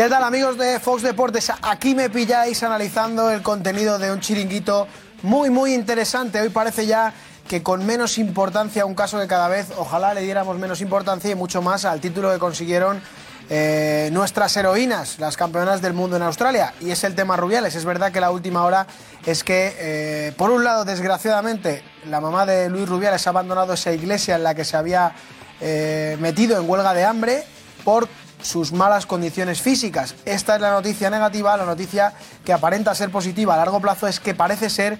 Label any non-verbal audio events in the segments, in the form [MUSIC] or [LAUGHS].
¿Qué tal amigos de Fox Deportes? Aquí me pilláis analizando el contenido de un chiringuito muy muy interesante. Hoy parece ya que con menos importancia, un caso que cada vez ojalá le diéramos menos importancia y mucho más al título que consiguieron eh, nuestras heroínas, las campeonas del mundo en Australia. Y es el tema Rubiales. Es verdad que la última hora es que, eh, por un lado, desgraciadamente, la mamá de Luis Rubiales ha abandonado esa iglesia en la que se había eh, metido en huelga de hambre por sus malas condiciones físicas. Esta es la noticia negativa, la noticia que aparenta ser positiva a largo plazo es que parece ser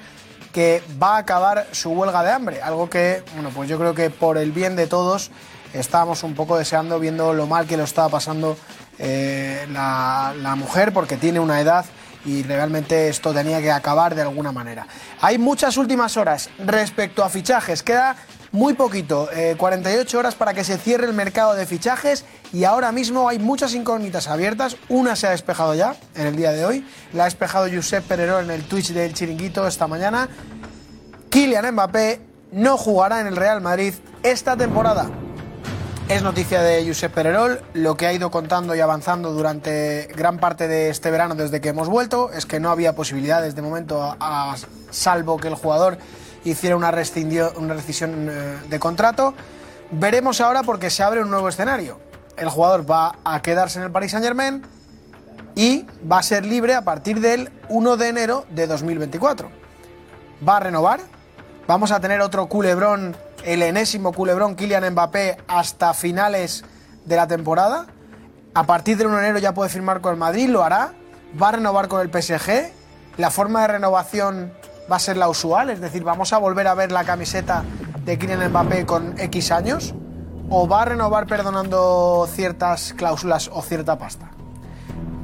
que va a acabar su huelga de hambre, algo que, bueno, pues yo creo que por el bien de todos estábamos un poco deseando viendo lo mal que lo estaba pasando eh, la, la mujer porque tiene una edad y realmente esto tenía que acabar de alguna manera. Hay muchas últimas horas respecto a fichajes, queda muy poquito, eh, 48 horas para que se cierre el mercado de fichajes y ahora mismo hay muchas incógnitas abiertas. Una se ha despejado ya en el día de hoy, la ha despejado Josep Pererol en el Twitch del Chiringuito esta mañana. Kylian Mbappé no jugará en el Real Madrid esta temporada. Es noticia de Josep Pererol. Lo que ha ido contando y avanzando durante gran parte de este verano desde que hemos vuelto es que no había posibilidades de momento, a salvo que el jugador hiciera una, una rescisión eh, de contrato. Veremos ahora porque se abre un nuevo escenario. El jugador va a quedarse en el Paris Saint Germain y va a ser libre a partir del 1 de enero de 2024. Va a renovar. Vamos a tener otro culebrón, el enésimo culebrón Kylian Mbappé hasta finales de la temporada. A partir del 1 de enero ya puede firmar con el Madrid, lo hará. Va a renovar con el PSG. La forma de renovación va a ser la usual, es decir, vamos a volver a ver la camiseta de Kylian Mbappé con X años. O va a renovar perdonando ciertas cláusulas o cierta pasta.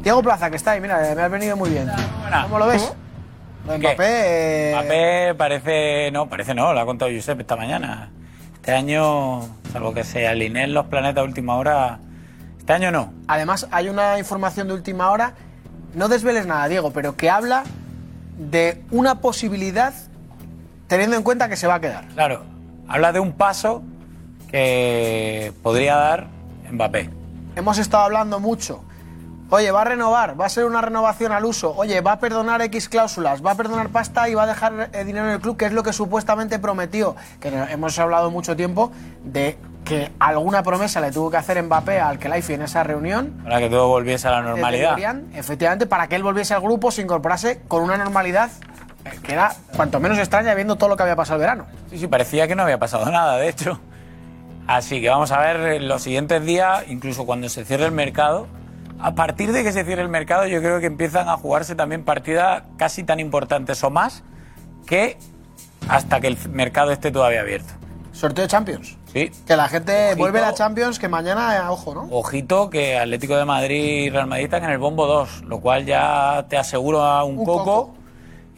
Diego Plaza, que está ahí, mira, me has venido muy bien. ¿Cómo lo ves? Mbappé, eh, Mbappé parece, no, parece no, lo ha contado Josep esta mañana. Este año, salvo que se alineen los planetas a última hora, este año no. Además, hay una información de última hora, no desveles nada, Diego, pero que habla de una posibilidad teniendo en cuenta que se va a quedar. Claro, habla de un paso que podría dar Mbappé. Hemos estado hablando mucho. Oye, va a renovar, va a ser una renovación al uso. Oye, va a perdonar X cláusulas, va a perdonar pasta y va a dejar eh, dinero en el club, que es lo que supuestamente prometió. Que hemos hablado mucho tiempo de que alguna promesa le tuvo que hacer Mbappé al Kelaifi en esa reunión. Para que todo volviese a la normalidad. Efectivamente, para que él volviese al grupo, se incorporase con una normalidad eh, que era cuanto menos extraña viendo todo lo que había pasado el verano. Sí, sí, parecía que no había pasado nada, de hecho. Así que vamos a ver los siguientes días, incluso cuando se cierre el mercado. A partir de que se cierre el mercado, yo creo que empiezan a jugarse también partidas casi tan importantes o más que hasta que el mercado esté todavía abierto. Sorteo de Champions. Sí. Que la gente Ojito. vuelve a la Champions, que mañana, eh, ojo, ¿no? Ojito que Atlético de Madrid y Real Madrid están en el bombo 2, lo cual ya te asegura un, Un coco. coco.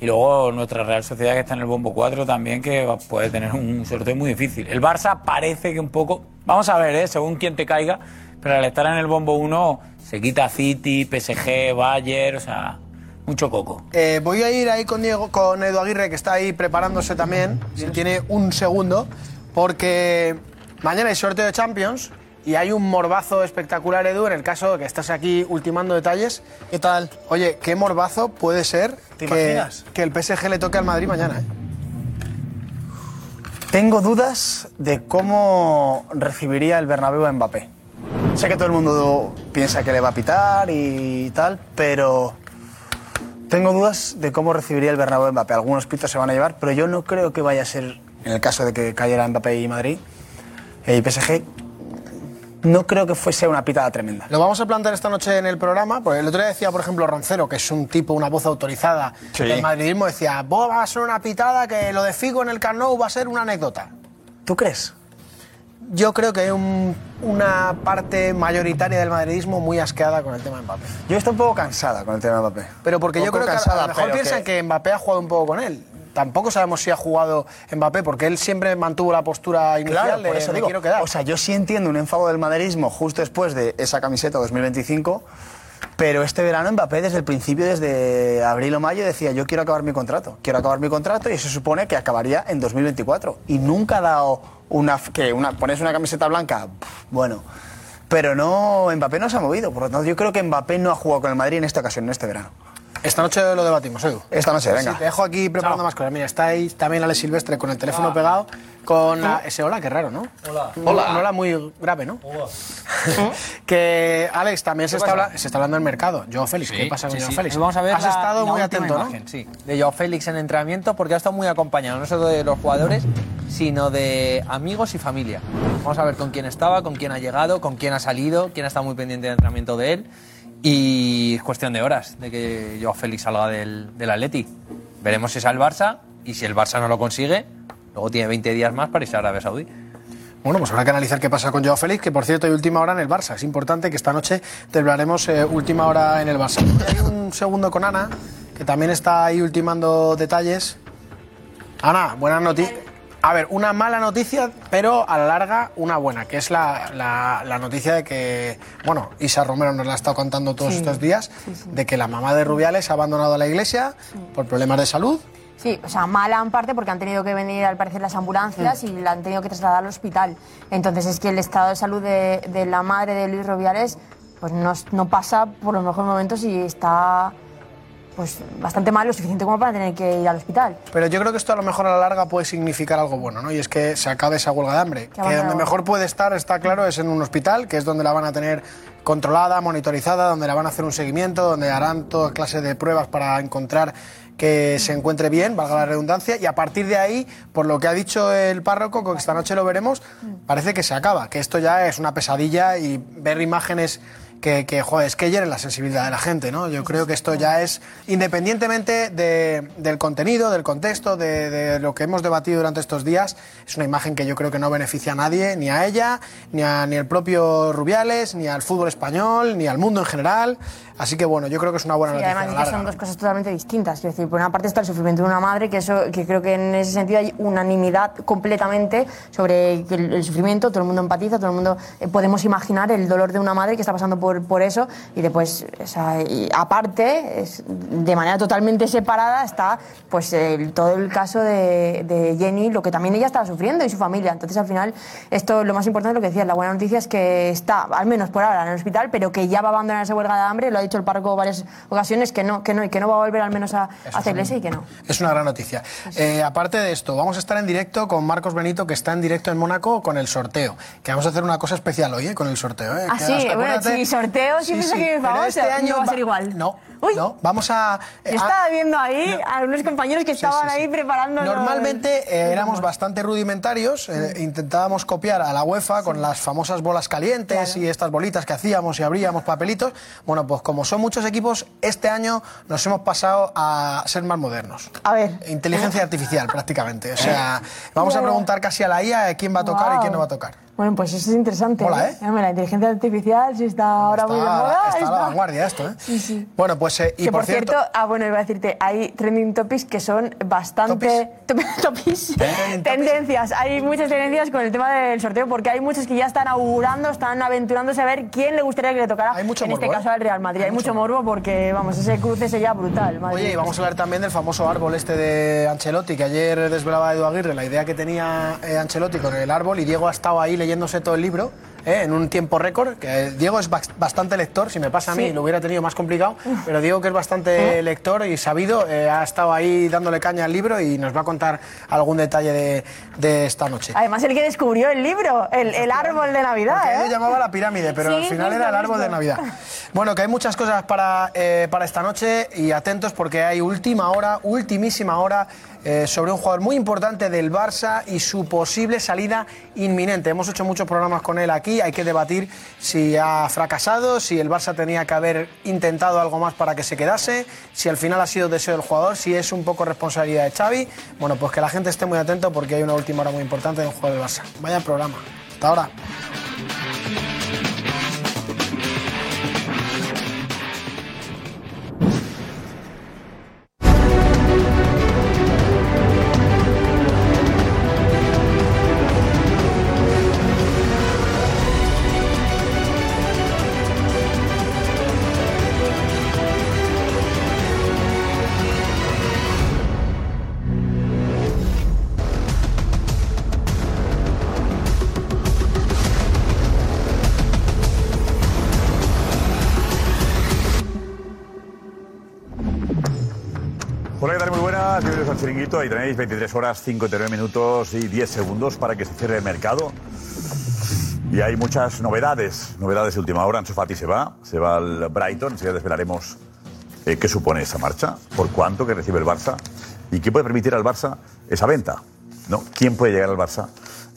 Y luego nuestra Real Sociedad que está en el bombo 4 también, que va- puede tener un sorteo muy difícil. El Barça parece que un poco. Vamos a ver, ¿eh? según quien te caiga, pero al estar en el bombo 1 se quita City, PSG, Bayern, o sea, mucho coco. Eh, voy a ir ahí con Diego, con Edu Aguirre, que está ahí preparándose también, si tiene un segundo, porque mañana hay sorteo de Champions y hay un morbazo espectacular, Edu, en el caso de que estás aquí ultimando detalles. ¿Qué tal? Oye, ¿qué morbazo puede ser ¿Te que, imaginas? que el PSG le toque al Madrid mañana? eh? Tengo dudas de cómo recibiría el Bernabéu a Mbappé. Sé que todo el mundo piensa que le va a pitar y tal, pero tengo dudas de cómo recibiría el Bernabéu a Mbappé. Algunos pitos se van a llevar, pero yo no creo que vaya a ser, en el caso de que cayera Mbappé y Madrid y PSG, no creo que fuese una pitada tremenda. Lo vamos a plantear esta noche en el programa, porque el otro día decía, por ejemplo, Roncero, que es un tipo, una voz autorizada Sí. del madridismo, decía, "Buah, va a ser una pitada, que lo de Figo en el Camp Nou va a ser una anécdota. ¿Tú crees? Yo creo que hay un- una parte mayoritaria del madridismo muy asqueada con el tema de Mbappé. Yo estoy un poco cansada con el tema de Mbappé. Pero porque yo creo que a- lo mejor piensan que... Mbappé ha jugado un poco con él. Tampoco sabemos si ha jugado Mbappé, porque él siempre mantuvo la postura inicial Claro, de por eso "Me digo. quiero quedar. O sea, yo sí entiendo un enfado del maderismo justo después de esa camiseta 2025, pero este verano Mbappé desde el principio, desde abril o mayo, decía yo quiero acabar mi contrato, quiero acabar mi contrato y eso supone que acabaría en 2024. Y nunca ha dado una... que una pones una camiseta blanca, bueno, pero no, Mbappé no se ha movido. Por lo tanto, yo creo que Mbappé no ha jugado con el Madrid en esta ocasión, en este verano. Esta noche lo debatimos, Edu. Esta noche, venga. Sí, te dejo aquí preparando más cosas. Mira, está ahí también Alex Silvestre con el teléfono pegado. Con la- ese hola, qué raro, ¿no? Hola. Un, un hola muy grave, ¿no? [LAUGHS] que Alex, también se está, habla- se está hablando del mercado. Joao Félix, ¿qué pasa con Sí, Joao sí. Félix? Vamos a ver Has la- estado la muy atento, imagen, ¿no? Sí, de Joao Félix en entrenamiento porque ha estado muy acompañado, no solo de los jugadores, sino de amigos y familia. Vamos a ver con quién estaba, con quién ha llegado, con quién ha salido, quién ha estado muy pendiente del entrenamiento de él. Y es cuestión de horas de que Joao Félix salga del, del Atleti. Veremos si es al Barça y si el Barça no lo consigue, luego tiene 20 días más para irse a Arabia Saudí. Bueno, pues habrá que analizar qué pasa con Joao Félix, que por cierto hay última hora en el Barça. Es importante que esta noche desvelaremos eh, última hora en el Barça. Hay un segundo con Ana, que también está ahí ultimando detalles. Ana, buena noticia. A ver, una mala noticia, pero a la larga una buena, que es la, la- la noticia de que, bueno, Isa Romero nos la ha estado contando todos Sí, estos días, de que la mamá de Rubiales ha abandonado la iglesia por problemas de salud. Sí, o sea, mala en parte porque han tenido que venir al parecer las ambulancias y la han tenido que trasladar al hospital. Entonces es que el estado de salud de, de la madre de Luis Rubiales pues no, no pasa por los mejores momentos y está pues bastante mal, lo suficiente como para tener que ir al hospital. Pero yo creo que esto a lo mejor a la larga puede significar algo bueno, ¿no? Y es que se acabe esa huelga de hambre. Que donde mejor puede estar, está claro, es en un hospital, que es donde la van a tener controlada, monitorizada, donde la van a hacer un seguimiento, donde harán toda clase de pruebas para encontrar que se encuentre bien, valga la redundancia, y a partir de ahí, por lo que ha dicho el párroco, que esta noche lo veremos, parece que se acaba, que esto ya es una pesadilla y ver imágenes que, que, joder, es la sensibilidad de la gente, ¿no? Yo creo que esto ya es, independientemente de- del contenido, del contexto, de, de lo que hemos debatido durante estos días, es una imagen que yo creo que no beneficia a nadie, ni a ella, ni, a, ni al propio Rubiales, ni al fútbol español, ni al mundo en general. Así que bueno, yo creo que es una buena Y noticia. además a es la que son larga. dos cosas totalmente distintas. Quiero decir, por una parte está el sufrimiento de una madre, que eso que creo que en ese sentido hay unanimidad completamente sobre el, el sufrimiento, todo el mundo empatiza, todo el mundo eh, podemos imaginar el dolor de una madre que está pasando por, por eso y después, o sea, y aparte, es- de manera totalmente separada está pues el- todo el caso de, de Jenny, lo que también ella estaba sufriendo y su familia. Entonces al final, esto lo más importante, lo que decías, la buena noticia es que está, al menos por ahora, en el hospital, pero que ya va a abandonar esa huelga de hambre, lo ha dicho el párroco varias ocasiones, que no, que no, y que no va a volver al menos a, a hacer iglesia y que no. Es una gran noticia. Eh, aparte de esto, vamos a estar en directo con Marcos Benito, que está en directo en Mónaco con el sorteo. Que vamos a hacer una cosa especial hoy, ¿eh? Con el sorteo. ¿eh? Ah, sí, hasta- bueno, acuérdate- sí, sorteo pero famoso. este año No va a ser igual. No, Uy. no. Vamos a... Yo eh, estaba viendo ahí a unos compañeros que Sí, estaban sí, sí. ahí preparando. Normalmente eh, éramos bastante rudimentarios, eh, intentábamos copiar a la UEFA con las famosas bolas calientes y estas bolitas que hacíamos y abríamos papelitos. Bueno, pues como son muchos equipos, este año nos hemos pasado a ser más modernos. A ver. Inteligencia artificial prácticamente. O sea, [LAUGHS] vamos a preguntar casi a la IA quién va a tocar y quién no va a tocar. Bueno, pues eso es interesante. Mola, ¿eh? Hombre, La inteligencia artificial sí está ahora muy de moda. Está, está a la vanguardia esto, ¿eh? Sí, sí. Bueno, pues eh, y que por, cierto, ah, bueno, iba a decirte, hay trending topics que son bastante. [LAUGHS] Topics. tendencias. Hay muchas tendencias con el tema del sorteo porque hay muchos que ya están augurando, están aventurándose a ver quién le gustaría que le tocara. Hay mucho en morbo, este ¿eh? caso al Real Madrid. Hay, mucho morbo porque, vamos, ese cruce sería brutal. Oye, y vamos a hablar también del famoso árbol este de Ancelotti, que ayer desvelaba Edu Aguirre la idea que tenía eh, Ancelotti con el árbol y Diego ha estado ahí leyéndose todo el libro. eh, en un tiempo récord, que Diego es bas- bastante lector, si me pasa a mí lo hubiera tenido más complicado, pero Diego que es bastante lector y sabido, eh, ha estado ahí dándole caña al libro y nos va a contar algún detalle de, de esta noche. Además, el que descubrió el libro, el, el árbol de Navidad. ¿eh? él llamaba la pirámide, pero al final era el árbol de Navidad. Bueno, que hay muchas cosas para, eh, para esta noche y atentos porque hay última hora, ultimísima hora eh, sobre un jugador muy importante del Barça y su posible salida inminente. Hemos hecho muchos programas con él aquí, hay que debatir si ha fracasado, si el Barça tenía que haber intentado algo más para que se quedase, si al final ha sido deseo del jugador, si es un poco responsabilidad de Xavi. Bueno, pues que la gente esté muy atento porque hay una última hora muy importante de un jugador del Barça. Vaya programa. Hasta ahora. Tenéis 23 horas, 59 minutos y 10 segundos para que se cierre el mercado. Y hay muchas novedades, novedades de última hora. Ansu Fati se va, se va al Brighton. Enseguida desvelaremos eh, qué supone esa marcha, por cuánto que recibe el Barça y qué puede permitir al Barça esa venta. ¿no? ¿Quién puede llegar al Barça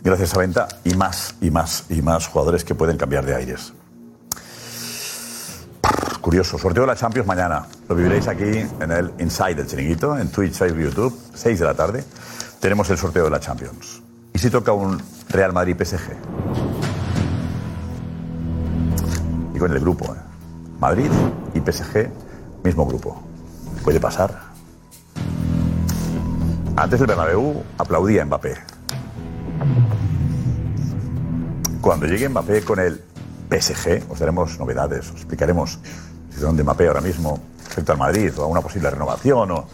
gracias a esa venta? Y más, y más, y más jugadores que pueden cambiar de aires. Curioso, sorteo de la Champions mañana. Lo viviréis aquí en el Inside del Chiringuito, en Twitch, Facebook, YouTube, 6 de la tarde. Tenemos el sorteo de la Champions. ¿Y si toca un Real Madrid PSG? Y con el grupo, ¿eh? Madrid y PSG, mismo grupo. Puede pasar. Antes el Bernabéu aplaudía a Mbappé. Cuando llegue Mbappé con el PSG, os daremos novedades, os explicaremos si son de Mbappé ahora mismo respecto al Madrid o a una posible renovación. O...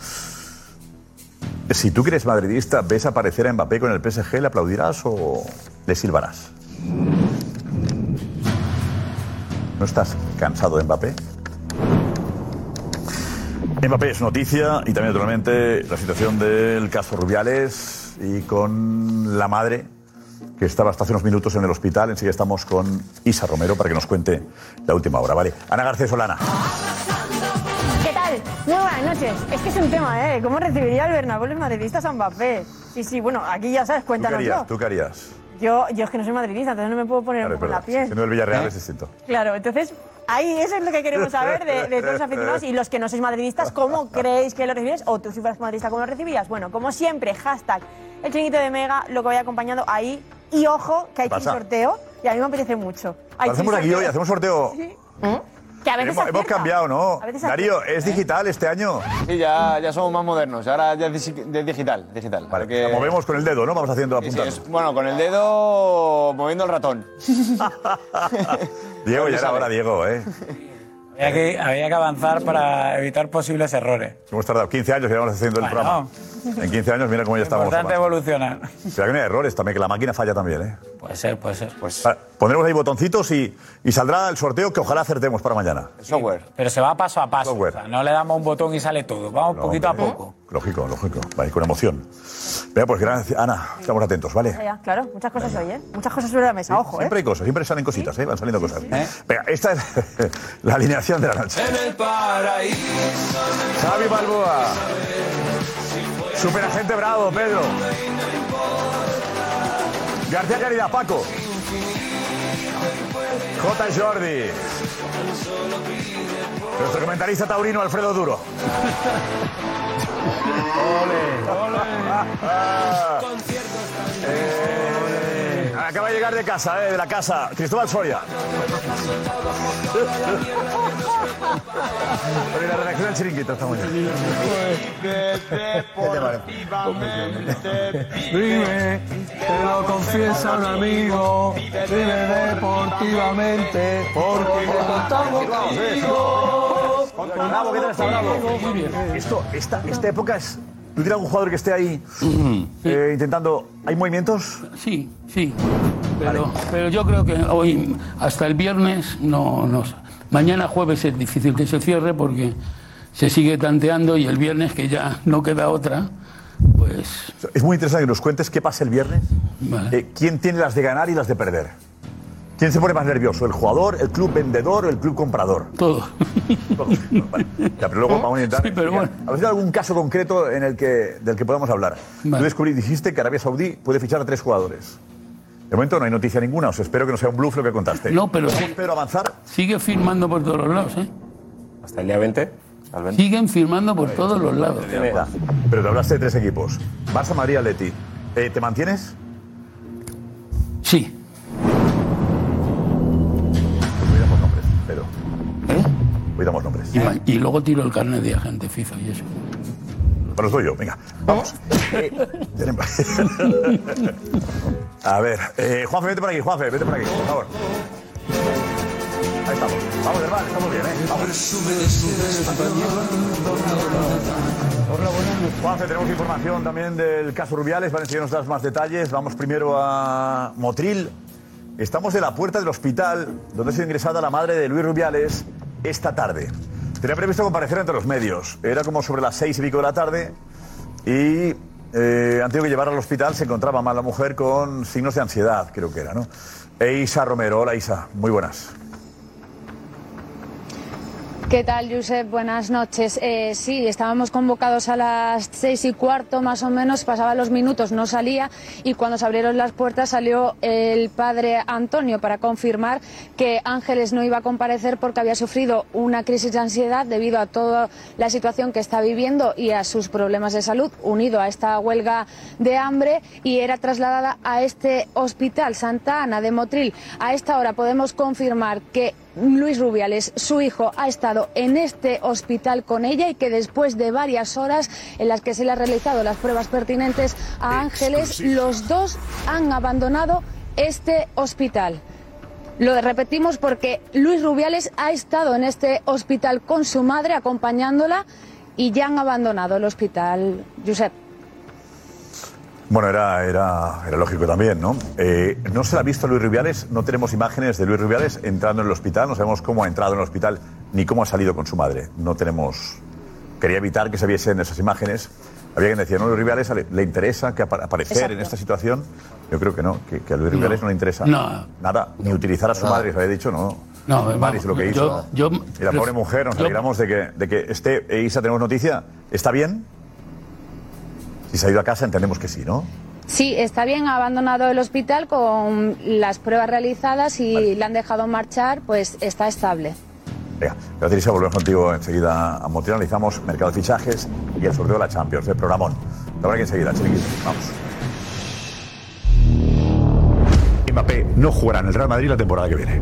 Si tú que eres madridista, ves aparecer a Mbappé con el PSG, ¿le aplaudirás o le silbarás? ¿No estás cansado de Mbappé? Mbappé es noticia y también naturalmente la situación del caso Rubiales y con la madre que estaba hasta hace unos minutos en el hospital. Enseguida estamos con Isa Romero para que nos cuente la última hora. Vale. Ana García Solana. ¿Qué tal? Muy buenas noches. Es que es un tema, ¿eh? ¿Cómo recibiría el Bernabéu los madridistas a Mbappé? Sí, sí, bueno, aquí ya sabes, ¿Tú qué harías? ¿Tú qué harías? Yo, yo es que no soy madridista, entonces no me puedo poner poco en la piel. siendo del Villarreal es distinto. Claro, entonces ahí eso es lo que queremos saber de, de todos los aficionados y los que no sois madridistas, ¿cómo [LAUGHS] creéis que lo recibís? O tú si fueras madridista, ¿cómo lo recibirías? Bueno, como siempre, hashtag el chiringuito de Mega, lo que vaya acompañado ahí. Y ojo, que hay ¿Qué chin pasa? sorteo y a mí me apetece mucho. Hay Lo hacemos aquí hoy, sorteo. hacemos sorteo. Que a veces Hemos, hemos cambiado, ¿no? Darío. ¿es digital este año? Sí, ya, ya somos más modernos. Ahora ya es digital. digital Vale, porque- la movemos con el dedo, ¿no? Vamos haciendo Sí, sí, apuntando. es- bueno, con el dedo moviendo el ratón. Diego, ya era hora, Diego, ¿eh? Había que, había que avanzar para evitar posibles errores. Hemos tardado 15 años y llevamos haciendo el Bueno. programa. En 15 años, mira cómo ya estamos. Importante evolucionar. Pero que no hay errores también, que la máquina falla también, ¿eh? Puede ser, puede ser. Pues Vale, Pondremos ahí botoncitos y, y saldrá el sorteo que ojalá acertemos para mañana. software. Pero se va paso a paso. Software. O sea, no le damos un botón y sale todo. Vamos No, poquito hombre. a poco. Lógico, lógico. Vale, con emoción. Venga, pues gracias, Ana. Estamos atentos, ¿vale? Claro, muchas cosas hoy, ¿eh? Muchas cosas sobre la mesa, ojo, ¿eh? Siempre hay cosas, siempre salen cositas, ¿eh? Van saliendo cosas. Venga, esta es [LAUGHS] la alineación de la noche. Xavi Balboa. Superagente Bravo, Pedro. García Caridad, Paco. J. Jordi. Nuestro comentarista taurino, Alfredo Duro. [LAUGHS] [LAUGHS] Eh, acaba de llegar de casa, eh, de la casa, Cristóbal Soria. Pero la redacción del chiringuito está muy bien. Vive, te lo confiesa un amigo. Vive deportivamente, porque contamos contigo. Bravo, ¿qué tal está Bravo? Esto, esta, esta época es. ¿Tú tienes algún jugador que esté ahí [CLEARS THROAT] eh, intentando. ¿Hay movimientos? Sí, sí. Pero, pero yo creo que hoy, hasta el viernes, no, no. Mañana jueves es difícil que se cierre porque se sigue tanteando y el viernes, que ya no queda otra, pues. Es muy interesante que nos cuentes qué pasa el viernes. Vale. Eh, ¿Quién tiene las de ganar y las de perder? ¿Quién se pone más nervioso? ¿El jugador, el club vendedor o el club comprador? Todo. Vale. Ya, pero luego vamos a intentar. Sí, pero bueno. A ver si hay algún caso concreto en el que, del que podamos hablar. Vale. Tú descubrí, dijiste que Arabia Saudí puede fichar a tres jugadores. De momento no hay noticia ninguna, os espero que no sea un bluff lo que contaste. No, pero sí. A avanzar. Sigue firmando por todos los lados, ¿eh? Hasta el día 20. Al 20. Siguen firmando por todos los lados. Pero te hablaste de tres equipos. Barça, Madrid, Atleti. Eh, ¿Te mantienes? Sí. Hoy damos nombres. Y, luego tiro el carnet de agente FIFA y eso. Bueno, los doy yo, venga. Vamos. Eh, [LAUGHS] a ver, eh, Juanfe, vete por aquí, Juanfe, vete por aquí, por favor. Ahí estamos. Vamos, hermano, estamos bien, ¿eh? Vamos. Juanfe, tenemos información también del caso Rubiales, van a enseñarnos das más detalles. Vamos primero a Motril. Estamos en la puerta del hospital donde ha sido ingresada la madre de Luis Rubiales esta tarde. Tenía previsto comparecer ante los medios. Era como sobre las seis y pico de la tarde y eh, han tenido que llevar al hospital. Se encontraba mal la mujer con signos de ansiedad, creo que era, ¿no? E Isa Romero. Hola, Isa. Muy buenas. ¿Qué tal, Josep? Buenas noches. Eh, sí, estábamos convocados a las seis y cuarto más o menos, pasaban los minutos, no salía y cuando se abrieron las puertas salió el padre Antonio para confirmar que Ángeles no iba a comparecer porque había sufrido una crisis de ansiedad debido a toda la situación que está viviendo y a sus problemas de salud, unido a esta huelga de hambre y era trasladada a este hospital Santa Ana de Motril. A esta hora podemos confirmar que Luis Rubiales, su hijo, ha estado en este hospital con ella y que después de varias horas en las que se le han realizado las pruebas pertinentes a Ángeles, los dos han abandonado este hospital. Lo repetimos porque Luis Rubiales ha estado en este hospital con su madre acompañándola y ya han abandonado el hospital. Josep. Bueno, era, era, era lógico también, ¿no? Eh, no se la ha visto a Luis Rubiales, no tenemos imágenes de Luis Rubiales entrando en el hospital, no sabemos cómo ha entrado en el hospital ni cómo ha salido con su madre. No tenemos. Quería evitar que se viesen esas imágenes. Había quien decía, ¿no? Luis Rubiales le, le interesa que apa- aparecer Exacto. en esta situación. Yo creo que no, que, que a Luis Rubiales no, le interesa No. nada, ni utilizar a su madre, se había dicho, no. No, Maris, vamos, lo que hizo. yo- y la pobre mujer, nos yo- alegramos de que, de que esté. eh, Isa, tenemos noticia. ¿Está bien? Si se ha ido a casa, entendemos que sí, ¿no? Sí, está bien, ha abandonado el hospital con las pruebas realizadas y le han dejado marchar, pues está estable. Venga, gracias Isa, volvemos contigo enseguida a Motril. Analizamos mercado de fichajes y el sorteo de la Champions, el programón. La verdad que enseguida, chiringuito. Vamos. Mbappé no jugará en el Real Madrid la temporada que viene.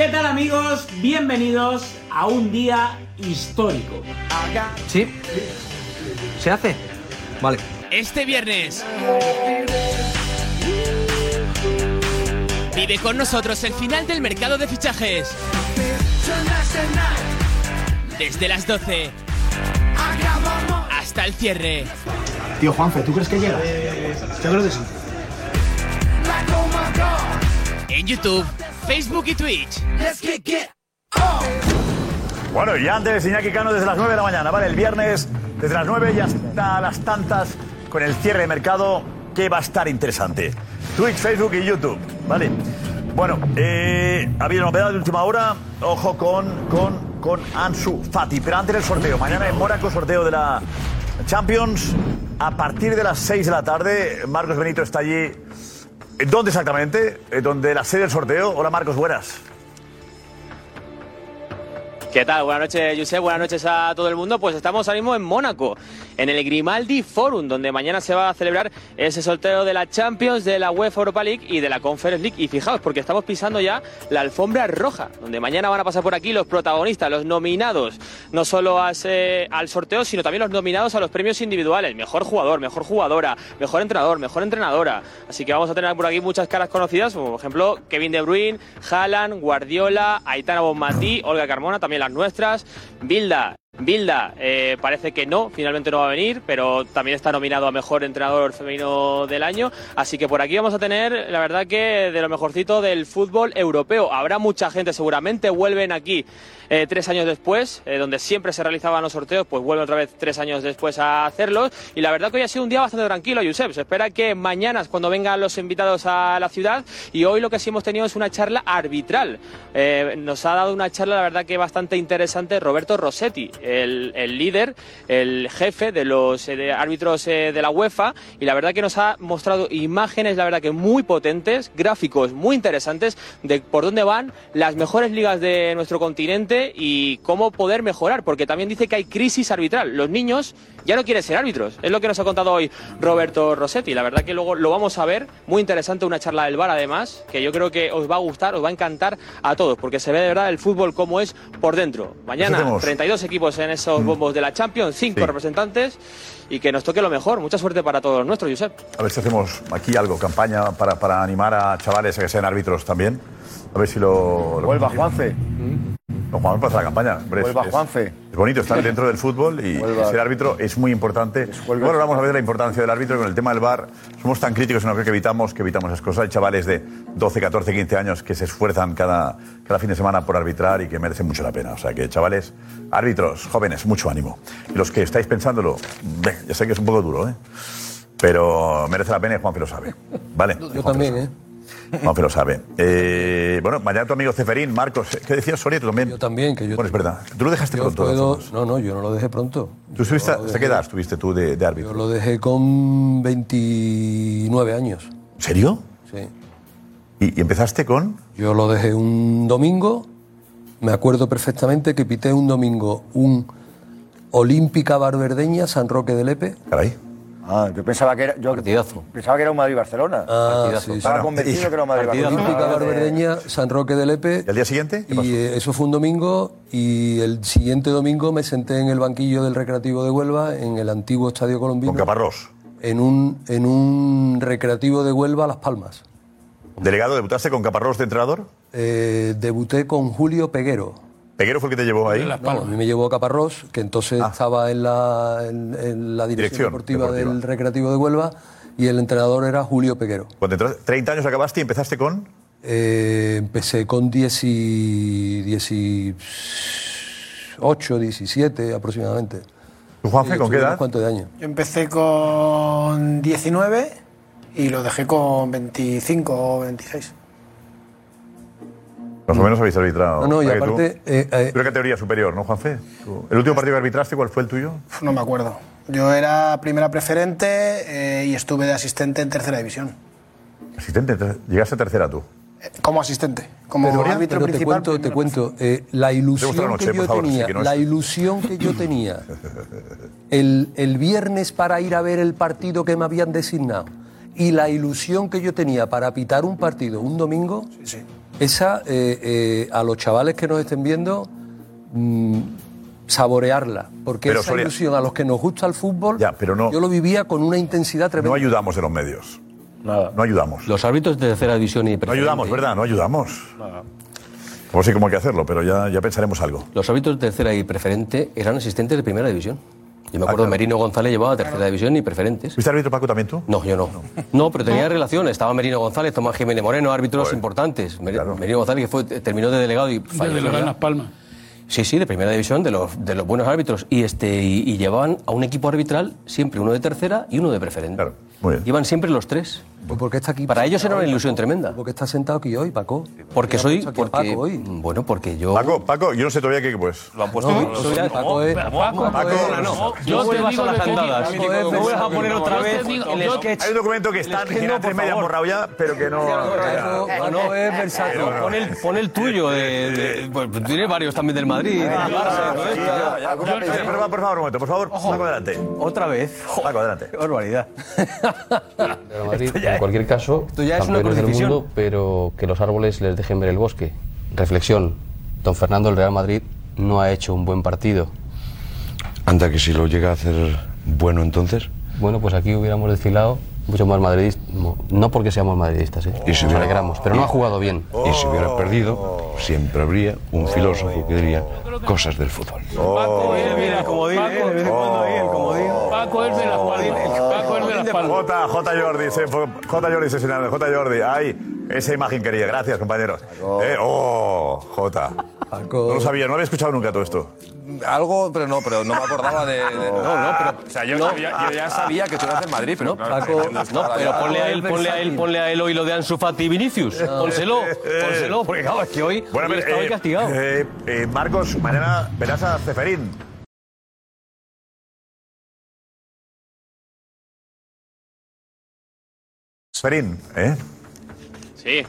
¿Qué tal amigos? Bienvenidos a un día histórico. ¿Sí? ¿Se hace? Vale. Este viernes. Vive con nosotros el final del mercado de fichajes. Desde las 12 hasta el cierre. Tío Juanfe, ¿tú crees que llega? Yo creo que sí. En YouTube, Facebook y Twitch. Bueno, y antes Iñaki Cano desde las 9 de la mañana, ¿vale? El viernes desde las 9 y hasta las tantas con el cierre de mercado que va a estar interesante. Twitch, Facebook y YouTube, ¿vale? Bueno, eh, ha habido novedad de última hora, ojo con, con, con Ansu Fati, pero antes del sorteo, mañana en Mónaco sorteo de la Champions, a partir de las 6 de la tarde, Marcos Benito está allí. ¿Dónde exactamente? Eh, ¿Dónde la sede del sorteo? Hola Marcos, buenas. ¿Qué tal? Buenas noches, Josep. Buenas noches a todo el mundo. Pues estamos ahora mismo en Mónaco, en el Grimaldi Forum, donde mañana se va a celebrar ese sorteo de la Champions, de la UEFA Europa League y de la Conference League. Y fijaos, porque estamos pisando ya la alfombra roja, donde mañana van a pasar por aquí los protagonistas, los nominados, no solo al sorteo, sino también los nominados a los premios individuales. Mejor jugador, mejor jugadora, mejor entrenador, mejor entrenadora. Así que vamos a tener por aquí muchas caras conocidas, como por ejemplo Kevin De Bruyne, Haaland, Guardiola, Aitana Bonmatí, Olga Carmona, también las nuestras, Bilda. Bilda eh, parece que no, finalmente no va a venir, pero también está nominado a mejor entrenador femenino del año. Así que por aquí vamos a tener, la verdad que de lo mejorcito del fútbol europeo. Habrá mucha gente seguramente, vuelven aquí eh, tres años después, eh, donde siempre se realizaban los sorteos, pues vuelven otra vez tres años después a hacerlos. Y la verdad que hoy ha sido un día bastante tranquilo, Josep. Se espera que mañana es cuando vengan los invitados a la ciudad. Y hoy lo que sí hemos tenido es una charla arbitral. Nos ha dado una charla, la verdad que bastante interesante, Roberto Rossetti, el, líder, el jefe de los eh, árbitros eh, de la UEFA. Y la verdad que nos ha mostrado imágenes, la verdad que muy potentes, gráficos muy interesantes de por dónde van las mejores ligas de nuestro continente y cómo poder mejorar, porque también dice que hay crisis arbitral. Los niños ya no quieren ser árbitros. Es lo que nos ha contado hoy Roberto Rossetti. La verdad que luego lo vamos a ver. Muy interesante una charla del bar, además, que yo creo que os va a gustar, os va a encantar a todos, porque se ve de verdad el fútbol como es por dentro. Mañana, hacemos? 32 equipos en esos bombos de la Champions, 5 Sí. representantes, y que nos toque lo mejor. Mucha suerte para todos nuestros, Josep. A ver si hacemos aquí algo, campaña para, para animar a chavales a que sean árbitros también. A ver si lo. lo Vuelva Juanfe. No, Juanfe para hacer la campaña. Hombre, Vuelva es- Juanfe. Es bonito estar dentro del fútbol y Vuelva. ser árbitro es muy importante. Bueno, ahora vamos a ver la importancia del árbitro con el tema del bar. Somos tan críticos en lo que evitamos que evitamos esas cosas. Hay chavales de 12, 14, 15 años que se esfuerzan cada, cada fin de semana por arbitrar y que merecen mucho la pena. O sea que, chavales, árbitros, jóvenes, mucho ánimo. Y los que estáis pensándolo, ve, ya sé que es un poco duro, ¿eh? Pero merece la pena y Juanfe lo sabe. ¿Vale? Yo también, ¿eh? Juanfe lo sabe. Eh, bueno, mañana tu amigo Ceferín, Marcos, ¿qué decías, Soria? Tú también. Yo también, que yo. Bueno, es verdad. Tú lo dejaste pronto. puedo- no, no, yo no lo dejé pronto. ¿Tú estuviste, Yo lo ¿Hasta qué edad estuviste tú de, de árbitro? Yo lo dejé con 29 años. ¿En serio? Sí. ¿Y, y empezaste con? Yo lo dejé un domingo. Me acuerdo perfectamente que pité un domingo un Olímpica Barberdeña, San Roque de Lepe. Caray. Ah, yo pensaba que era. Yo pensaba que era un Madrid-Barcelona. Ah, sí, Estaba sí. convencido que era un Madrid-Barcelona. Olímpica Barberdeña, San Roque de Lepe. ¿Y al día siguiente? Y eh, eso fue un domingo y el siguiente domingo me senté en el banquillo del Recreativo de Huelva, en el antiguo Estadio Colombino. Con Caparrós. En un, en un Recreativo de Huelva, Las Palmas. ¿Delegado debutaste con Caparrós de entrenador? Eh, debuté con Julio Peguero. ¿Peguero fue el que te llevó ahí? No, a mí me llevó Caparrós, que entonces estaba en la, en, en la dirección, Dirección deportiva, deportiva. del Recreativo de Huelva y el entrenador era Julio Peguero. Cuando entraste, 30 años acabaste y empezaste con. Eh, empecé con 10 y 18, 17 aproximadamente. ¿Tú, Juanfe, Sí, con qué edad? cuantos de años. Yo empecé con 19 y lo dejé con 25 o 26. Más o menos habéis arbitrado. No, no, y aparte, eh, eh, Tú eres categoría superior, ¿no, Juanfe? Tú- ¿El último partido que arbitraste, cuál fue el tuyo? No me acuerdo. Yo era primera preferente eh, y estuve de asistente en tercera división. Asistente, llegaste a tercera tú. Como asistente, como Pero, árbitro pero te principal. cuento, te cuento, eh, la ilusión gusta la noche, que yo favor, tenía, sí, que no la es- ilusión que yo tenía [LAUGHS] el, el viernes para ir a ver el partido que me habían designado y la ilusión que yo tenía para pitar un partido un domingo, esa eh, eh, a los chavales que nos estén viendo mm, saborearla, porque Pero, esa Soria- ilusión a los que nos gusta el fútbol, pero no- yo lo vivía con una intensidad tremenda. No ayudamos de los medios. Nada. No ayudamos. Los árbitros de tercera división y No ayudamos, ¿verdad? No ayudamos. No sé cómo hay que hacerlo, pero ya, ya pensaremos algo. Los árbitros de tercera y preferente eran asistentes de primera división. Yo me acuerdo, claro. Merino González llevaba tercera división y preferentes. ¿Fuiste árbitro Paco también tú? No, yo no. No, pero tenía relación. Estaba Merino González, Tomás Jiménez Moreno, árbitros importantes. Mer- Merino González que fue, terminó de delegado y De falleció delegado en. Las Palmas. Sí, sí, de primera división, de los, de los buenos árbitros. Y, este, y, y llevaban a un equipo arbitral siempre uno de tercera y uno de preferente. Muy bien. Iban siempre los tres. ¿Y por qué está aquí? Para ellos era una ilusión tremenda. ¿Por qué está sentado aquí hoy, Paco? Porque ¿Qué ha soy. Porque, Paco hoy? Bueno, porque yo. Paco, Paco, yo no sé todavía qué pues. Lo han puesto. No, soy ya- Paco es- Paco, Paco Paco, es- no. Yo te digo las que- andadas. Paco No es- me vas a poner otra vez el sketch. Hay un documento que está en no, A3 por media borrado ya, pero que no. Paco, Paco es versátil. Pon el, tuyo. Pues, tú tienes varios también del Madrid. Pero, por favor, un momento, por favor. Paco, adelante. Otra vez. Paco, adelante. Barbaridad. [LAUGHS] Real Madrid, en cualquier caso, esto ya es una campeones del mundo, pero que los árboles les dejen ver el bosque. Reflexión. Don Fernando, el Real Madrid no ha hecho un buen partido. Anda, que si lo llega a hacer bueno entonces. Bueno, pues aquí hubiéramos desfilado mucho más madridismo. No porque seamos madridistas, ¿eh? Y si nos hubiera- alegramos, pero no ha jugado bien. Y si hubiera perdido, siempre habría un filósofo que diría cosas del fútbol. Paco es de la comodín, ¿eh? De vez en cuando ahí el comodín. Paco es de. J, J Jordi, J Jordi J Jordi, ay, esa imagen quería, gracias compañeros. Eh, oh, J. No lo sabía, no había escuchado nunca todo esto. Algo, pero no, pero no me acordaba de. de- no, no, pero. O sea, yo, No. ya, yo ya sabía que tú eras del Madrid, pero. claro, Paco, no, no, pero ponle a él, ponle a él, ponle a él hoy lo de Ansu Fati y Vinicius. Pónselo, pónselo, porque claro, es que hoy, Bueno, hoy está hoy eh, castigado. eh, eh, Marcos, mañana verás a Ceferín. Ceferín, ¿eh? Sí.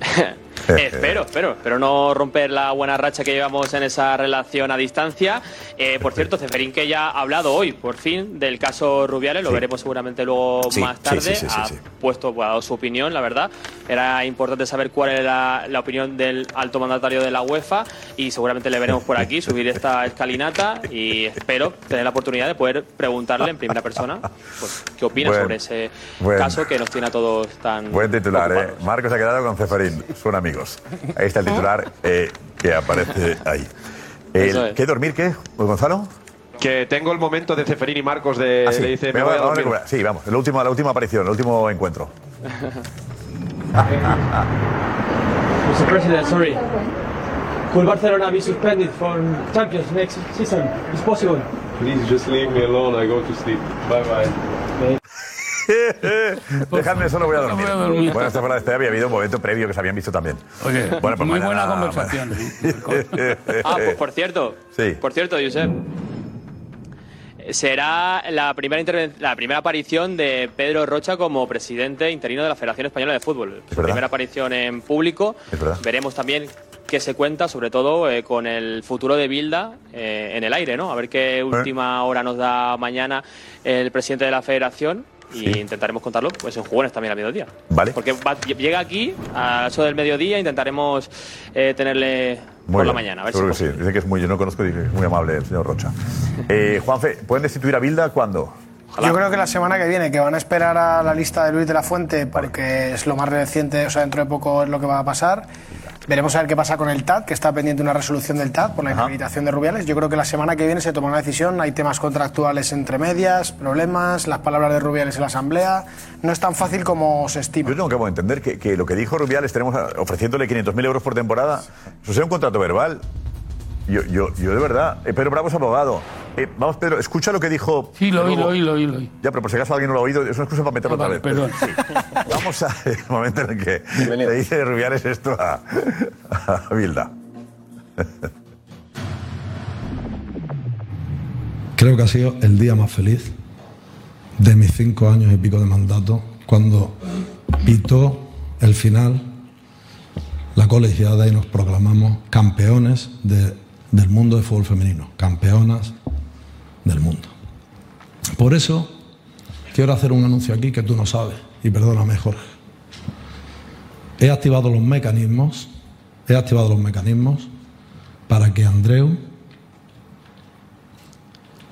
[LAUGHS] [LAUGHS] Eh, espero, espero, espero no romper la buena racha que llevamos en esa relación a distancia. Eh, por cierto, Ceferín que ya ha hablado hoy, por fin, del caso Rubiales, lo Sí. veremos seguramente luego Sí, más tarde. sí, sí, sí, ha puesto, ha dado su opinión, la verdad. Era importante saber cuál era la, la opinión del alto mandatario de la UEFA y seguramente le veremos por aquí subir esta [LAUGHS] escalinata y espero tener la oportunidad de poder preguntarle en primera persona pues, qué opina Buen- sobre ese buen- caso que nos tiene a todos tan Buen titular, ¿eh? Marcos ha quedado con Ceferín, son amigos. Ahí está el titular eh, que aparece ahí. El-. ¿Qué dormir qué, Gonzalo? Que tengo el momento de Ceferín y Marcos de. Ah, sí. le dice, me voy a dormir. recuperar. Sí, vamos, la última, la última aparición, el último encuentro. [LAUGHS] Mr. President, sorry. Could Barcelona be suspended from Champions next season? Is possible? Please just leave me alone. I go to sleep. Bye bye. [LAUGHS] Dejadme solo, voy a dormir. Voy a dormir. Bueno, esta fue la despedida, había habido un momento previo que se habían visto también. Oye, Bueno, pues muy mañana- buena conversación. ¿eh? [LAUGHS] Ah, pues por cierto. Sí. Por cierto, Josep. Será la primera, la primera aparición de Pedro Rocha como presidente interino de la Federación Española de Fútbol. Su verdad. primera aparición en público. Es verdad. Veremos también qué se cuenta, sobre todo eh, con el futuro de Bilda eh, en el aire, ¿no? A ver qué última hora nos da mañana el presidente de la Federación. Y Sí. intentaremos contarlo pues en jugones también a mediodía. Vale. Porque va- llega aquí a eso del mediodía, intentaremos eh, tenerle Muy por la bien, mañana. A ver si que sí. Dice que es muy, yo no conozco, muy amable el señor Rocha. [LAUGHS] Eh, Juanfe, ¿pueden destituir a Bilda cuándo? Yo creo que la semana que viene, que van a esperar a la lista de Luis de la Fuente, porque es lo más reciente, o sea, dentro de poco es lo que va a pasar. Veremos a ver qué pasa con el TAD, que está pendiente una resolución del TAD por la inhabilitación de Rubiales. Yo creo que la semana que viene se toma una decisión. Hay temas contractuales entre medias, problemas, las palabras de Rubiales en la Asamblea. No es tan fácil como se estima. Yo tengo que entender que, que lo que dijo Rubiales, tenemos ofreciéndole 500.000 euros por temporada, eso sea un contrato verbal. Yo, yo, yo de verdad, eh, Pedro Bravo es abogado. Eh, vamos, Pedro, escucha lo que dijo. Sí, lo oí, lo oí, lo oí, lo oí. Ya, pero por si acaso alguien no lo ha oído, es una excusa para meterlo Ah, otra vale, vez. Sí. Vamos al [LAUGHS] momento en el que le dice Rubiales esto a, [LAUGHS] a Bilda. Creo que ha sido el día más feliz de mis cinco años y pico de mandato, cuando pitó el final la colegiada y nos proclamamos campeones de- del mundo de fútbol femenino, campeonas del mundo. Por eso quiero hacer un anuncio aquí que tú no sabes, y perdóname Jorge. He activado los mecanismos, he activado los mecanismos para que Andreu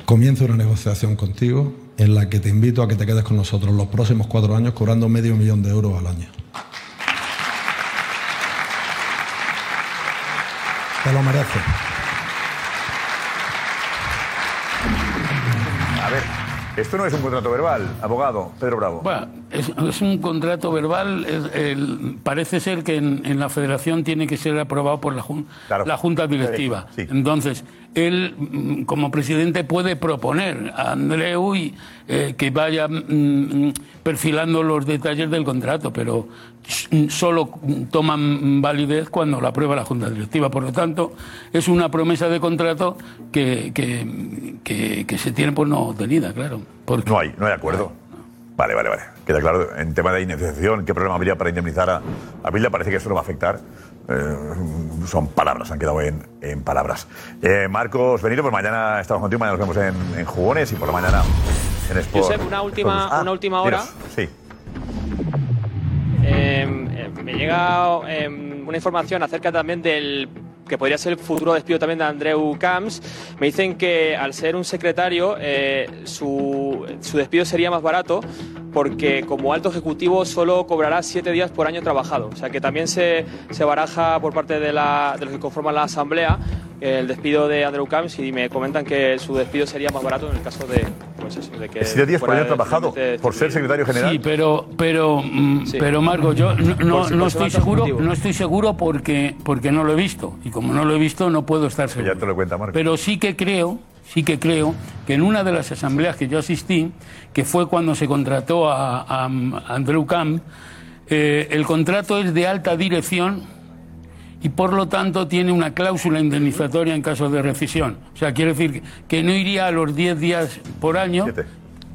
comience una negociación contigo en la que te invito a que te quedes con nosotros los próximos cuatro años cobrando medio millón de euros al año. Te lo mereces. Esto no es un contrato verbal, abogado, Pedro Bravo. Bueno, es, es un contrato verbal. es el- parece ser que en, en la federación tiene que ser aprobado por la, jun- la junta directiva. Entonces, él, mm, como presidente, puede proponer a Andreu eh, que vaya mm, mm, perfilando los detalles del contrato, pero solo toman validez cuando la aprueba la junta directiva. Por lo tanto, es una promesa de contrato que, que, que- se tiene por no obtenida, claro. Porque No hay, no hay acuerdo. Vale, vale, vale. Queda claro. En tema de indemnización, ¿qué problema habría para indemnizar a, a? Parece que eso no va a afectar. Eh, son palabras, han quedado en, en palabras. Eh, Marcos Benito, pues mañana estamos contigo, mañana nos vemos en, en Jugones y por la mañana en Sport. Josep, una última, Ah, una última hora. dinos, Sí. Eh, eh, me llega eh, una información acerca también del que podría ser el futuro despido también de Andreu Camps. Me dicen que al ser un secretario, eh, su, su despido sería más barato porque como alto ejecutivo solo cobrará siete días por año trabajado. O sea que también se, se baraja por parte de, la, de los que conforman la asamblea el despido de Andrew Camps y me comentan que su despido sería más barato en el caso de, pues eso, de que... Días por año trabajado por ser secretario general. Sí, pero, pero, mm, Sí. pero Marco, yo no, no- Por si- no por estoy seguro, no estoy seguro porque, porque no lo he visto. Y como no lo he visto, no puedo estar seguro. Ya te lo cuenta Marco. Pero sí que creo, sí que creo que en una de las asambleas que yo asistí, que fue cuando se contrató a, a Andrew Camp, eh, el contrato es de alta dirección y por lo tanto tiene una cláusula indemnizatoria en caso de rescisión. O sea, quiere decir que no iría a los 10 días por año,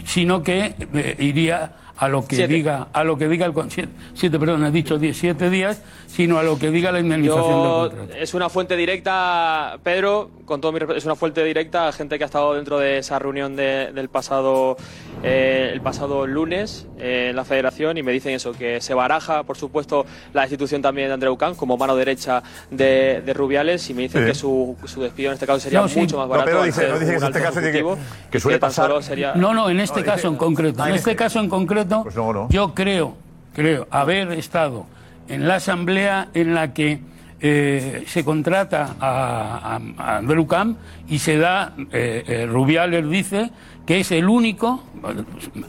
sino que eh, iría a lo que Siete. diga a lo que diga el con- siete, siete, perdón, has dicho 17 días, sino a lo que diga la indemnización del Yo, contrato. es una fuente directa, Pedro, con todo mi es una fuente directa, gente que ha estado dentro de esa reunión de- del pasado, eh, el pasado lunes eh, en la federación y me dicen eso, que se baraja, por supuesto, la institución también de Andreu Can como mano derecha de, de Rubiales y me dicen Sí. que su, su despido en este caso sería No, sí. mucho más No, barato. pero al dice- no dice que en este caso dice que- suele pasar- sería- No, no, en este No, caso dice- en concreto. En este. caso en concreto, Pues no, no. yo creo, creo haber estado en la asamblea en la que eh, se contrata a, a, a Andrew Camp y se da, eh, eh, Rubiales dice que es el único,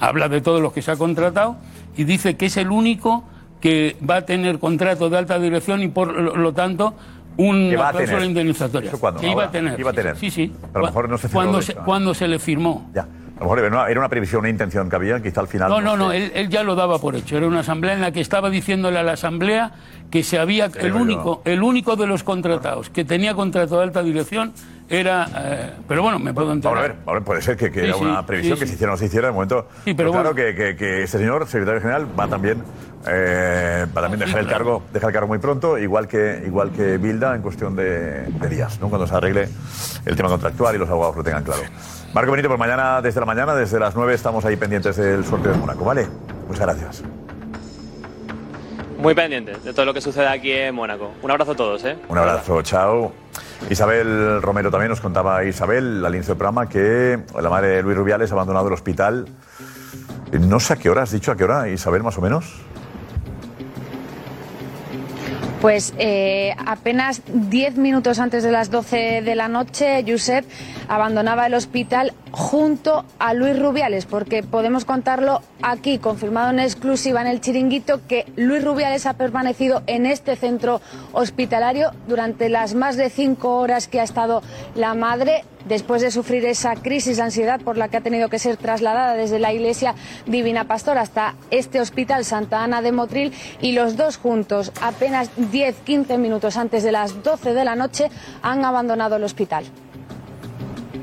habla de todos los que se ha contratado, y dice que es el único que va a tener contrato de alta dirección y por lo, tanto una cláusula indemnizatoria. ¿Eso cuándo? Que iba a tener. Iba a tener. Sí, sí. Pero a lo mejor no se cerró cuando, de se, cuando se le firmó. Ya. A lo mejor era una, era una previsión, una intención que había, quizá al final. No, no, no, él, él ya lo daba por hecho. Era una asamblea en la que estaba diciéndole a la asamblea que se había el yo. único, el único de los contratados que tenía contrato de alta dirección era, eh, pero bueno, me puedo enterar. ver, a ver, puede ser que, que Sí, era una previsión sí, que se hiciera o no se hiciera de momento. Sí, pero claro bueno. que, que, que este señor, secretario general, va también, eh, va también dejar el claro. cargo, dejar el cargo muy pronto, igual que igual que Bilda en cuestión de, de días, ¿no? Cuando se arregle el tema contractual y los abogados lo tengan claro. Marco Benito, por mañana, desde la mañana, desde las 9 estamos ahí pendientes del sorteo de Mónaco, ¿vale? Muchas gracias. Muy pendiente de todo lo que sucede aquí en Mónaco. Un abrazo a todos, ¿eh? Un abrazo, chao. Isabel Romero también nos contaba Isabel al inicio del programa que la madre de Luis Rubiales ha abandonado el hospital. No sé a qué hora, has dicho a qué hora, Isabel, más o menos. Pues eh, apenas 10 minutos antes de las 12 de la noche, Josep abandonaba el hospital junto a Luis Rubiales, porque podemos contarlo aquí, confirmado en exclusiva en el chiringuito, que Luis Rubiales ha permanecido en este centro hospitalario durante las más de cinco horas que ha estado la madre, después de sufrir esa crisis de ansiedad por la que ha tenido que ser trasladada desde la iglesia Divina Pastor hasta este hospital Santa Ana de Motril y los dos juntos, apenas 10-15 minutos antes de las 12 de la noche, han abandonado el hospital.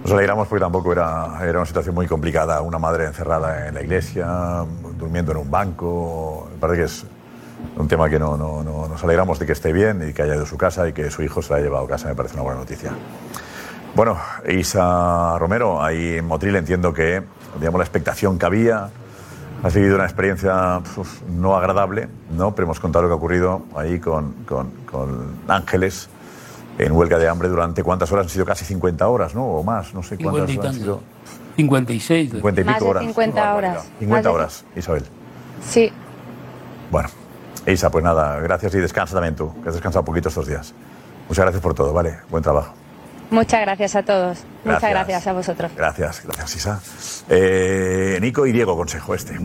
Nos alegramos porque tampoco era, era una situación muy complicada. Una madre encerrada en la iglesia, durmiendo en un banco. Me parece que es un tema que no, no- no- nos alegramos de que esté bien y que haya ido a su casa y que su hijo se la haya llevado a casa. Me parece una buena noticia. Bueno, Isa Romero, ahí en Motril entiendo que digamos, la expectación que había. Ha sido una experiencia uf, no agradable, ¿no? pero hemos contado lo que ha ocurrido ahí con, con- con Ángeles en huelga de hambre durante cuántas horas han sido casi 50 horas, ¿no? O más, no sé 50 cuántas y han sido. 56. 50 y Más pico de horas. 50 Una horas. barbaridad. 50 Más de- horas, Isabel. Sí. Bueno, Isa, pues nada, gracias y descansa también tú, que has descansado un poquito estos días. Muchas gracias por todo, ¿vale? Buen trabajo. Muchas gracias a todos. Muchas Gracias. a vosotros. Gracias, gracias, Isa. Eh, Nico y Diego, consejo este.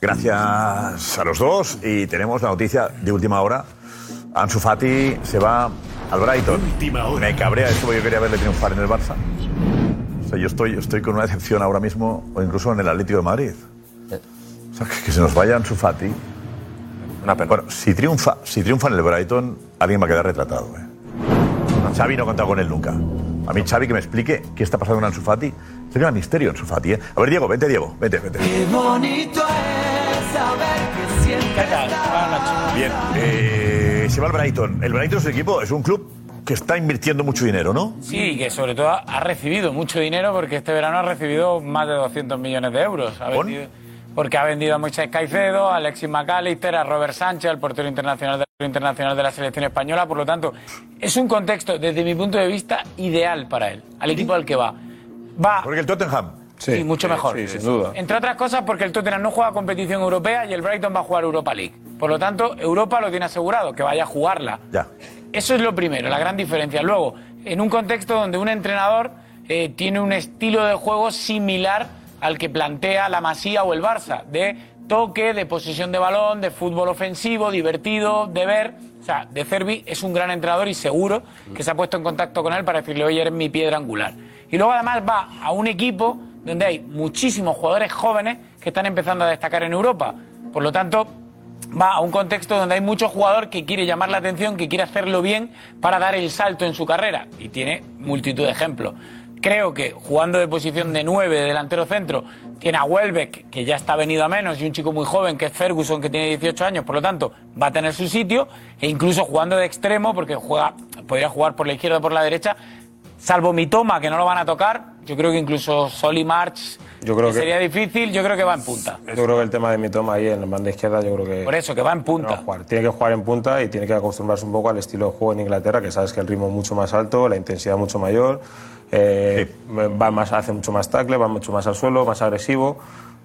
Gracias a los dos y tenemos la noticia de última hora. Ansu Fati se va al Brighton. Me cabrea esto porque yo quería verle triunfar en el Barça. O sea, yo estoy, estoy con una decepción ahora mismo, o incluso en el Atlético de Madrid. O sea, que, que se nos vaya Ansu Fati. Bueno, si triunfa, si triunfa en el Brighton, alguien va a quedar retratado. ¿eh? Xavi no ha contado con él nunca. A mí, Xavi, que me explique qué está pasando con Ansu Fati. Se queda misterio Ansu Fati, ¿eh? A ver, Diego, vente, Diego. Vente, vente. Qué bonito es saber que siempre Bien, eh, se va al Brighton. El Brighton es un equipo, es un club que está invirtiendo mucho dinero, ¿no? Sí, que sobre todo ha recibido mucho dinero porque este verano ha recibido más de 200 millones de euros. Ha vendido porque ha vendido a Moisés Caicedo, a Alexis McAllister, a Robert Sánchez, al portero internacional de, internacional de la selección española. Por lo tanto, es un contexto, desde mi punto de vista, ideal para él, al equipo al que va. Va. Porque el Tottenham. Sí, mucho mejor. Sí, sin duda. Entre otras cosas porque el Tottenham no juega competición europea y el Brighton va a jugar Europa League. Por lo tanto, Europa lo tiene asegurado, que vaya a jugarla. Ya. Eso es lo primero, la gran diferencia. Luego, en un contexto donde un entrenador eh, tiene un estilo de juego similar al que plantea la Masía o el Barça, de toque, de posesión de balón, de fútbol ofensivo, divertido, de ver. O sea, De Cervi es un gran entrenador y seguro que se ha puesto en contacto con él para decirle, oye, eres mi piedra angular. Y luego además va a un equipo donde hay muchísimos jugadores jóvenes que están empezando a destacar en Europa. Por lo tanto, va a un contexto donde hay mucho jugador que quiere llamar la atención, que quiere hacerlo bien para dar el salto en su carrera. Y tiene multitud de ejemplos. Creo que jugando de posición de 9 de delantero centro, tiene a Welbeck, que ya está venido a menos, y un chico muy joven que es Ferguson, que tiene 18 años, por lo tanto, va a tener su sitio, e incluso jugando de extremo, porque juega, podría jugar por la izquierda o por la derecha, salvo Mitoma, que no lo van a tocar, yo creo que incluso Soli March Yo creo que- sería difícil, yo creo que va en punta. Yo creo que el tema de mi toma ahí en la banda izquierda, yo creo que. Por eso, que va en punta. no. Tiene que jugar en punta y tiene que acostumbrarse un poco al estilo de juego en Inglaterra, que sabes que el ritmo es mucho más alto, la intensidad mucho mayor, eh, va más, hace mucho más tackle, va mucho más al suelo, más agresivo.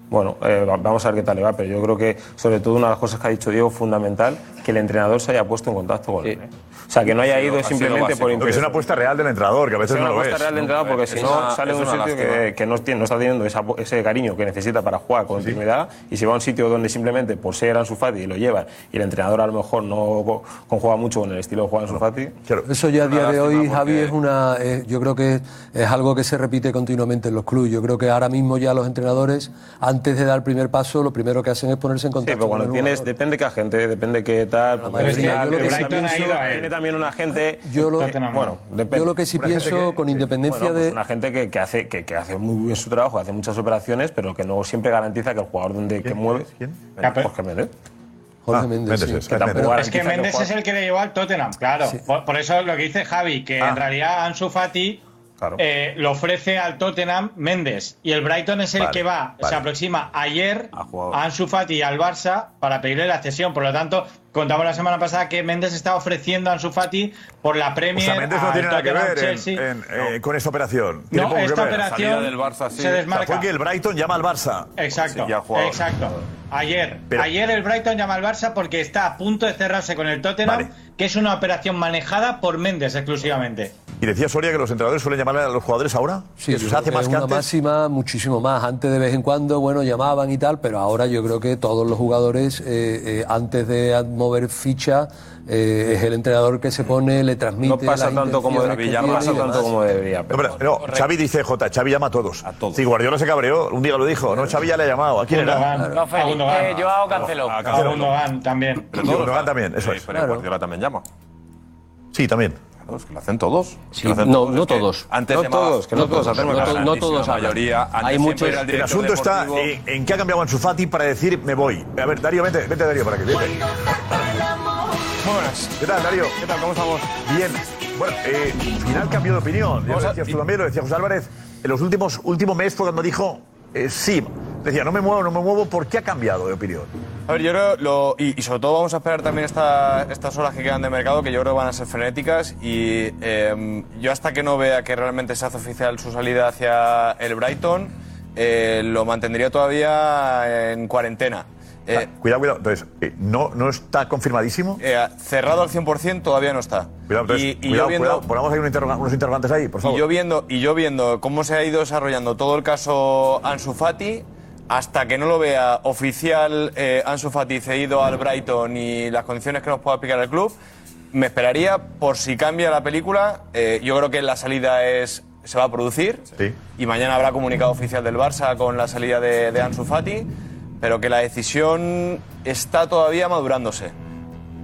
Bueno, eh, va- vamos a ver qué tal le va, pero yo creo que, sobre todo, una de las cosas que ha dicho Diego, fundamental, que el entrenador se haya puesto en contacto con él. ¿eh? O sea, que no haya ido simplemente por que es una apuesta real del entrenador, que a veces Es no una lo apuesta es. real de entrada porque si no una- sale de un es una sitio que, no, tiene, no está teniendo esa- ese cariño que necesita para jugar con continuidad y si va a un sitio donde simplemente por ser Ansu Fati y lo llevan y el entrenador a lo mejor no co- conjuga mucho con el estilo de de Ansu Fati. Eso ya a Una día de hoy, Javi, es una, eh, yo creo que es algo que se repite continuamente en los clubes. Yo creo que ahora mismo ya los entrenadores, antes de dar el primer paso, lo primero que hacen es ponerse en Sí, contacto pero con cuando el tienes, jugador. depende qué agente, depende qué tal. porque mayoría, yo lo que sí también pienso- tiene- tiene también un agente. Yo lo- bueno, depende. Yo lo que sí Una gente pienso, que- con independencia bueno, pues de- una gente que, que hace, que, que hace muy bien su trabajo, hace muchas operaciones, pero que no siempre garantiza que el jugador donde que mueve. ¿Quién? Jorge Méndez. Jorge Méndez, sí. Que Es que Méndez el es el que le llevó al Tottenham, claro. Por, por eso lo que dice Javi, que en realidad Ansu Fati eh, lo ofrece al Tottenham Méndez y el Brighton es el Vale, que va, se vale. aproxima ayer jugador. a Ansu Fati y al Barça para pedirle la cesión. Por lo tanto, contamos la semana pasada que Méndez está ofreciendo a Ansu Fati por la O Premier. sea, Méndez no tiene nada que ver en- eh, con esta operación. Tiene No, esta operación del Barça, sí. se O desmarca. sea, fue que el Brighton llama al Barça. Exacto, Sí, ya ha jugado. exacto. Ayer, Pero- ayer el Brighton llama al Barça porque está a punto de cerrarse con el Tottenham, que es una operación manejada por Méndez exclusivamente. Y decía Soria que los entrenadores suelen llamar a los jugadores ahora. Sí, que se hace más es que una antes. máxima, muchísimo más. Antes de vez en cuando, bueno, llamaban y tal, pero ahora yo creo que todos los jugadores, eh, eh, antes de mover ficha, eh, es el entrenador que se pone, le transmite. No pasa tanto como debería, no pasa tanto como debería. No, pero, no, Xavi dice J, Xavi llama a todos. A todos. Sí, Guardiola se cabreó, un día lo dijo, no, Xavi ya le ha llamado. ¿A quién era? No, Félix. Joao Cancelo. A. Gundogan también. Gundogan también, eso es. Pero Guardiola también llama. Sí, también. Claro, es que lo hacen todos. Sí, lo hacen no, no Es que todos. Antes No llamaba- todos, que no todos hacemos No, no todos La mayoría. Antes Hay muchos- el asunto está en, en qué ha cambiado Ansu Fati para decir me voy. A ver, Darío, vete, vete Darío, para que vete. Muy buenas. ¿Qué tal, Darío? ¿Qué tal? ¿Cómo estamos? Bien. Bueno, eh, final cambio de opinión. Ya Vamos lo a- decías tú también, lo decía José Álvarez. En los últimos último mes fue cuando dijo eh, sí. Decía, no me muevo, no me muevo. ¿Por qué ha cambiado de opinión? A ver, yo creo, lo, y, y sobre todo vamos a esperar también esta- estas horas que quedan de mercado, que yo creo que van a ser frenéticas. Y eh, yo hasta que no vea que realmente se hace oficial su salida hacia el Brighton, eh, lo mantendría todavía en cuarentena. Eh, Cuidado, cuidado. Entonces, eh, no, no está confirmadísimo. eh, cerrado al 100% todavía no está. Cuidado, entonces, y, y cuidado, yo viendo, cuidado. Ponamos ahí un interroga- unos interrogantes ahí, por favor. y yo viendo y yo viendo cómo se ha ido desarrollando todo el caso Ansu Fati, hasta que no lo vea oficial eh, Ansu Fati cedido al Brighton y las condiciones que nos pueda aplicar el club, me esperaría por si cambia la película. eh, yo creo que la salida es se va a producir Sí. y mañana habrá comunicado oficial del Barça con la salida de, de Ansu Fati, pero que la decisión está todavía madurándose.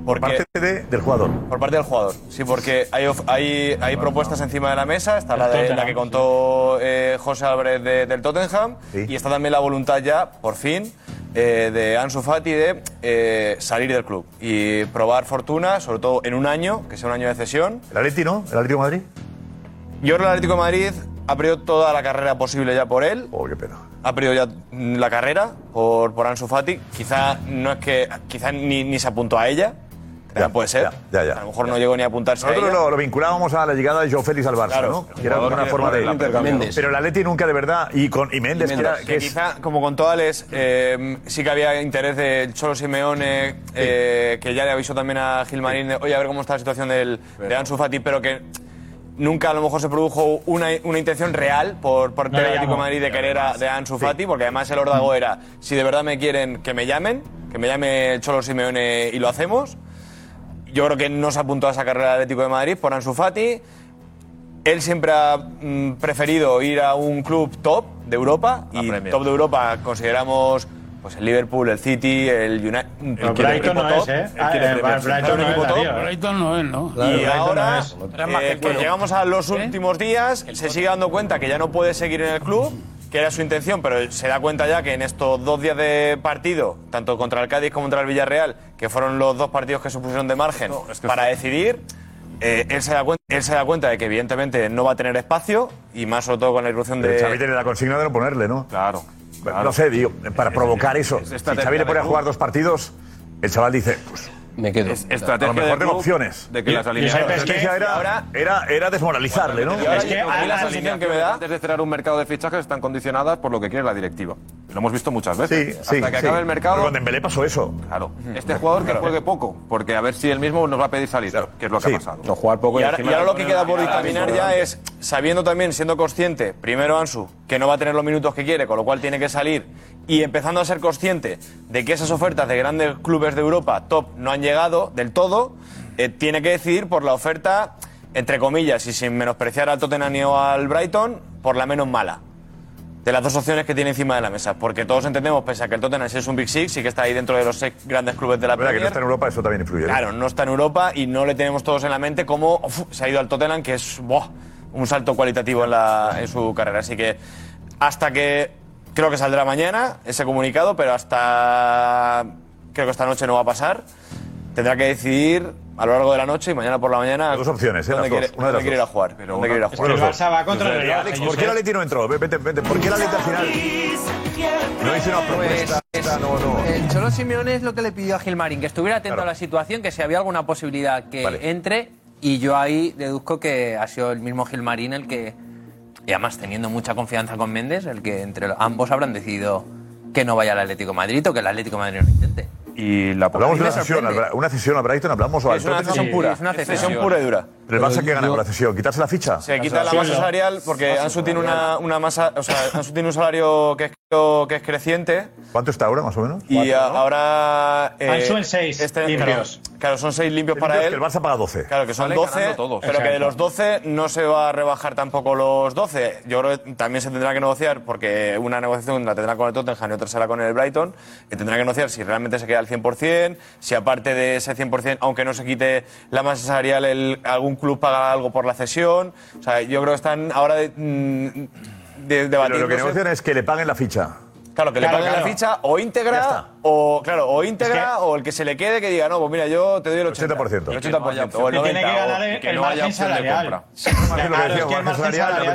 Por parte de- del jugador. Por parte del jugador, sí, porque hay, of- hay, hay propuestas encima de la mesa, está la, de, la que contó eh, José Álvarez de- del Tottenham y está también la voluntad ya, por fin, eh, de Ansu Fati de eh, salir del club y probar fortuna, sobre todo en un año, que sea un año de cesión. ¿El Atleti no? ¿El Atlético de Madrid? Yo creo que el Atlético de Madrid ha perdido toda la carrera posible ya por él. Oh, qué pena. ha perdido ya mm, la carrera por, por Ansu Fati. Quizá no es que quizá ni, ni se apuntó a ella. Ya, puede ser. ya, ya. A lo mejor no llegó ni a apuntarse a Nosotros ella. lo, lo vinculábamos a la llegada de Joe Félix al Barça, Claro, ¿no? Que era una forma de. Pero el Atleti nunca de verdad. Y con y Méndez, que, era- que Que es- quizá, como con todas les, eh, sí que había interés del Cholo Simeone, eh, que ya le avisó también a Gilmarín, de, oye, a ver cómo está la situación del, de Ansu Fati, pero que nunca a lo mejor se produjo una, una intención real por parte No del Atlético de. Madrid de querer a, de Ansu Fati, porque además el órdago era, si de verdad me quieren, que me llamen, que me llame el Cholo Simeone y lo hacemos. Yo creo que no se apuntó a esa carrera del Atlético de Madrid por Ansu Fati. Él siempre ha mm, preferido ir a un club top de Europa y top de Europa consideramos pues el Liverpool, el City, el United. Pero Brighton no es, ¿eh? Ah, eh, Brighton no es, ¿eh? Brighton no es, ¿no? y ahora, más eh, que pues llegamos a los últimos días, se sigue dando cuenta que ya no puede seguir en el club, que era su intención, pero se da cuenta ya que en estos dos días de partido, tanto contra el Cádiz como contra el Villarreal, que fueron los dos partidos que supusieron de margen para decidir, eh, él, se da cuenta, él se da cuenta de que evidentemente no va a tener espacio, y más sobre todo con la irrupción de... Xavi tiene la consigna de no ponerle, ¿no? Claro. No sé, digo, para provocar eso. es Si estrategia Xavi le pone a jugar dos partidos, el chaval dice, pues, me quedo. Es a estrategia lo mejor del tengo club opciones. de que las Y- alineaciones- La estrategia era, ahora- era, era desmoralizarle, ¿no? Y ahora Es que a mí la sensación que me da- Antes de cerrar un mercado de fichajes están condicionadas por lo que quiere la directiva. Lo hemos visto muchas veces. Sí, Hasta sí, que sí. acabe el mercado. Pero con Dembélé pasó eso. Claro. Este jugador que juegue poco, porque a ver si él mismo nos va a pedir salir, que es lo que Sí. ha pasado. No jugar poco Y ahora, encima y ahora lo que queda por a- dictaminar ya es, sabiendo también, siendo consciente, primero Ansu, que no va a tener los minutos que quiere, con lo cual tiene que salir, y empezando a ser consciente de que esas ofertas de grandes clubes de Europa top no han llegado del todo, eh, tiene que decidir por la oferta, entre comillas, y sin menospreciar al Tottenham ni al Brighton, por la menos mala. De las dos opciones que tiene encima de la mesa, porque todos entendemos, pese a que el Tottenham es un Big Six, sí que está ahí dentro de los seis grandes clubes de la verdad que no Premier. está en Europa, eso también influye. ¿eh? Claro, no está en Europa y no le tenemos todos en la mente cómo uf, se ha ido al Tottenham, que es buah, un salto cualitativo en, la, en su carrera. Así que hasta que creo que saldrá mañana ese comunicado, pero hasta creo que esta noche no va a pasar. Tendrá que decidir a lo largo de la noche y mañana por la mañana. Dos opciones, ¿eh? ¿Dónde quiere, una de las dónde quiere ir a jugar? Pero ¿Dónde quiere ir a Es jugar? que el Barça va contra el Alex, ¿eh, ¿por qué el? Atleti no entró? Vete, vete, ¿Por qué el Atleti al final no hizo una propuesta? No, no. El Cholo Simeone es lo que le pidió a Gilmarín, que estuviera atento Claro. a la situación, que si había alguna posibilidad que Vale. entre, y yo ahí deduzco que ha sido el mismo Gilmarín el que, y además teniendo mucha confianza con Méndez, el que entre ambos habrán decidido que no vaya al Atlético de Madrid o que el Atlético de Madrid no intente. Y la Hablamos de una cesión, una cesión a Brighton, hablamos o al Es una cesión pura. es una cesión. pura y dura. ¿Pero el Barça qué gana yo- con la cesión? ¿Quitarse la ficha? Se quita la masa salarial porque Ansu tiene una, una masa, o sea, Ansu tiene un salario que es, que es creciente ¿Cuánto está ahora, más o menos? y a- ahora eh, Ansu en seis Claro, limpios. claro, son seis limpios para Limpios él. que el Barça paga 12. Claro, que son Sale 12, ganando todos. pero que de los 12 no se va a rebajar tampoco los 12. Yo creo que también se tendrá que negociar, porque una negociación la tendrá con el Tottenham y otra será con el Brighton, que tendrá que negociar si realmente se queda al 100%, si aparte de ese 100%, aunque no se quite la masa salarial, el- algún club paga algo por la cesión. O sea, yo creo que están ahora de, mm, de, Pero debatiéndose- lo que negocian es que le paguen la ficha. Claro, que le Claro, paguen la ficha o íntegra, o claro, o íntegra, Es que- o el que se le quede que diga, no, pues mira, yo te doy el 80%. 80%. El 80%. o el Que tiene que 90%, o- ganar el, que el no haya margen salarial.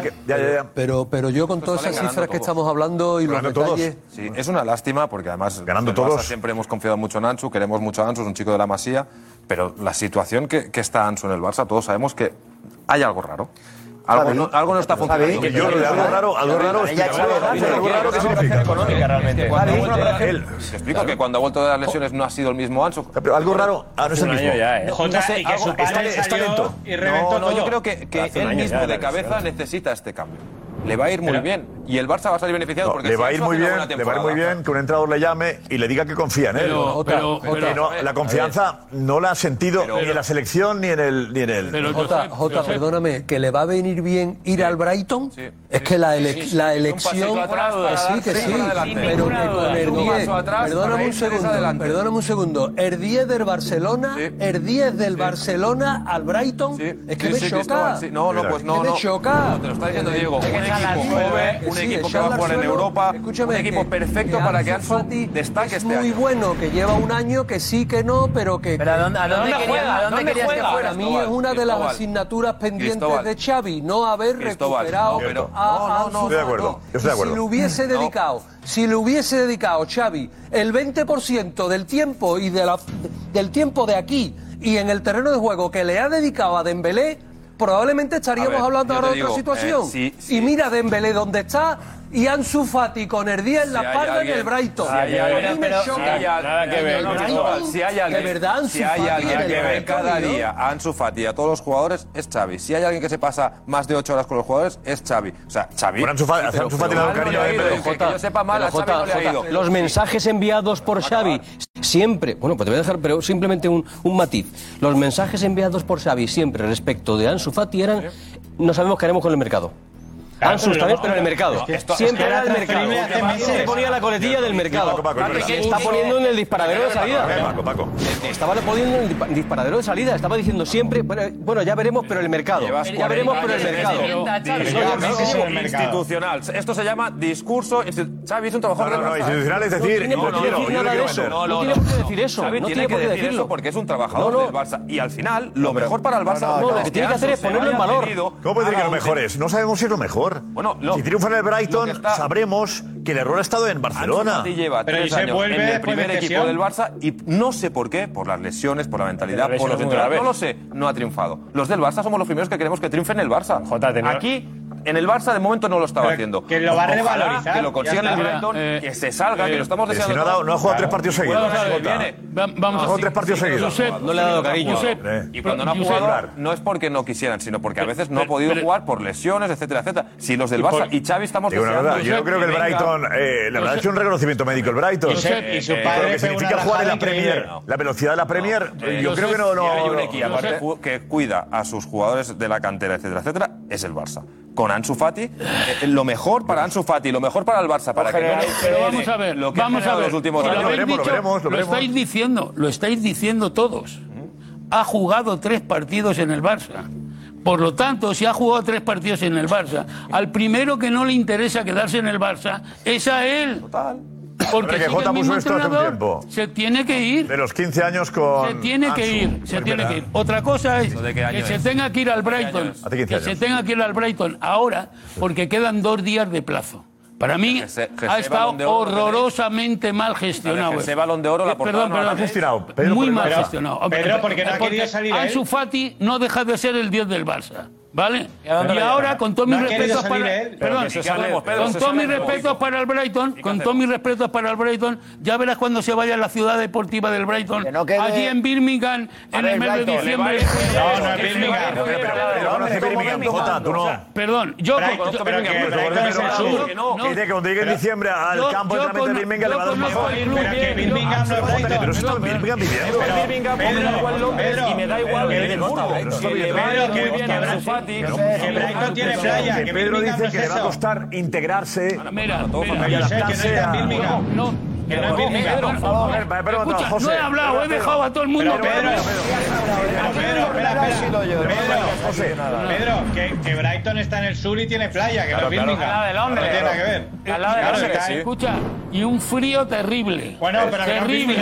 que que que-. Pero, pero yo con todas esas cifras que estamos hablando y los detalles... Sí, es una lástima porque además Ganando todos. siempre hemos confiado mucho en Ansu, queremos mucho a Ansu, es un chico de la Masía, pero la situación que, que está Ansu en el Barça, todos sabemos que hay algo raro. Algo no, algo no está funcionando. Yo, algo raro, algo raro, es que- algo raro, ¿qué significa? económica realmente. Él. Te explico que cuando ha vuelto de las lesiones no ha sido el mismo Ansu. Pero algo raro, ah, no es el mismo. Jota, No sé, y que algo- su padre está- lento. No, no, yo creo que, que él mismo ya, de cabeza necesita este cambio. Le va a ir muy bien. Y el Barça va a salir beneficiado No, porque le si va a ir muy bien, le va a ir muy bien que un entrenador le llame y le diga que confía en él. Pero- no, la confianza no la ha sentido ni en la selección ni en el ni en el. Pero Jota, perdóname, que le va a venir bien ir al Brighton. Es que la, ele- Sí, sí, la sí, un elección. atrás que sí, que sí. Pero que Ninguna con duda. el Un 10. paso atrás Perdóname un segundo. Perdóname un segundo. El 10 del Barcelona, el 10 del Barcelona al Brighton. Es que Sí, me sí, choca. Cristóbal, sí. No, no, pues no, Que no. me choca. Te lo está diciendo Diego. Joven, un Sí, equipo que va a jugar en. Europa, Escúchame, un equipo que- perfecto que para que Ansu Fati destaque es este muy año. bueno, que lleva un año que sí, que no, pero que... Pero ¿a dónde- a dónde ¿Dónde querías- juega? a dónde ¿Dónde querías que fuera? Para mí es una de las Cristóbal. asignaturas pendientes Cristóbal. de Xavi, no haber Cristóbal, recuperado no, pero- a, no, no, a no, estoy de acuerdo, yo estoy de acuerdo. Si le hubiese dedicado, si le hubiese dedicado Xavi el 20% del tiempo y de la, del tiempo de aquí y en el terreno de juego que le ha dedicado a Dembélé, probablemente estaríamos ver, hablando ahora de otra situación. eh, sí, sí. Y mira Dembélé dónde está y Ansu Fati con el día en la Si espalda en el Brighton. si hay alguien- me pero- choca. si hay al- Nada que ver, si hay alguien, De verdad, Ansu si hay Fati alguien que ve cada día a Ansu Fati y a todos los jugadores es Xavi. Si hay alguien que se pasa más de 8 horas con los jugadores es Xavi. O sea, Xavi. Bueno, Ansu Fati- Pero- Ansu Fati pero le da un cariño a Dembélé. que yo sepa mal, a Pero, Xavi no le ha Jota, ido. Los mensajes enviados por Xavi, siempre, bueno, pues te voy a dejar, pero simplemente un, un matiz. Los mensajes enviados por Xavi siempre respecto de Ansu Fati eran, no sabemos qué haremos con el mercado. Claro, Ansu pero en el mercado. Siempre era el mercado. meses. ponía la coletilla del mercado. Está poniendo en el disparadero de salida. Paco, Paco. Estaba poniendo en el dispa- disparadero de salida. Estaba diciendo siempre, bueno, ya veremos, pero el mercado. Ya veremos, pero el 40 mercado. institucional. Esto se llama discurso. Xavi es un trabajador No, institucional es decir, No tiene por yo qué quiero, meter. No tiene por qué decir eso. No tiene por qué decir decirlo. porque es un trabajador del Barça. Y al final, lo mejor para el Barça lo que tiene que hacer es ponerlo en valor. ¿Cómo puede decir que lo mejor es? No sabemos si es lo mejor. Bueno, lo- si triunfa en el Brighton, que está- sabremos que el error ha estado en Barcelona. Lleva Pero tres ¿y se años vuelve en el primer equipo del Barça y no sé por qué, por las lesiones, por la mentalidad, por los entrenadores, no lo sé, no ha triunfado. Los del Barça somos los primeros que queremos que triunfe en el Barça. Jota, tenía- Aquí, en el Barça, de momento no lo estaba Pero haciendo. que lo va a Ojalá revalorizar, Que lo consiga en el. Brighton, Eh, que se salga, que lo estamos Que si deseando. no ha, dado- no ha jugado tres partidos seguidos. Vamos Ha jugado tres partidos seguidos. Josep, No le ha dado cariño. Josep, Eh. Y cuando no ha Josep, jugado, no es porque no quisieran, sino porque a veces no ha podido pero- jugar por lesiones, etcétera, etcétera. Si los del Y por- Barça y Xavi estamos deseando verdad, yo no creo que el. Brighton, eh, le habrá hecho un reconocimiento médico el Brighton. Josep, y su Eh, padre lo que significa jugar en la Premier, la velocidad de la Premier, Eh, yo creo que no, ju- que cuida a sus jugadores de la cantera, etcétera, etcétera, es el Barça. Con Ansu Fati, eh, lo mejor para Ansu Fati, lo mejor para el Barça, para que no Pero vamos a ver, lo que vamos a ver. los últimos lo años. habéis veremos, lo veremos, lo veremos. estáis diciendo, lo estáis diciendo todos. Ha jugado tres partidos en el Barça. Por lo tanto, si ha jugado tres partidos en el Barça, al primero que no le interesa quedarse en el Barça es a él. Porque si Jota el mismo puso esto hace un entrenador tiempo. se tiene que ir. De los 15 años con. Se tiene que Ansu. ir, se tiene que ir. Otra cosa es ¿De qué año que se tenga que ir al Brighton, Hace 15 que se tenga que ir al Brighton ahora, porque quedan dos días de plazo. Para mí ha estado Balón de Oro, horrorosamente mal gestionado. Jesse Balón de Oro, la portada Perdón, no la perdón. tenéis. gestionado, Pedro, Muy mal gestionado. Pedro, porque no ha querido salir. Ansu Fati no deja de ser el 10 del Barça. ¿Vale? Y, ahora, con todos mis respetos para. él. Perdón, Pedro, con se todos mis hablemos. respetos para el Brighton, con todos mis respetos para el Brighton, ya verás cuando se vaya a la ciudad deportiva del Brighton, Que no quede- allí en Birmingham, en el mes de diciembre. No, no es Birmingham. Perdón, yo dice que cuando llegue en diciembre al campo de yo entrenamiento de cono- Birmingham le va a dar Birmingham no es Jota, Brighton. pero eso está en Birmingham viviendo. Pero- Birmingham, me da igual Londres Pedro, y me da igual Pedro, Edimburgo. Pero eso está Que Pedro, que- tiene playa, Que dice que le va a costar integrarse Mira, mira, adaptarse a- no, Que no es. Pedro, Por favor, Escucha, he hablado, he Pedro, dejado a todo el mundo. Pero Pedro. Pedro, Pedro, que, que Brighton está en el sur y tiene playa, que no es Birmingham. Al lado de Londres. No tiene nada que ver. Al lado de Londres, Escucha, y un frío terrible. Bueno, pero que no es terrible.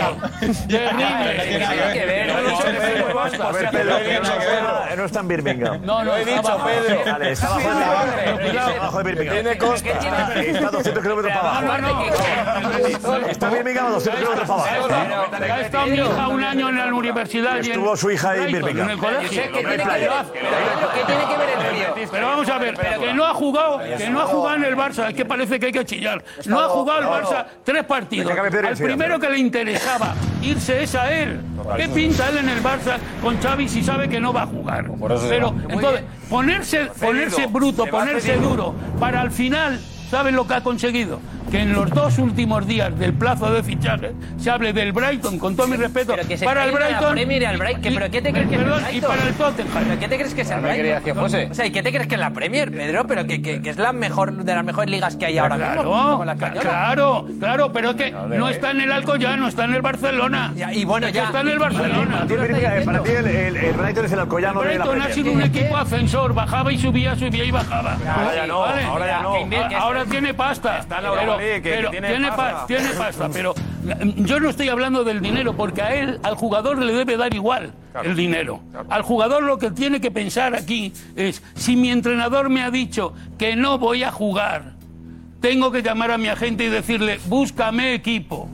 No está- en Birmingham. No, no, Lo he dicho, Pedro. Vale, está abajo de Birmingham. Tiene costa. Está a 200 kilómetros para No, abajo. En Birmingham a 200 kilómetros para abajo. Ha estado mi hija un año en la universidad. y Estuvo su hija en Birmingham. En el colegio. ¿Qué tiene que ver? ¿Qué tiene que ver el frío? Pero vamos a ver, que no ha jugado, que no ha jugado en el Barça, es que parece que hay que chillar. No ha jugado el Barça tres partidos. Al enseguida. primero que le interesaba irse es a él. ¿Qué pinta él en el Barça con Xavi si sabe que no va a jugar? Pero entonces, ponerse, ponerse bruto, ponerse duro, para al final, ¿saben lo que ha conseguido? Que en los dos últimos días del plazo de fichaje se hable del Brighton, con todo mi respeto, Pero que se para el traiga la Brighton. Premier y al Brighton. ¿Pero qué te crees que es el Perdón, y Brighton? para el Tottenham. ¿Pero qué te crees que es el Brighton? querías que fuese. O sea, ¿y qué te crees que es la Premier, Pedro? Pero que, que- que es la mejor de las mejores ligas que hay ahora mismo. Claro, como la española. claro, claro, pero es que no está en el Alcoyano, está en el Barcelona. y bueno, Es que ya. Está en el Barcelona. Para ti el, el- el Brighton es el Alcoyano de la Brighton ha Premier. sido un equipo ascensor, bajaba y subía, subía y bajaba. Ahora ya no, ahora ya no. Ahora tiene pasta. en la pero, que pero tiene tiene, pasta. pa- tiene pasta, pero yo no estoy hablando del dinero, porque a él, al jugador le debe dar igual el dinero. Al jugador lo que tiene que pensar aquí es, si mi entrenador me ha dicho que no voy a jugar, tengo que llamar a mi agente y decirle, búscame equipo.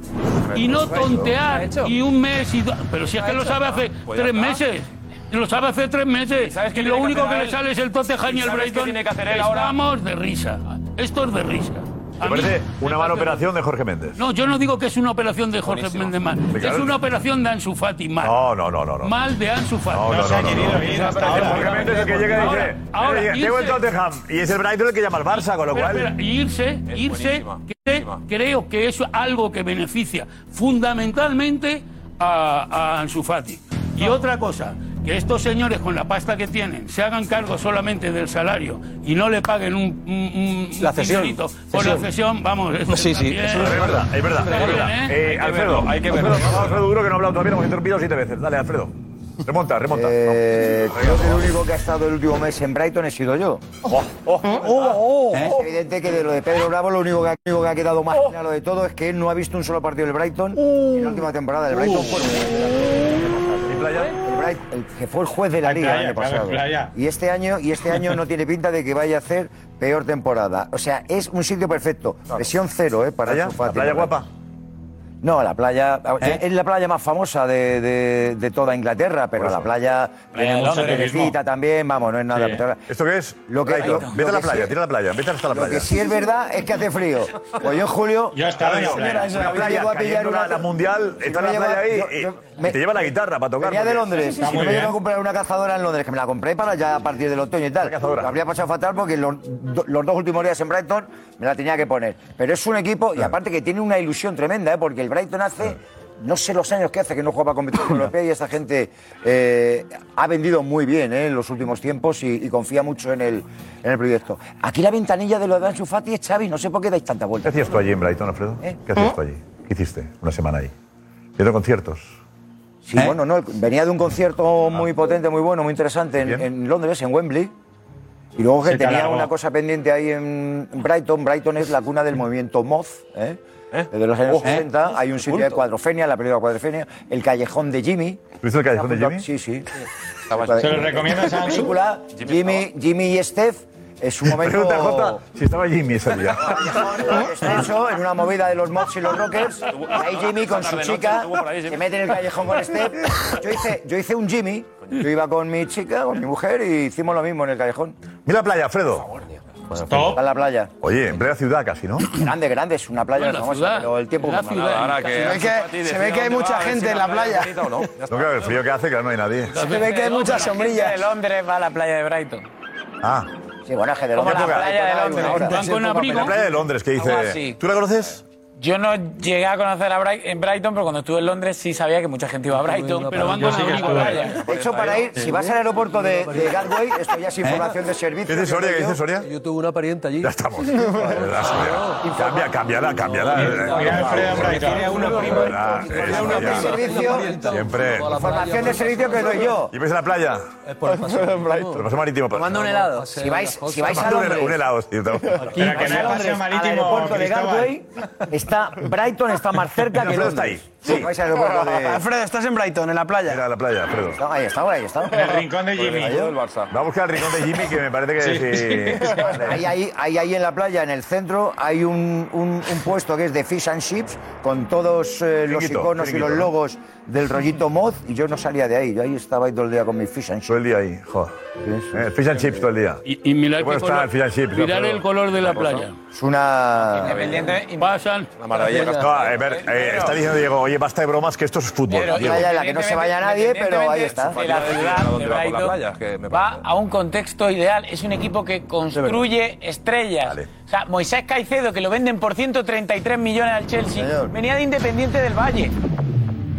Y no tontear y un mes y dos. Pero si es que lo sabe hace Pues tres meses. Lo sabe hace tres meses. Y lo único que le sale es el Tottenham y ¿Y el Brighton. tiene que hacer él ahora? Estamos de risa. Esto es de risa. Mí parece una mala operación de Jorge Méndez. No, yo no digo que es una operación de Jorge Méndez mal. Es una operación de Ansu Fati mal. No, no, no, no. no. Mal de Ansu Fati. No, no, no, no, no. Jorge Méndez es el que llega y Ahora, dice, ahora, "Oye, tengo el Tottenham y es el Brighton el que llama al Barça, con lo Espera, cual... espera, y irse, irse, que- creo que es algo que beneficia fundamentalmente a, a Ansu Fati. Y otra cosa, que estos señores con la pasta que tienen se hagan cargo solamente del salario y no le paguen un, un, un La cesión. dinerito por la Cesión. vamos. eso Sí, sí, eso Es verdad, es verdad. Está bien, ¿eh? Eh, Hay que Alfredo, verlo, hay que Alfredo, verlo. vamos, Alfredo Duro, que no ha hablado todavía, lo hemos interrumpido siete veces. Dale, Alfredo. Remonta, remonta. Eh, creo que el único que ha estado el último mes en Brighton he sido yo. Es evidente que de lo de Pedro Bravo lo único que, ha- lo único que ha quedado más claro de todo es que él no ha visto un solo partido del Brighton en la última temporada. El Brighton fue el juez la. El el que fue el juez de la liga el playa, año claro, pasado. playa. Y este año y este año no tiene pinta de que vaya a hacer peor temporada. O sea, es un sitio perfecto. Presión cero, ¿eh? Para ¿Playa? ¿La playa guapa? No, la playa. Es la playa más famosa de, de- de toda Inglaterra, pero la playa Playa tiene de mucha también, vamos, no es nada. ¿Esto qué es? Lo que, lo- Vete lo a la playa, sí- tira a la playa, vete hasta la Lo playa. que sí es verdad es que hace frío. Pues yo en julio. Yo estaba en la playa. me playa a pillar una- la, la mundial, Sí, está la playa ahí te lleva la guitarra para tocar. Venía de porque- Londres. y me iba a comprar una cazadora en Londres, que me la compré para ya a partir del otoño y tal. Habría pasado fatal porque los, do- los dos últimos días en Brighton me la tenía que poner. Pero es un equipo, y aparte que tiene una ilusión tremenda, ¿eh? porque el Brighton hace. No sé los años que hace que no juega para competición europea y esta gente eh, ha vendido muy bien ¿eh? en los últimos tiempos y, y confía mucho en el, en el proyecto. Aquí la ventanilla de lo de Ansu Fati es Xavi, no sé por qué dais tanta vuelta. ¿Qué hacías tú allí en Brighton, Alfredo? ¿Qué hacías tú allí? ¿Qué hiciste una semana ahí? ¿Viendo conciertos? Sí, bueno, no, venía de un concierto muy potente, muy bueno, muy interesante en, en Londres, en Wembley. Y luego que Se tenía una cosa pendiente ahí en Brighton. Brighton es la cuna del movimiento Moz. ¿eh? Desde los años Oh. 60 hay un sitio de cuadrofenia, la película Cuadrofenia, el callejón de Jimmy. ¿Viste el callejón de Jimmy? Sí, sí. ¿Se lo recomiendas a La película Jimmy, Jimmy y Steph es un momento... Pregunta, Jota, si estaba Jimmy ese día. [LAUGHS] extenso en una movida de los Mods y los Rockers. Y ahí Jimmy con su chica se mete en el callejón con Steph. Yo hice, yo hice un Jimmy. Yo iba con mi chica, con mi mujer y hicimos lo mismo en el callejón. Mira la playa, Alfredo. Está en la playa. Oye, en plena ciudad casi, ¿no? [CLEARS THROAT] Grande, grande, es una playa Bueno, famosa, ciudad, pero el tiempo la ciudad. Ahora que Se ve que- se ve que hay mucha a gente si en la playa. no. No, está. claro, el frío que hace, claro, no hay nadie. Se ve que hay muchas de sombrillas. Londres va a la playa de Brighton. Ah, Sí, bueno, es que de Como la playa de Londres. Van con abrigo. la playa de Londres, que dice... ¿Tú la conoces? Yo no llegué a conocer a Bright- en Brighton, pero cuando estuve en Londres sí sabía que mucha gente iba a Brighton. Pero van con sí. De hecho, para ir, si vas al aeropuerto de, de Gatway, esto ya es información de servicio. ¿Qué dice Soria? ¿Qué Yo- dice Soria? Yo tuve una pariente allí. Ya estamos. La Soria. Cambia, cámbiala, cámbiala. Eso ya. Servicio, Siempre. información de servicio que doy yo. ¿Y ves en la playa? Por el el paseo marítimo. Tomando un helado. Si vais, si vais a Londres, un helado, sí. no. Pero que no Londres, paseo marítimo, de Cristóbal. Está Brighton está más cerca que Alfredo está Londres. ahí. Sí. Vais al aeropuerto de... Alfredo, estás en Brighton, en la playa. Mira la playa, Alfredo. No, ahí está, ahí está. En el rincón de Jimmy. El Barça. Va a buscar el rincón de Jimmy, que me parece que sí. Ahí, ahí, ahí, ahí en la playa, en el centro, hay un, un- un puesto que es de Fish and Chips, con todos eh, los iconos y los ¿no? Del rollito Moz, y yo no salía de ahí. Yo ahí estaba ahí todo el día con mi Fish and Chips. Todo el día ahí, joder. Eh, fish and chips todo el día. Y, y mirad Qué bueno qué está color, el fish and chips, mirad Alfredo. el color de la playa. Es una... Independiente, Pasan Una maravilla. No, a ver, eh, está diciendo Diego, oye, basta de bromas que esto es fútbol. Pero, Diego. independientemente de la ciudad de Brighton va a un contexto ideal. Es un equipo que construye estrellas. O sea, Moisés Caicedo, que lo venden por 133 millones al Chelsea, venía de Independiente del Valle.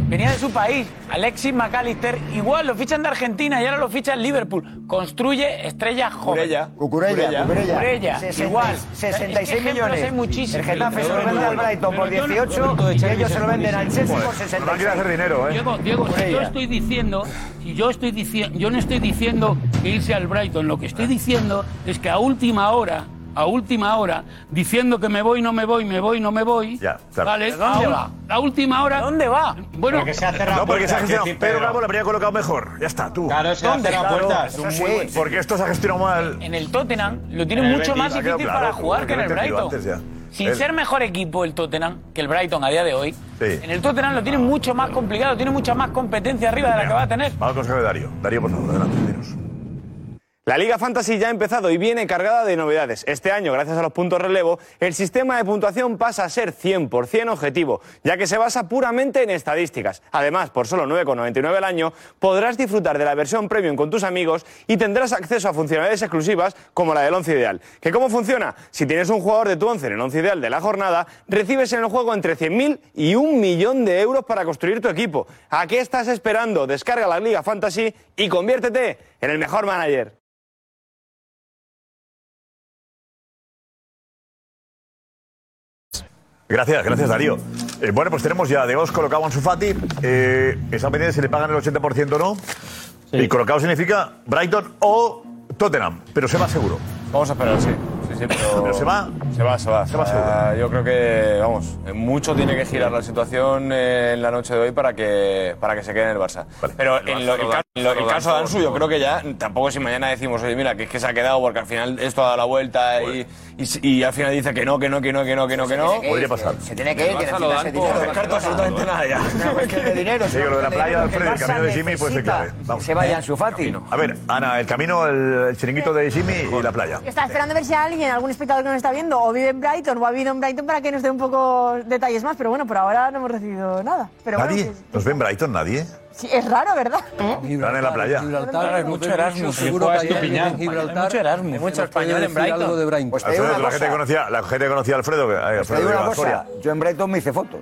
Venía de su país. Alexis McAllister, igual lo fichan de Argentina y ahora lo fichan Liverpool. Construye estrellas jóvenes. Cucurella, Cucurella. Cucurella, 60, igual. 66 Es que ejemplos millones. hay muchísimos. El Getafe se lo vende al Brighton por 18 y ellos se lo venden al Chelsea por 66. Diego, Diego, si yo estoy diciendo, si yo estoy diciendo, yo no estoy diciendo que irse al Brighton, lo que estoy diciendo es que a última hora, a última hora, diciendo que me voy, no me voy, me voy, no me voy, claro. ¿vale? ¿Pero dónde a, va? A última hora. ¿Dónde va? Bueno, No, porque se ha gestionado. Pedro Bravo le habría colocado mejor. Ya está, tú. Claro, se ha ¿Dónde? cerrado Claro, puertas. es un muy buen- Porque esto se ha gestionado mal. En el Tottenham lo tiene mucho más Ha difícil claro, para jugar que en el lo Brighton. antes ya. Sin El- ser mejor equipo el Tottenham que el Brighton a día de hoy, en el Tottenham lo tiene mucho más complicado, tiene mucha más competencia arriba de la que va a tener. Vamos de Darío. Darío, por favor, adelante. dinos. La Liga Fantasy ya ha empezado y viene cargada de novedades. Este año, gracias a los puntos relevo, el sistema de puntuación pasa a ser 100% objetivo, ya que se basa puramente en estadísticas. Además, por solo 9,99 al año, podrás disfrutar de la versión premium con tus amigos y tendrás acceso a funcionalidades exclusivas como la del once ideal. ¿Que cómo funciona? Si tienes un jugador de tu once en el once ideal de la jornada, recibes en el juego entre 100.000 y un millón de euros para construir tu equipo. ¿A qué estás esperando? Descarga la Liga Fantasy y conviértete en el mejor manager. Gracias, gracias Darío. Eh, bueno, pues tenemos ya de Os colocado en su Fati. Eh, está pendiente si le pagan el 80% o no. Y colocado significa Brighton o Tottenham, pero se va seguro. Vamos a esperar, sí. Sí, pero... Pero se va. Se va, se va. Se va Ah, Yo creo que, vamos, mucho tiene que girar la situación eh, en la noche de hoy para que, para que se quede en el Barça. Pero en lo- el, lo- caso de Ansu, yo creo que ya, tampoco si mañana decimos, oye, mira, que es que se ha quedado porque al final esto ha dado la vuelta y, y, s- y al final dice que no, que no, que no, que no, que no, que no. Podría pasar. Se tiene que ir, que necesita ese dinero. No descarto absolutamente nada ya. [LAUGHS] De dinero. Sí, lo de la playa del el camino de Jimmy puede ser clave. Vamos. Que vaya Ansu Fati. A ver, Ana, el camino, el, el chiringuito de Jimmy y la playa. Está esperando a ver si alguien, algún espectador que nos está viendo, o vive en Brighton o ha vivido en Brighton para que nos dé un poco detalles más. Pero bueno, por ahora no hemos recibido nada. Pero ¿Nadie? bueno, ¿Nos ve en Brighton? ¿Nadie? sí, es raro, ¿verdad? Están en la playa. Gibraltar, es mucho Erasmus. Seguro que hay Gibraltar. Hay mucho Erasmus. que Mucho español en algo Brighton. de Brighton. Pues Alfredo, la gente conocía, la gente conocía a Alfredo, Te digo de una cosa, yo en Brighton me hice fotos.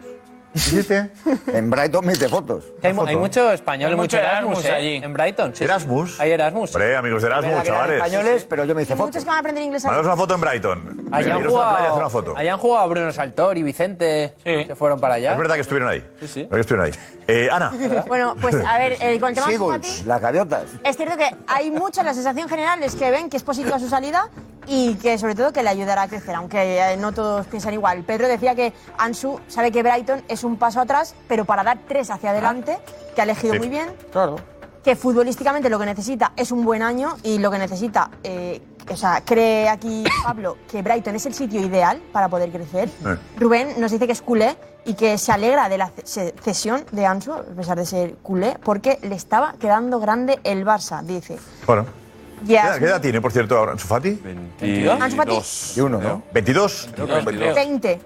[LAUGHS] En Brighton me hice fotos. Hay, mu- hay mucho español, Hay mucho Erasmus, Erasmus ¿eh? allí. En Brighton. sí, sí. Erasmus. Hay Erasmus. Hombre, amigos de Erasmus, chavales. españoles, pero yo me hice Hay fotos. muchos que van a aprender inglés ahí. Mandaos una foto en Brighton. Hayan Iros a la playa a hacer una jugado, foto. hayan jugado Bruno Saltor y Vicente. Se fueron para allá. Es verdad que estuvieron ahí. Sí, sí. Que estuvieron ahí. Eh, Ana. Bueno, pues a ver, eh, con el tema Seagulls, las gaviotas. Es cierto que hay mucha, la sensación general es que ven que es positiva su salida y que sobre todo que le ayudará a crecer, aunque eh, no todos piensan igual. Pedro decía que Ansu sabe que Brighton es un paso atrás, pero para dar tres hacia adelante, que ha elegido Sí. muy bien, Claro. que futbolísticamente lo que necesita es un buen año y lo que necesita, eh, o sea, cree aquí Pablo que Brighton es el sitio ideal para poder crecer. Eh. Rubén nos dice que es culé y que se alegra de la ce- cesión de Ansu, a pesar de ser culé, porque le estaba quedando grande el Barça, dice. Bueno. ¿Qué Ya. edad, qué edad tiene, por cierto, ahora Ansu Fati? Ansu Fati, 21, ¿no? ¿22? 20.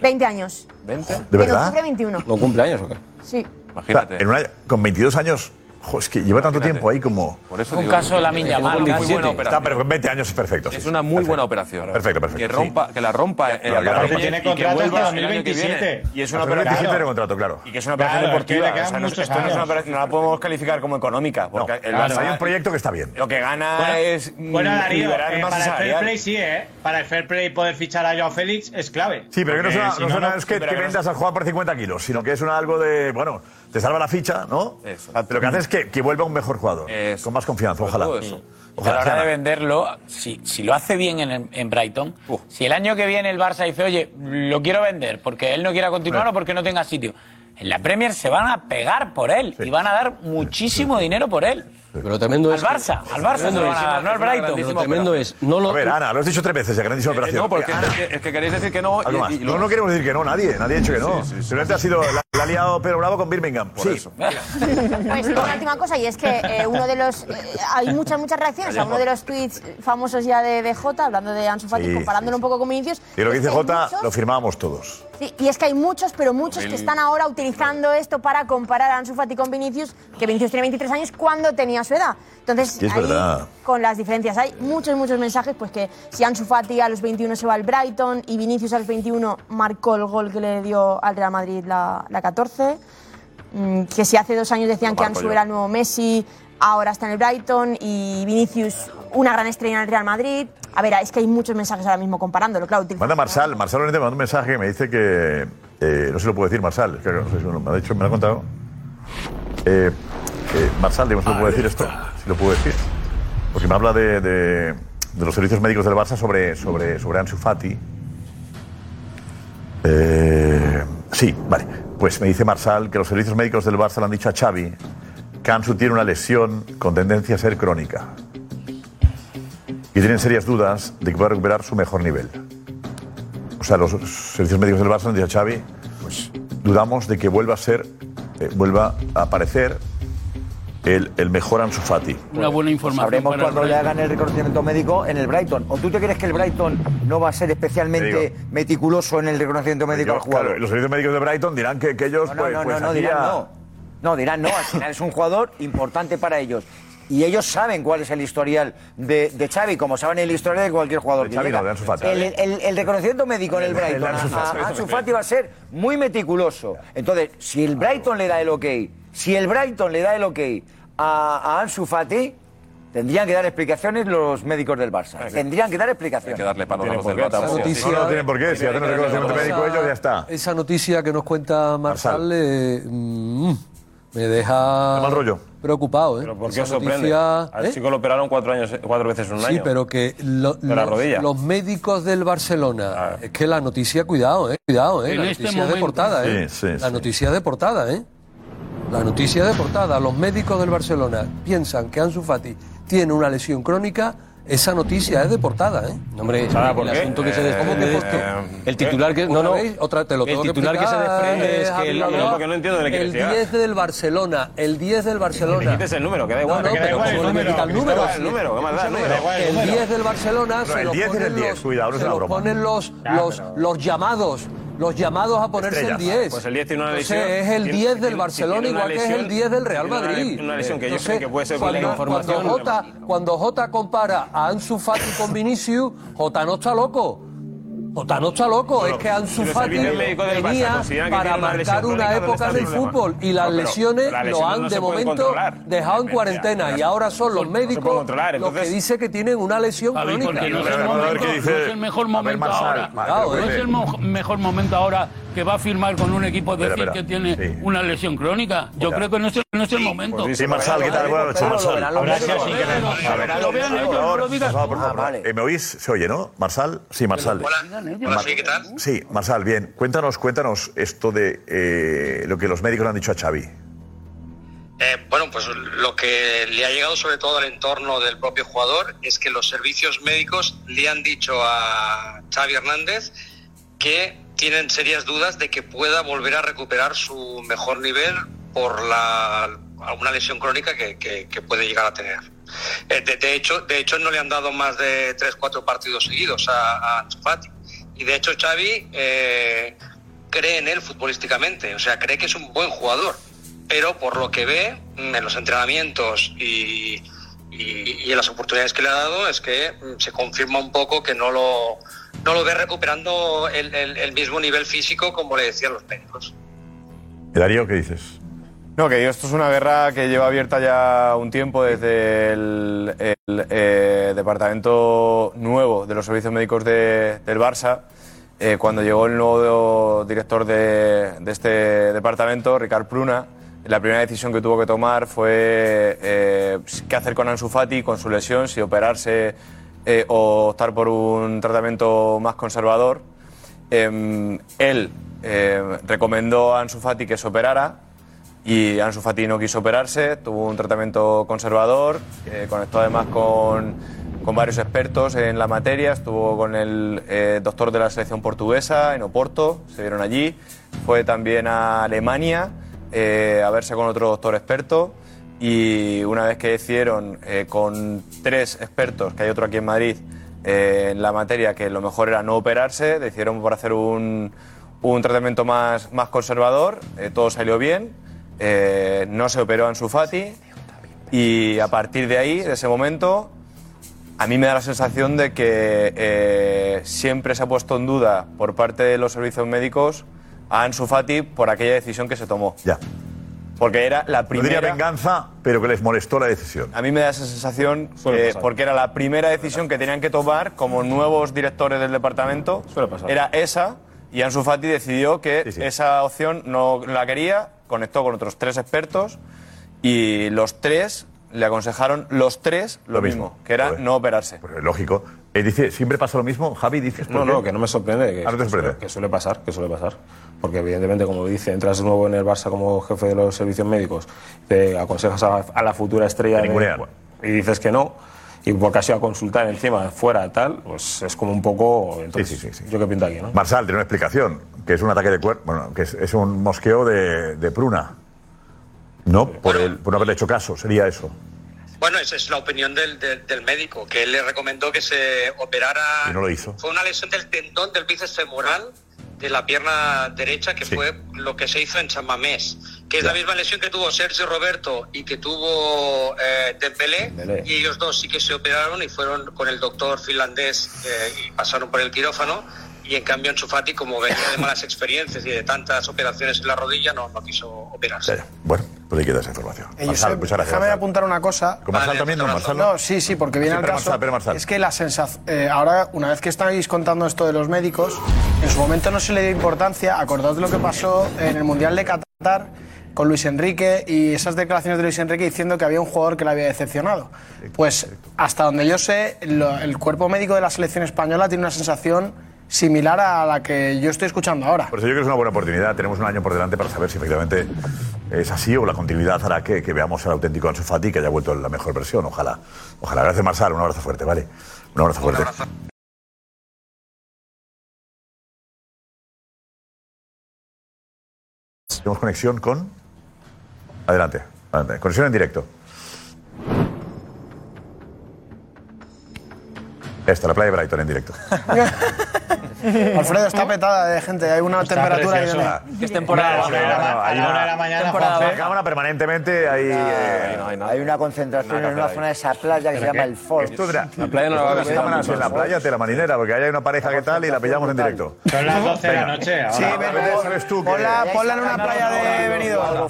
20 años. ¿De En verdad? octubre 21. ¿No cumpleaños o qué? Sí. Imagínate. en una- con 22 años, jo, es que lleva tanto tiempo ahí como. Por eso Un digo, caso de la muy buena Está, con 20 años es perfecto. sí, Es una muy buena operación. Perfecto, perfecto. Que, rompa, que la rompa en Claro, claro. Tiene y que contrato vuelva hasta el año que 2027. viene. Y es una operación. 27 de contrato, claro. Y que es una operación Claro, que deportiva. quedan o sea, no, esto no, es una operación- no la podemos calificar como económica. Porque el Claro, Barça hay un proyecto que está bien. lo que gana Bueno, es Bueno, Darío, eh, para el fair play sí, ¿eh? Para el fair play poder fichar a Joao Félix es clave. Sí, pero que no, es que, que vendas al jugador por 50 kilos, sino que es una, algo de, bueno, te salva la ficha, ¿no? Eso. Pero lo que hace es que, que vuelva un mejor jugador, Eso. con más confianza, ojalá. todo eso. a Ojalá. la hora de venderlo, si, si lo hace bien en, en Brighton, si el año que viene el Barça dice, oye, lo quiero vender porque él no quiera continuar o porque no tenga sitio, en la Premier se van a pegar por él y van a dar muchísimo dinero por él. Pero tremendo Al es. Barça, al Barça se tremendo lo van a dar, no al Brighton. Lo tremendo es. No lo, A ver, Ana, lo has dicho tres veces, ya grandísima Eh, operación. no, porque es que, es que queréis decir que no. y- y no, lo- no queremos decir que no, nadie, nadie ha dicho que no. Sí, sí, sí. Simplemente ha sido, la, la ha liado Pedro Bravo con Birmingham. Por sí. eso. Pues una última cosa, y es que eh, uno de los. eh, hay muchas, muchas reacciones a uno de los tweets famosos ya de, de Jota, hablando de Ansu Fati, Sí, comparándolo un poco con Vinicius. Y lo que dice Jota, muchos- lo firmábamos todos. Sí, y es que hay muchos, pero muchos que están ahora utilizando esto para comparar a Ansu Fati con Vinicius, que Vinicius tiene 23 años cuando tenía su edad. Entonces, es ahí, verdad. con las diferencias, hay muchos, muchos mensajes, pues que si Ansu Fati a los 21 se va al Brighton y Vinicius a los 21 marcó el gol que le dio al Real Madrid la, la 14, mm, que si hace dos años decían que Ansu yo. era el nuevo Messi, ahora está en el Brighton y Vinicius una gran estrella en el Real Madrid. A ver, es que hay muchos mensajes ahora mismo comparándolo, claro. Manda Marsal, Marsal me manda un mensaje que me dice que. eh, no se lo puedo decir, Marsal, que no sé si me lo, ha dicho, me lo ha contado. Eh, eh, Marsal, digamos, si lo puedo decir esto, si lo puedo decir. Porque me habla de, de- de los servicios médicos del Barça sobre, sobre, sobre Ansu Fati. Eh, sí, vale. Pues me dice Marsal que los servicios médicos del Barça le han dicho a Xavi que Ansu tiene una lesión con tendencia a ser crónica. Y tienen serias dudas de que pueda recuperar su mejor nivel. O sea, los servicios médicos del Barça han dicho a Xavi, pues dudamos de que vuelva a ser, eh, vuelva a aparecer el, el mejor Ansu Fati. Una buena información. Sabremos para cuando el le hagan el reconocimiento médico en el Brighton. ¿O tú te crees que el Brighton no va a ser especialmente meticuloso en el reconocimiento médico al jugador? Claro, los servicios médicos de Brighton dirán que, que ellos, No, no, pues, no, pues no, aquí dirán no. No, dirán no. Al final es un jugador importante para ellos. Y ellos saben cuál es el historial de, de Xavi, como saben el historial de cualquier jugador De que Xavi llega. no, de Ansu Fati. el, el- el reconocimiento médico en el Brighton Ansu a- Fati. a Ansu Fati va a ser muy meticuloso. Entonces, si el Brighton le da el ok, si el Brighton le da el ok a, a Ansu Fati, tendrían que dar explicaciones los médicos del Barça. Tendrían que dar explicaciones. Hay que darle palos a los del Barça. tampoco. No, no tienen por qué, si hacen el reconocimiento médico ellos ya está. Esa noticia que nos cuenta Marsal eh, mm, me deja mal rollo. preocupado. ¿eh? ¿Pero por qué os sorprende? noticia- Al ¿eh? chico lo operaron cuatro, años, cuatro veces en un Sí, año. pero que lo- De la los, rodilla. los médicos del Barcelona, es que la noticia, cuidado, eh, cuidado, eh, En la este noticia es de momento. portada, eh. Sí, sí, la sí. noticia es de portada, eh. La noticia es de portada. Los médicos del Barcelona piensan que Ansu Fati tiene una lesión crónica. Esa noticia es de portada, ¿eh? Hombre, ¿Sabe por el qué? asunto que se Eh, desprende ¿cómo que de por qué? esto- El titular que... No, ¿Otra no. vez? Otra, te lo el tengo que titular que se desprende es eh, que... el- no, porque no entiendo de qué El quieres 10 del Barcelona, el 10 del Barcelona. Quites el número, que da igual. No, no, que da pero igual el ¿cómo le número, quita el número? el número, ¿qué más da el número? El El número. 10 del Barcelona No, se el lo 10 es el ponen 10, los- cuidado, no se lo ponen los, los, los llamados, los llamados a ponerse Estrellas. el 10. Pues el 10 tiene una Entonces, lesión. es el Tiene- 10 del tiene- Barcelona tiene igual que es el lesión, 10 del Real Madrid. una lesión que Entonces, creen que puede ser cuando, la información. Cuando Jota, cuando Jota compara a Ansu Fati con Vinicius, Jota no está loco. Jota no está loco, es que Ansu Fati del venía para marcar una crónica, ¿dónde época está en el el problema? fútbol y las lesiones lo han no de momento dejado en cuarentena y ahora son los médicos los que dicen que tienen una lesión crónica. no es, el vamos a ver momento, qué dice- no es el mejor momento ahora. No es el mejor momento ahora que va a firmar con un equipo decir Espera, que tiene Sí. una lesión crónica. Yo creo que no es el, no es el momento. Sí, Marsal, ¿qué tal? Buenas noches, Marsal. que ver, pero lo vean ellos, no lo digas. Ah. Eh, ¿Me oís? ¿Se oye, no? ¿Marsal? Sí, Marsal. Hola, sí, ¿qué tal? Sí, Marsal, bien. Cuéntanos, cuéntanos esto de eh, lo que los médicos le han dicho a Xavi. Eh, bueno, pues lo que le ha llegado sobre todo al entorno del propio jugador es que los servicios médicos le han dicho a Xavi Hernández que tienen serias dudas de que pueda volver a recuperar su mejor nivel por la, alguna lesión crónica que, puede llegar a tener. Eh, de, hecho, de hecho, no le han dado más de 3-4 partidos seguidos a, a. Y de hecho, Xavi eh, cree en él futbolísticamente, o sea, cree que es un buen jugador pero por lo que ve mm, en los entrenamientos y en las oportunidades que le ha dado es que mm, se confirma un poco que no lo, no lo ve recuperando el, el- el mismo nivel físico como le decían los médicos. Darío, ¿qué dices? No, que esto es una guerra que lleva abierta ya un tiempo desde el, el, eh, departamento nuevo de los servicios médicos de- del Barça. Eh, cuando llegó el nuevo director de, de este departamento, Ricard Pruna, la primera decisión que tuvo que tomar fue eh, qué hacer con Ansu Fati, con su lesión, si operarse eh, o optar por un tratamiento más conservador. Em, él eh, recomendó a Ansu Fati que se operara y Ansu Fati no quiso operarse, tuvo un tratamiento conservador, eh, conectó además con, con varios expertos en la materia, estuvo con el eh, doctor de la selección portuguesa en Oporto, se vieron allí, fue también a Alemania eh, a verse con otro doctor experto y una vez que decidieron eh, con tres expertos, que hay otro aquí en Madrid, eh, en la materia que lo mejor era no operarse, decidieron por hacer un, un tratamiento más, más conservador, eh, todo salió bien, eh, no se operó Ansu Fati y a partir de ahí, de ese momento, a mí me da la sensación de que eh, siempre se ha puesto en duda por parte de los servicios médicos a Ansu Fati por aquella decisión que se tomó. Ya. Porque era la No diría primera... venganza, pero que les molestó la decisión. A mí me da esa sensación Suele eh, pasar. porque era la primera decisión que tenían que tomar como nuevos directores del departamento. Era esa y Ansu Fati decidió que esa opción no la quería, conectó con otros tres expertos y los tres le aconsejaron los tres lo, mismo, que era no operarse. Pues lógico. Eh, dice, ¿siempre pasa lo mismo? Javi, dices. ¿por No, no, que no me sorprende. Que, Ah, no te sorprende. Que suele pasar, que suele pasar. Porque evidentemente, como dice, entras de nuevo en el Barça como jefe de los servicios médicos, te aconsejas a, a la futura estrella de- y dices que no, y porque ido a consultar encima, fuera, tal, pues es como un poco... Entonces, ¿Yo qué pinta aquí, no? Marsal tiene una explicación, que es un ataque de cuerpo, bueno, que es, es un mosqueo de, de pruna. No, por, el, por no haberle hecho caso, sería eso. Bueno, esa es la opinión del, del- del médico, que él le recomendó que se operara. Y no lo hizo. Fue una lesión del tendón del bíceps femoral de la pierna derecha, que fue lo que se hizo en San Mamés, que es la misma lesión que tuvo Sergio Roberto y que tuvo eh, Dembélé, Dembélé. y ellos dos sí que se operaron y fueron con el doctor finlandés eh, y pasaron por el quirófano. Y en cambio Ansu Fati, como venía de malas experiencias y de tantas operaciones en la rodilla, no, no quiso operarse. Bueno, pues ahí queda esa información. Eh, Marsal, Josep, muchas gracias. déjame apuntar una cosa. ¿Con Marsal también? No, Marsal no. No, sí, sí, porque viene Sí, al caso. Marsal, pero Marsal. Es que la sensación. ahora, una vez que estáis contando esto de los médicos, en su momento no se le dio importancia. Acordaos de lo que pasó en el Mundial de Qatar con Luis Enrique y esas declaraciones de Luis Enrique diciendo que había un jugador que le había decepcionado. Pues hasta donde yo sé, lo- el cuerpo médico de la selección española tiene una sensación similar a la que yo estoy escuchando ahora. Por eso yo creo que es una buena oportunidad. Tenemos un año por delante para saber si efectivamente es así o la continuidad hará que, que veamos al auténtico Ansu Fati que haya vuelto en la mejor versión. Ojalá. Ojalá. Gracias, Marsal. Un abrazo fuerte, ¿vale? Un abrazo fuerte. Tenemos conexión con. Adelante, adelante. Conexión en directo. Esta, la playa de Brighton en directo. [LAUGHS] Alfredo está petada de gente, hay una Está temperatura ahí donde- Es temporada baja. A la una de la mañana, Juanfe. cámara permanentemente hay, eh, Hay una concentración en una zona de esa playa que se llama el Fort. De la, La playa no la va a ver. cámaras en la playa de la marinera, porque ahí hay una pareja que tal y la pillamos en directo. Son las 12 de la noche. Sí, sabes tú Ponla, en una playa de Benidorm.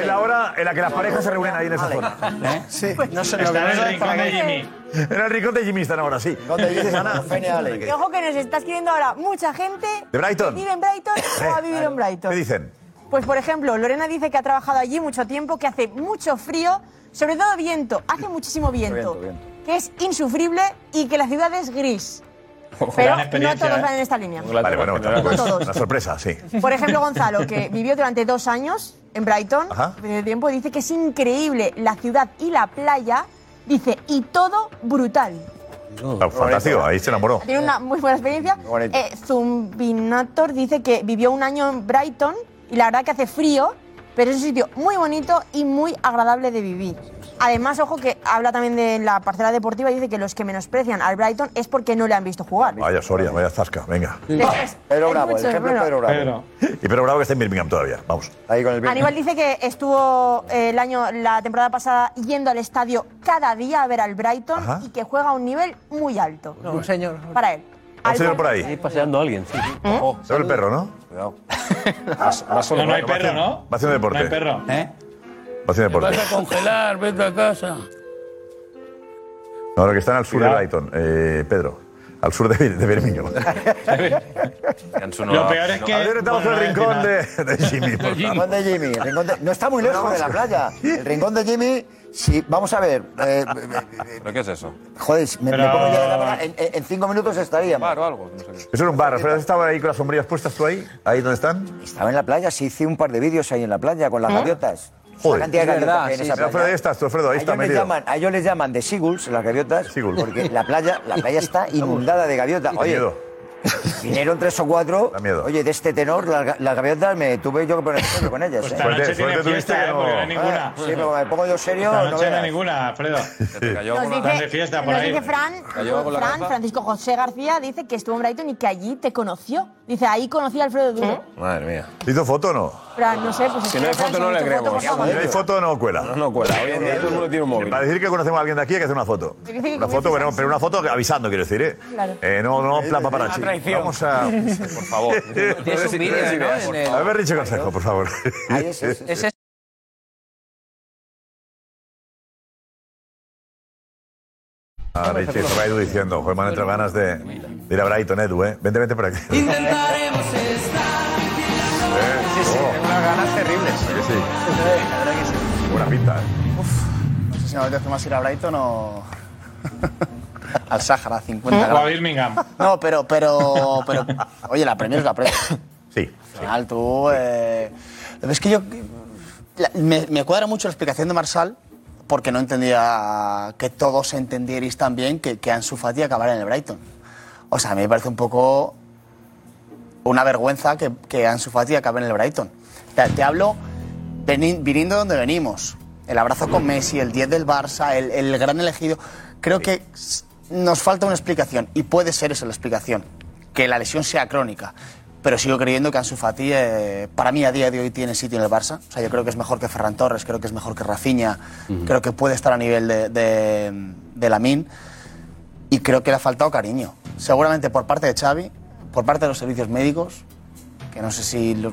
Es la hora en la que las parejas se reúnen ahí en esa zona. Sí, no sé lo Está en no el rincón de. Jimmy. En el rincón de Jimmy están ahora, sí. ¿Dónde dices, Ana? Y ojo que nos está escribiendo ahora mucha gente ¿De Brighton? que vive en Brighton o ha vivido en Brighton. ¿Qué dicen? Pues por ejemplo, Lorena dice que ha trabajado allí mucho tiempo, que hace mucho frío, sobre todo viento, hace muchísimo viento, que es insufrible y que la ciudad es gris. [LAUGHS] Pero no todos van en esta línea. Vale, bueno, es todos. una sorpresa, sí. Por ejemplo, Gonzalo, que [LAUGHS] vivió durante dos años en Brighton, Ajá. de tiempo, dice que es increíble la ciudad y la playa, dice, y todo brutal. Fantástico, ahí se enamoró. Tiene una muy buena experiencia. Eh, Zumbinator dice que vivió un año en Brighton y la verdad que hace frío, pero es un sitio muy bonito y muy agradable de vivir. Además, ojo que habla también de la parcela deportiva y dice que los que menosprecian al Brighton es porque no le han visto jugar. Vaya Soria, vaya zasca, venga. Pedro Bravo, el ejemplo es bueno. Pedro Bravo. Y Pedro Bravo que está en Birmingham todavía, vamos. Ahí con el Aníbal dice que estuvo eh, el año, la temporada pasada yendo al estadio cada día a ver al Brighton Ajá. y que juega a un nivel muy alto. Un señor. Para él. Un señor por ahí. Ahí paseando a alguien, sí. ¿Eh? Se ve el perro, ¿no? Cuidado. [LAUGHS] No, no hay perro, ¿no? Va haciendo deporte. No hay perro. ¿Eh? Vas a congelar, vete a casa. No, lo que están al sur de Brighton, eh, Pedro. Al sur de, de Birmingham. [LAUGHS] Lo peor es que. A ver, estamos en el rincón de, de Jimmy. por El favor. rincón de Jimmy. el rincón de- No está muy lejos de la playa. El rincón de Jimmy, sí, vamos a ver. eh, ¿Pero qué es eso? joder, me, me Pero- pongo ya de la mano. En, en- en cinco minutos estaría. ¿Bar o algo? No sé qué. Eso era un bar. ¿Has estado ahí con las sombrillas puestas tú ahí? ¿Ahí donde están? Estaba en la playa, sí hice un par de vídeos ahí en la playa con las gaviotas. Joder, la cantidad de gaviotas que en esa playa. Alfredo, estás, Alfredo, ahí a, ellos les llaman, a ellos les llaman de Seagulls, las gaviotas, Seagulls. porque la playa, la playa está [LAUGHS] inundada de gaviotas. Oye, vinieron tres o cuatro. Da miedo. Oye, de este tenor, las la gaviotas me tuve yo que poner serio con ellas. Pues ¿eh? esta noche Suerte, tiene fiesta, que no... Porque no hay ninguna. Ah, sí, pero me pongo yo serio. Esta noche no, hay ninguna, Alfredo. [LAUGHS] Se te cayó nos de fiesta por nos dice Fran, Fran Francisco José García, dice que estuvo en Brighton y que allí te conoció. Dice, ahí conocí a Alfredo Duro. ¿Eh? Madre mía. ¿Hizo foto o no? Fran, no sé, pues... Si no hay foto, no le creemos. Si no hay foto, no cuela. No, no cuela. Hoy en día todo el mundo tiene un móvil. Para decir que conocemos a alguien de aquí hay que hacer una foto. Una foto, pero, pero una foto avisando, quiero decir, ¿eh? Claro. Eh, no, no, plan para Vamos a... [LAUGHS] Por favor. [LAUGHS] Tienes un vídeo, ¿no? A ver, Richo Consejo, por favor. Ahí es. [LAUGHS] Ah, a Richie Edu diciendo, joder, me han entrado ganas de, de, ir a Brighton, Edu, ¿eh? Vente, vente por aquí. Intentaremos estar sí, sí. Oh. Tengo unas ganas terribles. Sí, sí. La verdad que sí. Buena pinta, ¿eh? Uf, no sé si me apetece más ir a Brighton o... [LAUGHS] al Sáhara, 50 grados. O a Birmingham. No, pero, pero, pero... Oye, la premio es la Premier. Sí. Al final sí. tú... Eh... Es que yo... Me, cuadra mucho la explicación de Marsal porque no entendía que todos entendierais también que, que Ansu Fati acabara en el Brighton. O sea, a mí me parece un poco una vergüenza que, que Ansu Fati acabe en el Brighton. Te, te hablo viniendo de donde venimos. El abrazo con Messi, el 10 del Barça, el, el gran elegido. Creo que nos falta una explicación y puede ser esa la explicación, que la lesión sea crónica. Pero sigo creyendo que Ansu Fati, eh, para mí a día de hoy tiene sitio en el Barça. O sea, yo creo que es mejor que Ferran Torres, creo que es mejor que Rafinha, uh -huh. creo que puede estar a nivel de, de, de Lamin y creo que le ha faltado cariño. Seguramente por parte de Xavi, por parte de los servicios médicos, que no sé si. Lo,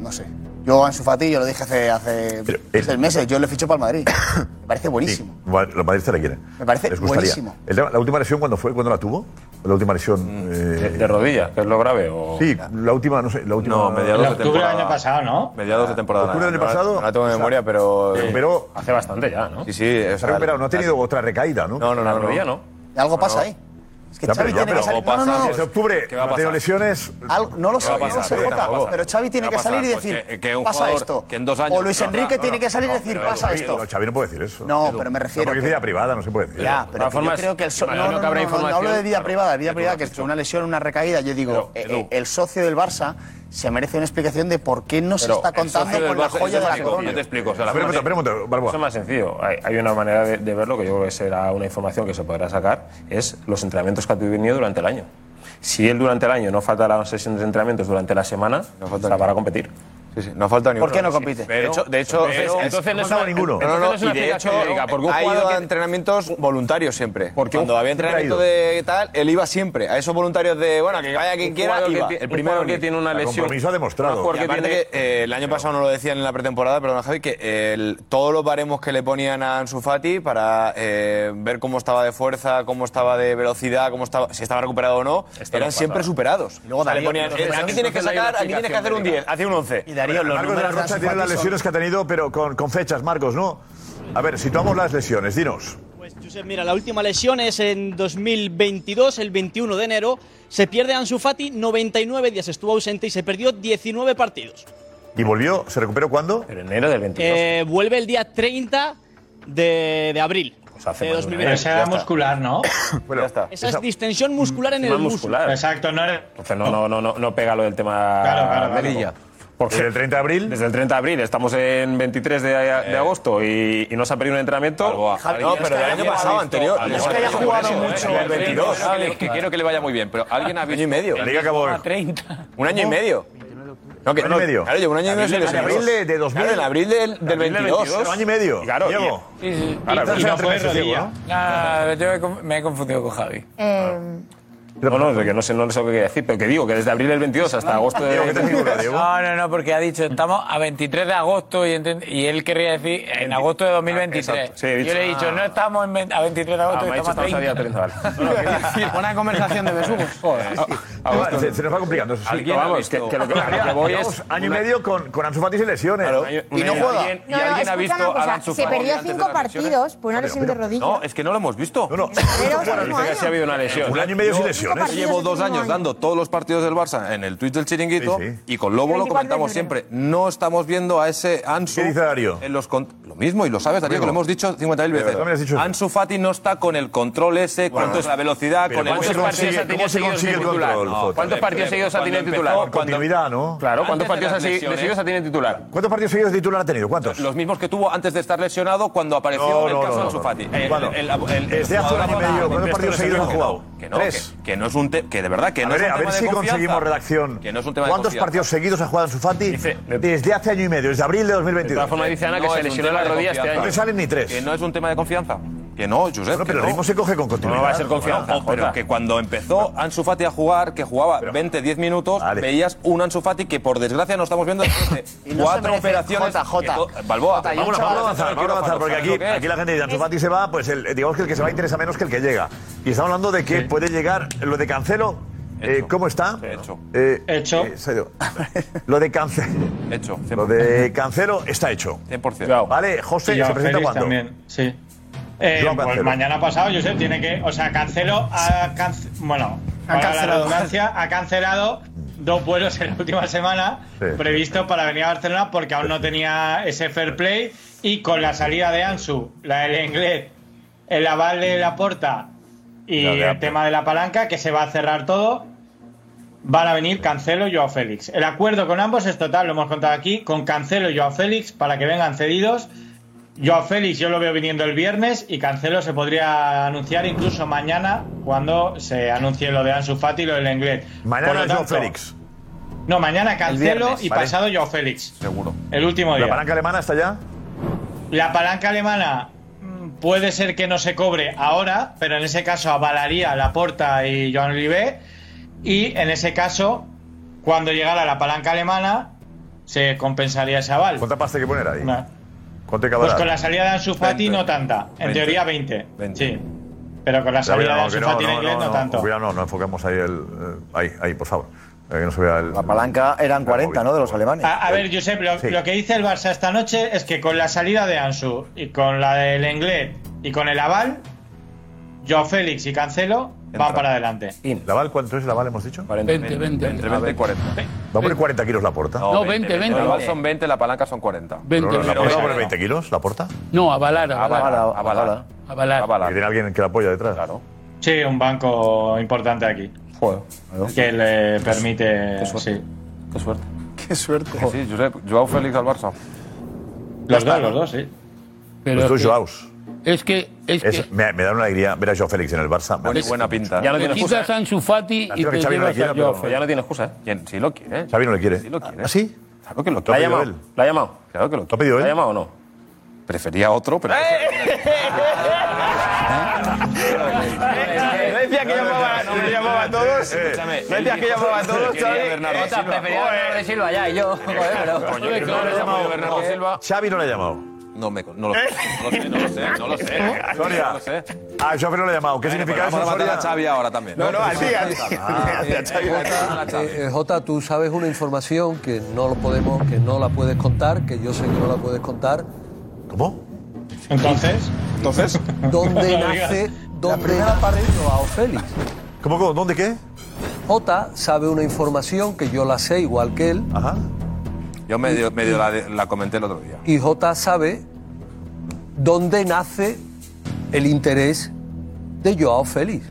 no sé. Yo a Ansu Fati, yo lo dije hace, hace tres eh, meses, yo le ficho para el Madrid. [COUGHS] Me parece buenísimo. Sí, el Madrid se requiere. Me parece buenísimo. La última lesión, ¿cuándo fue? ¿Cuándo la tuvo? La última lesión... Mm, eh, de, de, rodilla, es lo grave? O... Sí, la última, no sé, la última... No, mediados de octubre del año pasado, ¿no? Mediados de temporada. ¿Octubre del año pasado? No, no tengo memoria, pero... Hace bastante ya, ¿no? Sí, sí. Se ha recuperado, no ha tenido otra recaída, ¿no? No, no, no. La rodilla no. Algo pasa ahí. Es que ya, Xavi pero, tiene ya, que salir. No, no, no. Desde octubre, ¿qué va a pasar? lesiones. Algo, no lo sé, no lo sé, Pero Xavi tiene que salir y decir, pues que, que pasa esto. Que en dos años, o Luis Enrique no, tiene que salir y decir, pasa esto. Xavi no puede decir eso. No, pero me refiero. porque es vida privada, no se puede decir. Ya, pero yo creo que el socio. No, no, no, hablo de vida privada. Vida privada, que es una lesión, una recaída. Yo digo, eh, eh, el socio del Barça se merece una explicación de por qué no se está contando con la joya de la corona. Yo te explico. O sea, la pero, pero, eso es más sencillo. Hay, una manera de, de, verlo que yo creo que será una información que se podrá sacar, es los entrenamientos que ha tenido durante el año. Si él durante el año no falta las sesiones de entrenamientos durante la semana, no falta estará para competir. No ha faltado ninguno. ¿Por qué no compite? De hecho, de hecho pero, entonces no faltaba ninguno. No, no, no. Y de hecho, ha ido a entrenamientos voluntarios siempre. Porque cuando había entrenamiento de tal, él iba siempre. A esos voluntarios de, bueno, que vaya quien quiera. El primero que tiene una lesión. El ha demostrado. Porque eh, el año pasado no lo decían en la pretemporada, pero perdón, Javi, que eh, el, todos los baremos que le ponían a Ansu Fati para eh, ver cómo estaba de fuerza, cómo estaba de velocidad, cómo estaba, si estaba recuperado o no, eran siempre superados. Aquí tienes que sacar, aquí tienes que hacer un 10, hace un 11. Darío, los Marcos de Rocha tiene las lesiones que ha tenido, pero con, con fechas, Marcos, ¿no? A ver, situamos las lesiones, dinos. Pues, Josep, mira, la última lesión es en 2022, el 21 de enero. Se pierde Ansu Fati 99 días, estuvo ausente y se perdió 19 partidos. ¿Y volvió? ¿Se recuperó cuándo? En enero del 22. Eh, vuelve el día 30 de, de abril. Pues hace de 2020. Esa era muscular, ¿no? [COUGHS] bueno, ya está. Esa, es distensión muscular en el muscular. Muscular. Exacto, no era... Entonces no, no, no, no, pega lo del tema claro, claro, de claro. Porque desde el 30 de abril. Desde el 30 de abril, estamos en 23 de, de eh. agosto y, y, no se ha perdido un entrenamiento. Algo, Javi, no, pero el año pasado, anterior. Es que haya jugado mucho. El 22. Que quiero que le vaya muy bien, pero alguien ha visto. Un año y medio. La Liga acabó. Un año y medio. No, que, un año y medio. Claro, llevo un año y medio sin. En abril de, 2000. Claro, en abril del, del, 22. Un año y medio. Claro, Diego. Sí, sí. Claro, y, y, no fue meses, ¿no? No, yo me he confundido con Javi. Eh, no, sé, no sé lo que quería decir, pero que digo que desde abril del 22 hasta agosto del No, no, no, porque ha dicho, estamos a 23 de agosto y, él querría decir en agosto de 2023. Ah, Yo le he dicho, no ah". ah, estamos a 23 de agosto, ah, estamos, a 30. Una [LAUGHS] conversación de besugos. [LAUGHS] Joder. Se, nos va complicando. Eso sí. Vamos, que, que, lo que, [LAUGHS] que voy. Año y medio con, con Ansu Fati y lesiones. Y no juega. ¿Alguien, y alguien ha visto a Ansu Se perdió cinco partidos por una lesión de rodilla. No, es que no lo hemos visto. No, no. Pero ha habido una lesión. Un año y medio sin lesión decisiones. Llevo dos años dando todos los partidos del Barça en el tuit del chiringuito y con Lobo lo comentamos siempre. No estamos viendo a ese Ansu. ¿Qué dice Darío? En los lo mismo, y lo sabes, Darío, que lo hemos dicho 50.000 veces. Ansu Fati no está con el control ese, bueno, cuánto es la velocidad, con el. ¿Cuántos partidos ha tenido seguidos titular? ¿Cuántos partidos seguidos ha tenido titular? Continuidad, ¿no? Claro, ¿cuántos partidos seguidos ha tenido titular? ¿Cuántos partidos seguidos de titular ha tenido? ¿Cuántos? Los mismos que tuvo antes de estar lesionado cuando apareció el caso Ansu Fati. Desde hace un año y medio, ¿cuántos partidos seguidos ha jugado? Que no, que, que no es un te- que de verdad que a no ver, es un a ver tema de si confianza. conseguimos redacción. Que no es un tema de ¿Cuántos confianza. partidos seguidos ha jugado Ansu Fati? Desde hace año y medio, desde abril de 2022. De todas formas, dice Ana que No se es un lesionó tema la de rodilla este confianza. año. No te salen ni tres. Que no es un tema de confianza. Que no, Josep. Bueno, que pero el no. ritmo se coge con continuidad. No va a ser confianza, No, pero Jota. que cuando empezó Ansu Fati a jugar, que jugaba 20, 10 minutos, veías un Ansu Fati que por desgracia no estamos viendo [LAUGHS] después de Y no se cuatro operaciones. Jota, Jota. Balboa. Jota, Vamos, a avanzar, vamos a avanzar, porque aquí, aquí la gente dice, Ansu Fati se va, pues el, digamos que el que se va interesa menos que el que llega. Y estamos hablando de que puede llegar lo de Cancelo. eh, ¿Cómo está? Hecho. Eh, Hecho. eh, lo de Cancelo. Hecho. Lo de Cancelo está hecho. 100%. Vale, José, ¿se presenta cuándo? también, sí. Eh, pues Cancelo. mañana pasado, Josep, tiene que. O sea, Cancelo ha. cance- bueno, Ha la cancelado. redundancia, ha cancelado dos vuelos en la última semana Sí. previstos para venir a Barcelona porque aún no tenía ese fair play. Y con la salida de Ansu, la del inglés, el aval de la porta y La el tema de la palanca, que se va a cerrar todo. Van a venir Cancelo y Joao Félix. El acuerdo con ambos es total, lo hemos contado aquí, con Cancelo y Joao Félix para que vengan cedidos. Joao Félix yo lo veo viniendo el viernes y Cancelo se podría anunciar incluso mañana cuando se anuncie lo de Ansu Fati y lo del inglés. Mañana es Joao Félix. No, mañana Cancelo viernes, y vale. pasado Joao Félix. Seguro. El último día. ¿La palanca alemana está ya? La palanca alemana mm, puede ser que no se cobre ahora, pero en ese caso avalaría Laporta y Joan Oliver. Y en ese caso, cuando llegara la palanca alemana, se compensaría ese aval. ¿Cuánta pasta hay que poner ahí? Una. ¿Cuánto hay que Pues con la salida de Ansu Fati 20. no tanta. En 20. teoría 20. 20. Sí. Pero con la Pero salida de no, Ansu Fati en inglés no, tanto. Cuidado, no, no enfocamos ahí el. eh, ahí, ahí, por favor. Eh, que no se vea el. La palanca eran 40, ¿no? De los alemanes. A, a ver, Josep, lo, Sí. lo que dice el Barça esta noche es que con la salida de Ansu y con la del Inglés y con el aval, Joao Félix y Cancelo van para adelante. ¿La Val cuánto es la Val, hemos dicho? 20, 20. Entre 20 y 40. Va a poner 40 kilos la porta. No, 20, 20. La bal son 20, la palanca son 40. 20, Pero la porta va a poner 20 kilos, la porta. No, avalar, avalar. Avalar, avalar. Avalar. Y tiene alguien que la apoya detrás. Claro. Sí, un banco importante aquí. Joder. Que le permite. suerte. Sí. Qué suerte. Qué suerte. Sí, sí, Josep, Joao Félix al Barça. Los dos, los dos, sí. Pero Los dos es que-. Es que, es Es- que me, me da una alegría ver a Joao Félix en el Barça. Buena, buena pinta. Ya no te tiene excusa. quitas a Ansu Fati y te Xavi no le llevas quiera, a pero- Joao Pues Félix. ya no tiene excusa, ¿eh? Sí lo quiere. Xavi no le quiere. Lo quiere. ¿Ah, sí? Claro que lo ¿La ha quiere. pedido llamado? él? ¿La ha llamado? Claro que lo ¿Lo ha pedido ¿La ha él? llamado o no? Prefería otro, pero. No [LAUGHS] decía que llamaba, que llamaba a todos. No decía que llamaba a todos, Xavi. Jota, prefería a Bernardo Silva ya y yo. Joder, pero. Coño, que no le he llamado Bernardo Silva. Xavi no le ha llamado. No, me, no, lo, [LAUGHS] no lo sé, no lo sé, no lo sé. Soria. No lo sé. Ah, Félix no le ha llamado. ¿Qué Bueno, significa pues vamos eso, a matar a? Xavi ahora también. No, no, al día, al Ah. Jota, eh, eh, Jota, tú sabes una información que no lo podemos, que no la puedes contar, que yo sé que no la puedes contar. ¿Cómo? Entonces, Entonces, ¿Dónde [LAUGHS] No nace, dónde nace Joao Félix? ¿Cómo, cómo? ¿Dónde qué? Jota sabe una información que yo la sé igual que él Ajá. Yo medio, medio la, la comenté el otro día. y Jota sabe dónde nace el interés de Joao Félix.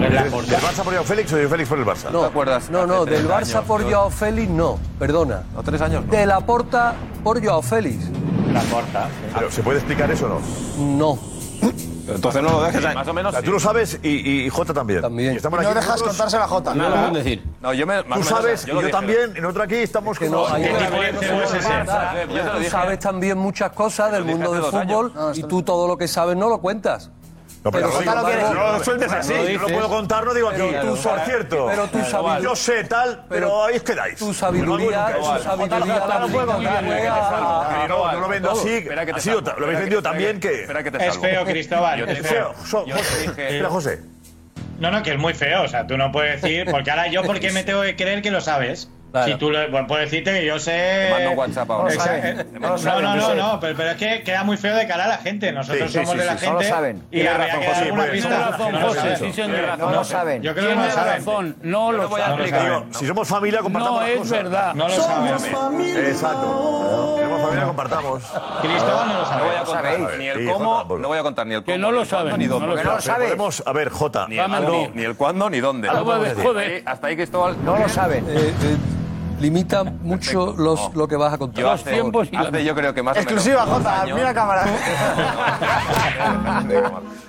¿Del. Barça por Joao Félix o de Félix por el Barça? No, te acuerdas? no, no, del Barça años, por yo- Joao Félix no, perdona. ¿No tres años? No. De la Porta por Joao Félix. La porta. Pero, ¿Se puede explicar eso o no? No, entonces no lo dejes ahí. Más o O menos. sea, sí. tú lo sabes y, y Jota también. También. Y No aquí dejas nosotros. contársela a Jota. No lo pueden decir. No, yo me. Tú o sabes, y lo yo dije. también, y nosotros aquí estamos que no, hay. Yo Tú sabes también muchas cosas del mundo del fútbol y tú todo lo que sabes no lo cuentas. No, pero, Pero no lo sueltes así. No lo puedo contar, no digo aquí. Pero tú Por sabes- cierto. pero tú sabes- Yo sé tal, pero ahí os quedáis. Tu sabiduría, tu sabiduría no contar, lo vendo así. Espera que te así salvo. lo habéis vendido también que... Espera que te Es feo, Cristóbal. Yo te Es Es feo. Espera, José. No, no, que es muy feo. O sea, tú no puedes decir. Porque ahora yo, ¿por qué me tengo que creer que lo sabes? Claro. Si tú lo, bueno, puedo decirte que yo sé. Te mando un WhatsApp ahora. Saben. eh, No No, lo no, saben, no, no, Josep. no, pero, pero es que queda muy feo de cara a la gente. Nosotros Sí, sí, somos sí, de la sí, no lo gente saben. y habría razón, que José, alguna pista. No lo saben. No lo saben. Yo creo que no lo saben. razón, no lo voy a saben. explicar. Digo, si somos familia, compartamos No las es cosas. verdad. No lo saben. Exacto. Tenemos familia, Todavía compartamos. Cristóbal no lo sabe. No voy a contar ni el cómo, no voy a contar ni el Que cómo, no ni lo saben, ni no dónde. lo Que no lo sabe. Podemos, a ver, Jota. Ni el, cuándo ni dónde. Joder, joder. Ahí- Hasta ahí Cristóbal. No lo sabe. Eh, eh, limita mucho los, lo que vas a contar. Yo Los hace, tiempos y hace yo creo que más Exclusiva, dos Jota. años- Mira cámara. [LAUGHS]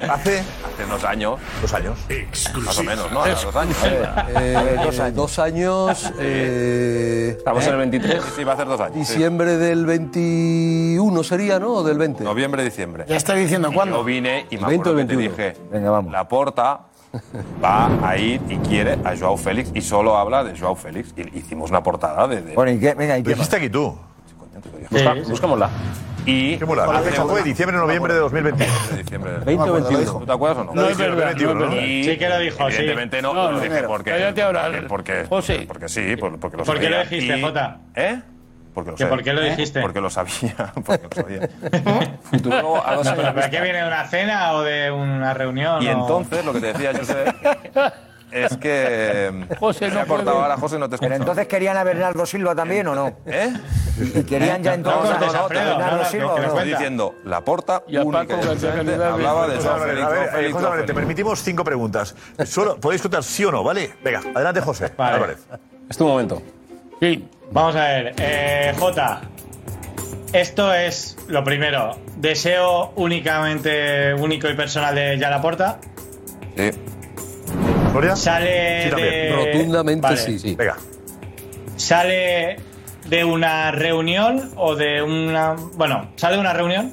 Hace Hace unos años, dos años. más o menos, ¿no? Hace dos años. Eh, dos años. eh, Estamos en el 23. Sí, sí, va a hacer dos años. sí. diciembre del 21 sería, ¿no? ¿O del 20? Noviembre, diciembre. Ya estoy diciendo Yo cuándo. vine y me 20 o acuerdo que te 21. dije, Venga, vamos. la porta va a ir y quiere a Joao Félix y solo habla de Joao Félix. Y hicimos una portada de... de- Bueno, ¿y qué? Venga, ¿y Lo qué? dijiste aquí tú. Busca- busquémosla. y... ¿Qué mola? La fecha fue diciembre noviembre de 2021. de diciembre del- 20 o 21. ¿Tú te acuerdas o no? No es verdad, no es ¿no? verdad. Sí que lo dijo, sí. Evidentemente no, No, lo no, dije primero. porque... Cállate ahora, Porque, José. porque sí, por- porque lo ¿Por qué lo dijiste, Y- Jota? ¿Eh? Porque lo ¿Que sé. por qué lo dijiste? Porque lo sabía. [LAUGHS] Porque lo sabía. [LAUGHS] A No, pero ¿para qué viene de una cena o de una reunión? Y o- entonces, lo que te decía José, [LAUGHS] es que... José, me no ha cortado ahora, José, no te Pero escucho. entonces querían a Bernardo Silva también o no? ¿Eh? Y querían ya entonces no, a no, a no, Bernardo Silva que- que o me no? Estoy diciendo, la porta única hablaba de José José Álvarez, eh, José te permitimos cinco preguntas. Solo podéis contar sí o no, ¿vale? Venga, adelante, José. Álvarez. Es tu momento. Sí. Vamos a ver, eh, Jota. Esto es lo primero. Deseo únicamente único y personal de Ya Laporta. Sí. ¿Gloria? Sale Sí, también. de. Rotundamente Vale. sí, sí. Venga. Sale de una reunión o de una. Bueno, sale de una reunión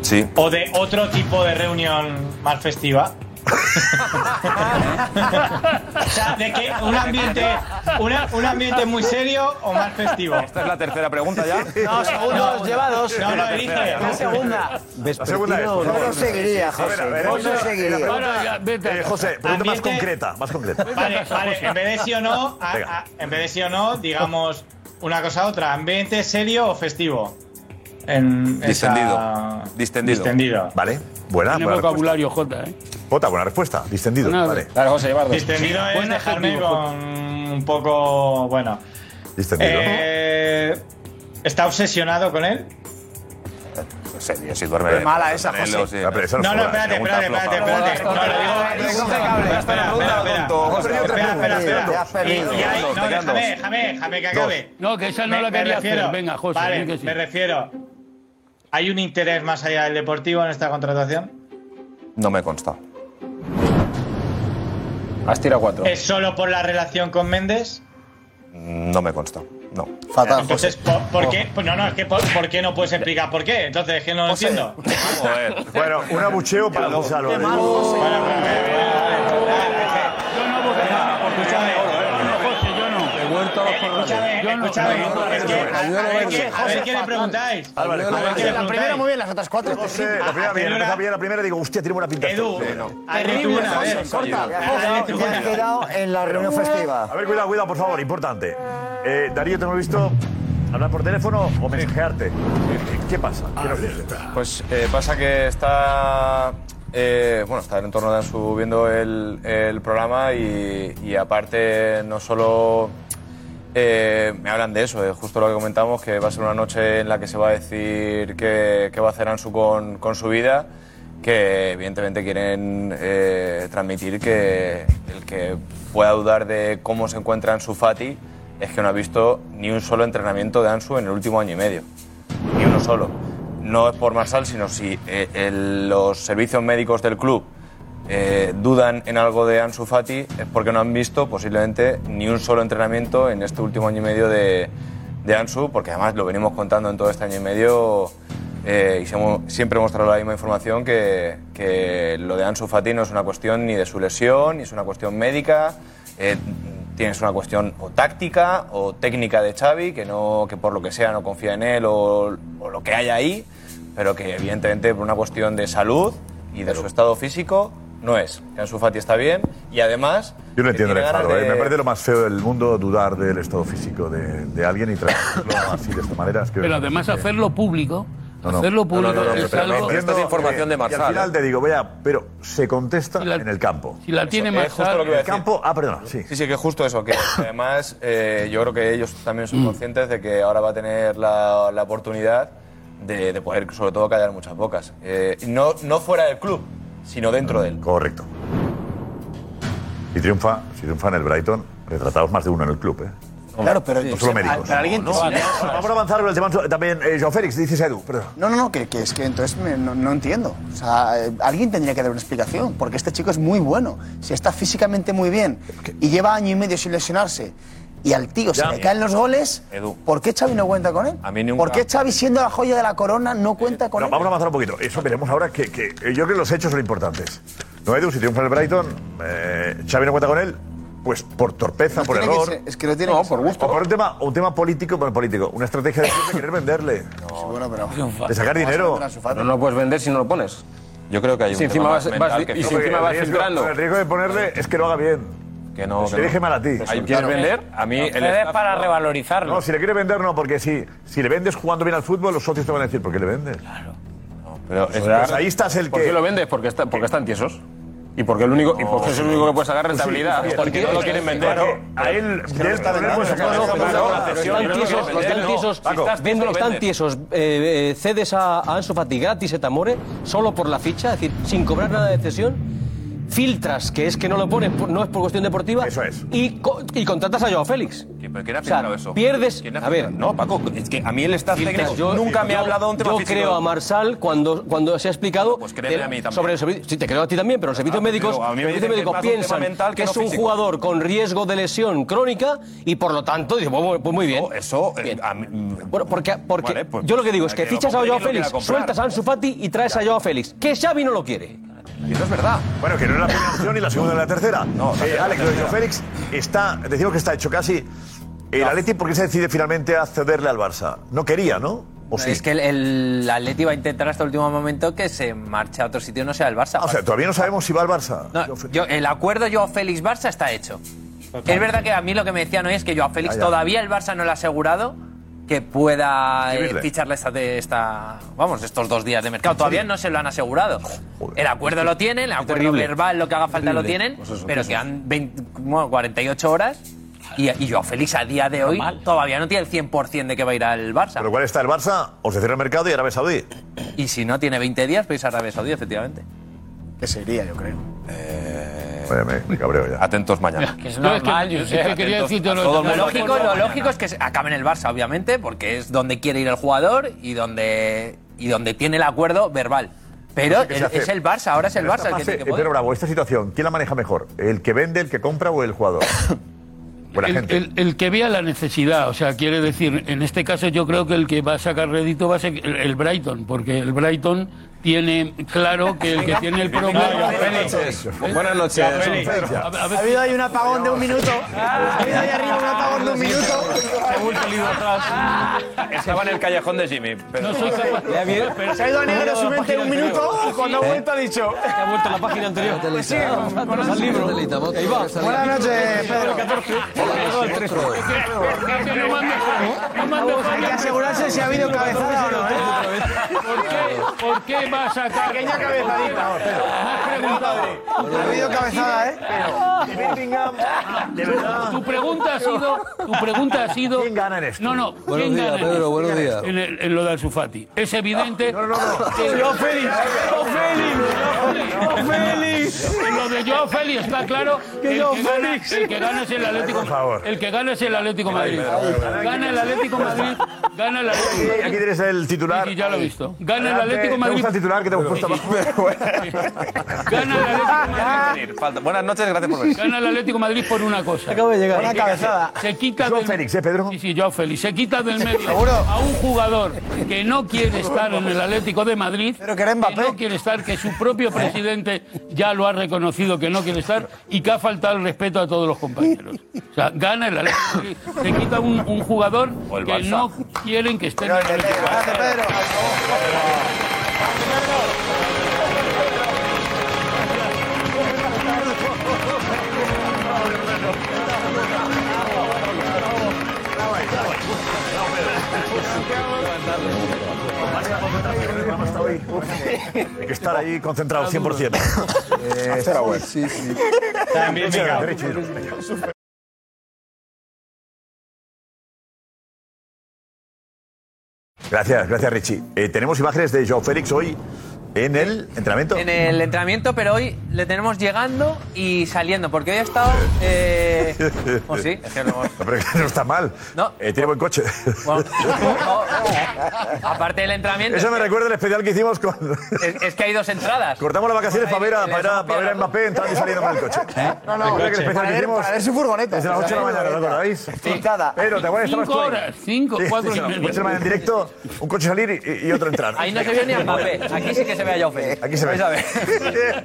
Sí. o de otro tipo de reunión más festiva. O [LAUGHS] sea, de que un ambiente, una- un ambiente muy serio o más festivo. Esta es la tercera pregunta ya. [LAUGHS] No, segundos, lleva dos. No, no, elige. La segunda. La segunda es. Yo no seguiría, A ver, José. a ver, Yo no seguiría. Ahora ya, vete. Eh, José, pregunta más Ambiente- concreta, más concreta. Vale, vale, en vez de sí o no, a- Venga. a- en vez de sí o no, digamos una cosa a otra. ¿Ambiente serio o festivo? En esa- Distendido. Distendido. Distendido. Vale, buena, Tiene buena vocabulario Jota, ¿eh? Jota, buena respuesta. Distendido, vale. José, llevar. Distendido es Buen dejarme adjetivo, con un poco. Bueno. Distendido. Eh, ¿Está obsesionado con él? Tío, si duerme. mala esa, José. no No, es espérate, espérate, espérate, espérate. No, lo digo. Espera, espera, espera, No, déjame, déjame, déjame que acabe. No, que esa no Me- la quería hacer. Venga, José, Vale, di que sí. me refiero. ¿Hay un interés más allá del deportivo en esta contratación? No me consta. Has tirado cuatro. ¿Es solo por la relación con Méndez? No me consta. No. Fatal, Entonces, ¿por, por qué? Pues no, no, es que por, ¿por qué no puedes explicar por qué? Entonces, es que no lo entiendo. Joder. Bueno, un abucheo para José Álvarez. Bueno, pero, a ver, a ver, a ver, Yo no, porque Escúchame, José, yo no. He muerto a los escúchame, Yo no, escúchame. no, no, Es que, a, a ver, qué- le preguntáis. Álvarez, A ver qué le La primera muy bien, las otras cuatro. José, la primera bien, empieza bien la primera digo, hostia, tiene buena pinta. Edu, no. Terrible, corta. Te has quedado- en la reunión festiva. A ver, cuidado, cuidado, por favor, importante. Eh, Darío, te hemos visto hablar por teléfono o mensajearte. ¿Qué pasa? ¿Qué nos dices? Pues eh, pasa que está. eh, bueno, está en el entorno de Ansu viendo el, el programa y, y aparte no solo eh, me hablan de eso, eh, justo lo que comentamos, que va a ser una noche en la que se va a decir qué, va a hacer Ansu con, su vida, que evidentemente quieren eh, transmitir que el que pueda dudar de cómo se encuentra Ansu Fati es que no ha visto ni un solo entrenamiento de Ansu en el último año y medio ni uno solo. No es por Marsal, sino si eh, los servicios médicos del club eh, dudan en algo de Ansu Fati, es porque no han visto posiblemente ni un solo entrenamiento en este último año y medio de, de Ansu, porque además lo venimos contando en todo este año y medio eh, y siempre hemos traído la misma información que, que lo de Ansu Fati no es una cuestión ni de su lesión, ni es una cuestión médica. eh, tienes una cuestión o táctica o técnica de Xavi, que, no, que por lo que sea no confía en él o, o lo que haya ahí, pero que evidentemente por una cuestión de salud y de su estado físico no es. Que Ansu Fati está bien y además... Yo no entiendo el tiene ganas enfado. ¿eh? Me parece lo más feo del mundo dudar del estado físico de, de alguien y tratarlo [LAUGHS] así de esta manera. Es que Pero además hacerlo público No, no. Hacerlo público No, no, no, es pero algo- entiendo Esta es información que- de y al final te digo, vaya, pero se contesta en el campo. si la tiene Eso, es justo lo que iba a El decir. campo, ah, perdona, sí. Sí, sí, que justo eso, que además eh, yo creo que ellos también son conscientes de que ahora va a tener la, la oportunidad de, de poder, sobre todo, callar muchas bocas. Eh, no, no fuera del club, sino dentro de él. Correcto. Si triunfa, si triunfa en el Brighton, retratados más de uno en el club, ¿eh? Claro, pero- No solo médicos. Pero alguien- No, no, no. Vamos a avanzar con el tema también, eh, Joao Félix, dices Edu, perdón. No, no, no, que, que es que entonces me- no, no entiendo. O sea, eh, alguien tendría que dar una explicación, porque este chico es muy bueno. Si está físicamente muy bien y lleva año y medio sin lesionarse, y al tío se Ya. le caen los goles, Edu. ¿por qué Xavi no cuenta con él? A mí nunca- ¿Por qué Xavi, siendo la joya de la corona, no cuenta con No, él? vamos a avanzar un poquito. Eso veremos ahora que, que eh, yo creo que los hechos son importantes. No, Edu, si triunfa el Brighton, eh, Xavi no cuenta con él, pues por torpeza, No por tiene que error. ser- es que no tiene que ser. O por un tema, un tema político, bueno, político, una estrategia de, [LAUGHS] de querer venderle. bueno, pero... De sacar dinero. No lo puedes vender si no lo pones. Yo creo que hay Si un encima tema vas, más vas- mental que y si encima vas riesgo, filtrando. el riesgo de ponerle es que lo haga bien. Que no, Si que le no. mal a ti. Si quieres vender, a mí el staff- para revalorizarlo. No, si le quiere vender, no, porque si, si le vendes jugando bien al fútbol, los socios te van a decir, ¿por qué le vendes? Claro. Pero Pues pues ahí estás el ¿Por que- qué lo vendes? Porque, está, porque están tiesos. Y porque, el único, y porque es el único que puede sacar rentabilidad. Sí, sí, porque no lo quieren vender. claro, a él- Es que no de él está sacar no, no, están no, tiesos, no, los no, están tiesos, Paco. venden- Están tiesos, eh, eh, cedes a, a Ansu Fati gratis Etamore solo por la ficha, es decir, sin cobrar nada de cesión. Filtras, que es que no lo ponen, por- no es por cuestión deportiva. Eso es. Y, co- y contratas a Joao Félix. ¿Pero quién ha O sea, filtrado eso? pierdes. ¿Quién ha A ver? No, Paco, es que a mí el staff Filtras, técnico nunca me ha hablado de un tema yo físico. creo a Marsal cuando, cuando se ha explicado Pues créeme de- a mí también. sobre el servicio. Sí, te creo a ti también, pero los servicios Ah, médicos, mí me los servicios que es médicos piensan que que es un físico. jugador con riesgo de lesión crónica y por lo tanto, dice, pues, pues muy bien. Eso, Bien. bueno, porque, porque Vale, pues, yo lo que digo es que fichas a Joao Félix, sueltas a Ansu Fati y traes a Joao Félix. Que Xavi no lo quiere. Y eso es verdad. Bueno, que no es la primera opción ni la segunda ni la tercera. No, la Alex, lo de Joao Félix está, decimos que está hecho casi. El Atleti, ¿por qué se decide finalmente a cederle al Barça? No quería, ¿no? ¿O sí? Es que el, el Atleti va a intentar hasta el último momento que se marche a otro sitio no sea el Barça. Ah, o sea, todavía no sabemos si va al Barça. No, yo- el acuerdo Joao Félix-Barça está hecho. Es verdad que a mí lo que me decían hoy es que Joao Félix Ah, todavía el Barça no le ha asegurado que pueda eh, Escribirle. ficharle esta, de esta, vamos, estos dos días de mercado. Todavía no se lo han asegurado. El acuerdo lo tienen, el acuerdo terrible. verbal, lo que haga falta lo tienen, Pues eso, pero quedan 20, bueno, 48 horas y, y Joao Félix a día de hoy todavía no tiene el 100% de que va a ir al Barça. ¿Pero cuál está el Barça? O se cierra el mercado y Arabia Saudí. Y si no tiene 20 días, pues a Arabia Saudí, efectivamente. Que sería, yo creo. Oye, me, me cabreo ya. Atentos mañana. Que es normal, No, quería decirte lo- lógico- lo lógico es que se- acabe en el Barça, obviamente, porque es donde quiere ir el jugador y donde, y donde tiene el acuerdo verbal. Pero el- hace. es el Barça, ahora es el Barça el que tiene que poder. Pedro Bravo, esta situación, ¿quién la maneja mejor? ¿El que vende, el que compra o el jugador? [COUGHS] El, gente. el- el que vea la necesidad, o sea, quiere decir, en este caso yo creo que el que va a sacar rédito va a ser el, el Brighton, porque el Brighton tiene claro que el que tiene el problema. Buenas noches. A- a Ha habido ahí un apagón de un minuto. Ha habido ahí arriba un apagón de un minuto. Se ha vuelto el lío atrás. Estaba en el callejón de Jimmy. No soy capaz. Pero- Se ha ido a negro su mente un minuto y cuando ha vuelto ha dicho. Ha vuelto a la página anterior. Pues sí, al libro. Buenas noches, Pedro. Que no mande- no mande Hay que asegurarse si ha habido cabezada o no. ¿eh? ¿Por qué, ¿Por qué va a sacar? Pequeña cabezadita, Pedro. Me has preguntado. Ha habido cabezada, ¿eh? De verdad. Tu pregunta ha sido, tu pregunta ha sido. ¿Quién gana en esto? No, no. Buenos ¿quién días, gana en Pedro, buenos días. En, el- en lo de Alsufati. Es evidente. No, no, no. que- Joao Félix. Joao Félix. Félix. En lo de Joao Félix está claro que el que, gana, Félix. el que gana es el Atlético Por favor. El que gana es el Atlético Madrid. Gana el Atlético Madrid. Gana el Atlético Madrid. Aquí tienes el titular. Sí, sí, ya lo he visto. Gana el. Atlético ¿Te Madrid. Titular que te hemos puesto abajo? Gana el Atlético Madrid. [LAUGHS] Falta- Buenas noches, gracias por venir. Gana el Atlético Madrid por una cosa. Acabo de llegar. Una cabezada. Se quita Joao del, Félix, ¿eh, Pedro? Sí, sí, Joao Félix. Se quita del medio ¿Seguro? a un jugador que no quiere estar en el Atlético de Madrid. Pero que era Mbappé. no quiere estar, que su propio [LAUGHS] presidente ya lo ha reconocido que no quiere estar y que ha faltado el respeto a todos los compañeros. O sea, gana el Atlético de Madrid. Se quita un, un jugador que no quieren que esté en el Atlético. Gracias, Pedro. Hay que estar ahí concentrado 100%. Eh, Será bueno. Sí, sí. También, gracias, gracias Richie. Eh, tenemos imágenes de Joe Félix hoy en el entrenamiento. En el entrenamiento, pero hoy le tenemos llegando y saliendo, porque hoy ha estado. Eh... [LAUGHS] oh, sí, es que lo hemos- No, pero que no está mal. No. Eh, tiene buen coche. Bueno, no, aparte del entrenamiento. Eso es me que- recuerda el especial que hicimos con. Es, es que hay dos entradas. Cortamos las vacaciones para ver a, para, ir a- somos para ver a. Mbappé entrando y saliendo con el coche. No, no, Recuerda que el especial para que ver- hicimos para ver su furgoneta. Desde las 8 de la mañana, ¿lo acordáis? Pero te acuerdas, estabas Cinco tú ahí. horas, cinco, Sí, cuatro sí, y no, media. ocho de la mañana en directo, un coche salir y, y otro entrar. Ahí no se vio ni a Mbappé. Aquí sí que se ve a Joao Félix. Aquí se ve. Vais a ver.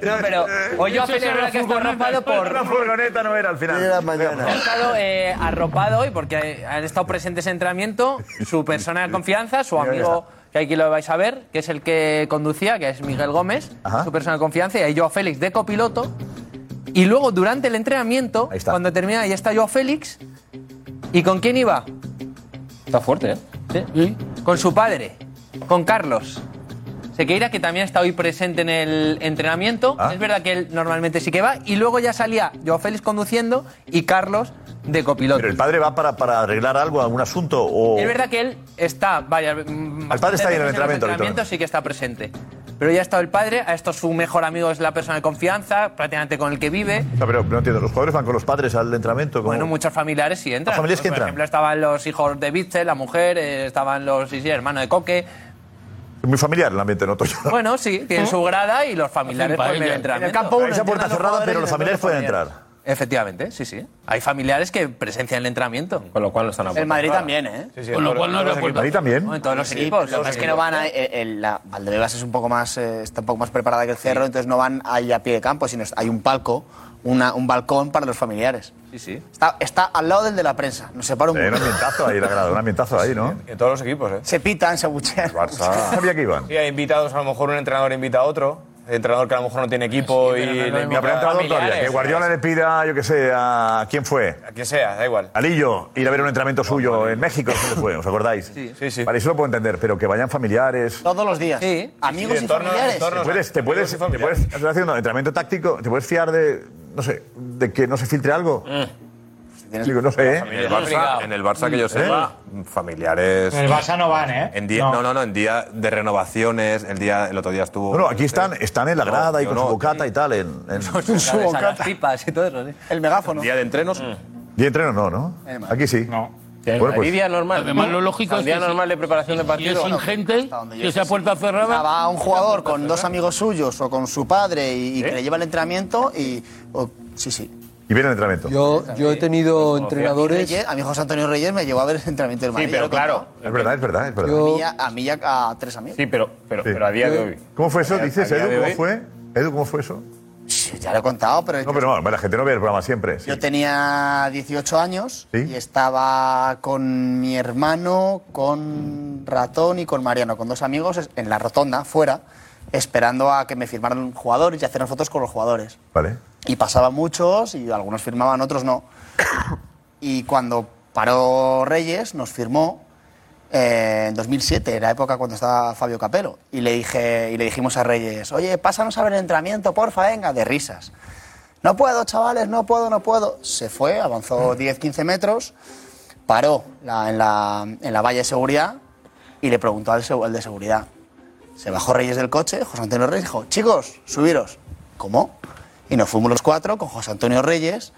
[LAUGHS] No, pero hoy yo será verdad que está arropado por. La furgoneta no era al final. Ha estado eh, arropado hoy porque han estado presentes en entrenamiento su persona de confianza, su amigo, que aquí lo vais a ver, que es el que conducía, que es Miguel Gómez, su persona de confianza, y ahí Joao Félix de copiloto. Y luego durante el entrenamiento, cuando termina, ahí está Joao Félix. ¿Y con quién iba? Está fuerte, ¿eh? Sí. Con su padre, con Carlos. Sequeira, que también está hoy presente en el entrenamiento. Ah. Es verdad que él normalmente sí que va. Y luego ya salía Joao Félix conduciendo y Carlos de copiloto. Pero el padre va para, para arreglar algo, algún asunto o. Es verdad que él está mm, El padre está ahí en el entrenamiento, los entrenamientos sí que está presente. Pero ya ha estado el padre, ha estado su mejor amigo, es la persona de confianza, prácticamente con el que vive. No, pero no entiendo, ¿los jugadores van con los padres al entrenamiento? ¿Cómo? Bueno, muchos familiares sí entran. ¿Los familiares Pues, que por entran? ejemplo, estaban los hijos de Bitzel, la mujer, eh, estaban los sí, sí, hermano de Coque. Es muy familiar el ambiente, ¿no? Toyo? Bueno, sí, tienen su grada y los familiares Hacen pueden paella. entrar. En el campo uno Esa puerta los cerrada, pero los familiares pueden entrar. Efectivamente, sí, sí. Hay familiares que presencian el entrenamiento. Con lo cual no están a El Madrid también, ¿eh? Sí, sí, Con lo cual no era puerta- Madrid también. En todos los Sí, equipos. Lo que pasa es que no van a. el- el- la Valdebebas es un poco más, eh, está un poco más preparada que el Cerro, entonces no van ahí a pie de campo, sino hay un palco, una- un balcón para los familiares. Sí, sí. Está, está al lado del de la prensa, nos separa un un ambientazo ahí, la grada, un ambientazo ahí, ¿no? En todos los equipos, ¿eh? Se pitan, se abuchean. [LAUGHS] Sabía que iban. Sí, hay invitados, a lo mejor un entrenador invita a otro. Entrenador que a lo mejor no tiene equipo y le No, invita pero a entrenador todavía, que Guardiola le pida, yo qué sé, a quién fue. A quien sea, da igual. Alillo, ir a ver un entrenamiento suyo en México, ¿dónde fue? ¿Os acordáis? Sí, sí, sí. Vale, eso lo puedo entender, pero que vayan familiares. Todos los días. Sí. Amigos Sí, y en torno- familiares. en torno- Te puedes, te puedes, te puedes, estás haciendo entrenamiento táctico, te puedes fiar de, no sé, de que no se filtre algo. Digo, no sé, En ¿eh? el Barça, en el Barça que yo sepa, familiares. En el Barça no van, ¿eh? En día, no. no, no, en día de renovaciones, el día, el otro día estuvo. No, no, aquí están, están en la grada y con no. su bocata y tal. En, en... Las pipas y todo eso, sí. El megáfono. Día de entrenos. Y entreno no, ¿no? Aquí sí. No. Bueno, pues, Hay día normal. Además, lo lógico es día que si- normal de preparación de Y partido. es ingente que esa puerta cerrada. Va un jugador con dos amigos suyos o con su padre y, y que le lleva el entrenamiento y. o- sí, sí. y viene el entrenamiento. Yo, yo he tenido Y entrenadores. Reyes- a mi José Antonio Reyes me llevó a ver el entrenamiento del Madrid. pero he contado. claro. Es verdad, es verdad, es verdad. A Yo- mí, ya- a mí ya a tres amigos. Sí, pero, pero, Sí. pero a día de hoy. ¿Cómo fue eso? A- a Dices, día Edu, ¿cómo fue? Edu, ¿cómo fue eso? Ya lo he contado, pero No, pero no, la gente no ve el programa siempre. sí. yo tenía 18 años Sí. y estaba con mi hermano, con Ratón y con Mariano, con dos amigos en la rotonda, fuera, esperando a que me firmaran jugadores y hacer fotos con los jugadores. Vale. Y pasaban muchos y algunos firmaban, otros no. [COUGHS] Y cuando paró Reyes, nos firmó en 2007, era época cuando estaba Fabio Capello. Y le, dije, y le dijimos a Reyes, oye, pásanos a ver el entrenamiento, porfa, venga, de risas. No puedo, chavales, no puedo, no puedo. Se fue, avanzó 10, 15 metros, paró la- en, la, en la valla de seguridad y le preguntó al, al de seguridad. Se bajó Reyes del coche, José Antonio Reyes dijo, chicos, subiros. ¿Cómo? Y nos fuimos los cuatro con José Antonio Reyes,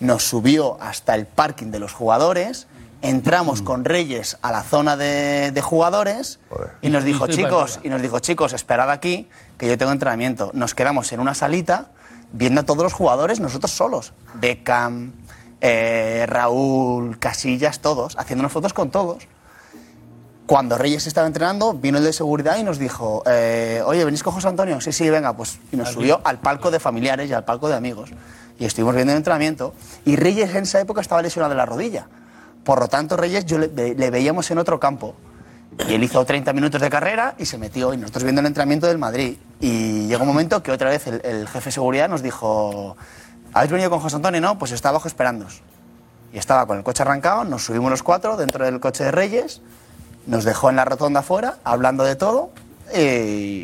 nos subió hasta el parking de los jugadores, entramos con Reyes a la zona de, de jugadores y nos dijo, [LAUGHS] chicos, y nos dijo, chicos, esperad aquí, que yo tengo entrenamiento. Nos quedamos en una salita viendo a todos los jugadores nosotros solos. Beckham, eh, Raúl, Casillas, todos, haciéndonos fotos con todos. Cuando Reyes estaba entrenando, vino el de seguridad y nos dijo, eh, oye, ¿venís con José Antonio? Sí, sí, venga, pues. Y nos subió al palco de familiares y al palco de amigos. Y estuvimos viendo el entrenamiento. Y Reyes en esa época estaba lesionado de la rodilla. Por lo tanto, Reyes yo le, ve- le veíamos en otro campo. Y él hizo 30 minutos de carrera y se metió. Y nosotros viendo el entrenamiento del Madrid. Y llegó un momento que otra vez el, jefe de seguridad nos dijo, ¿habéis venido con José Antonio? No, pues está abajo esperándonos. Y estaba con el coche arrancado, nos subimos los cuatro dentro del coche de Reyes Nos dejó en la rotonda afuera, hablando de todo.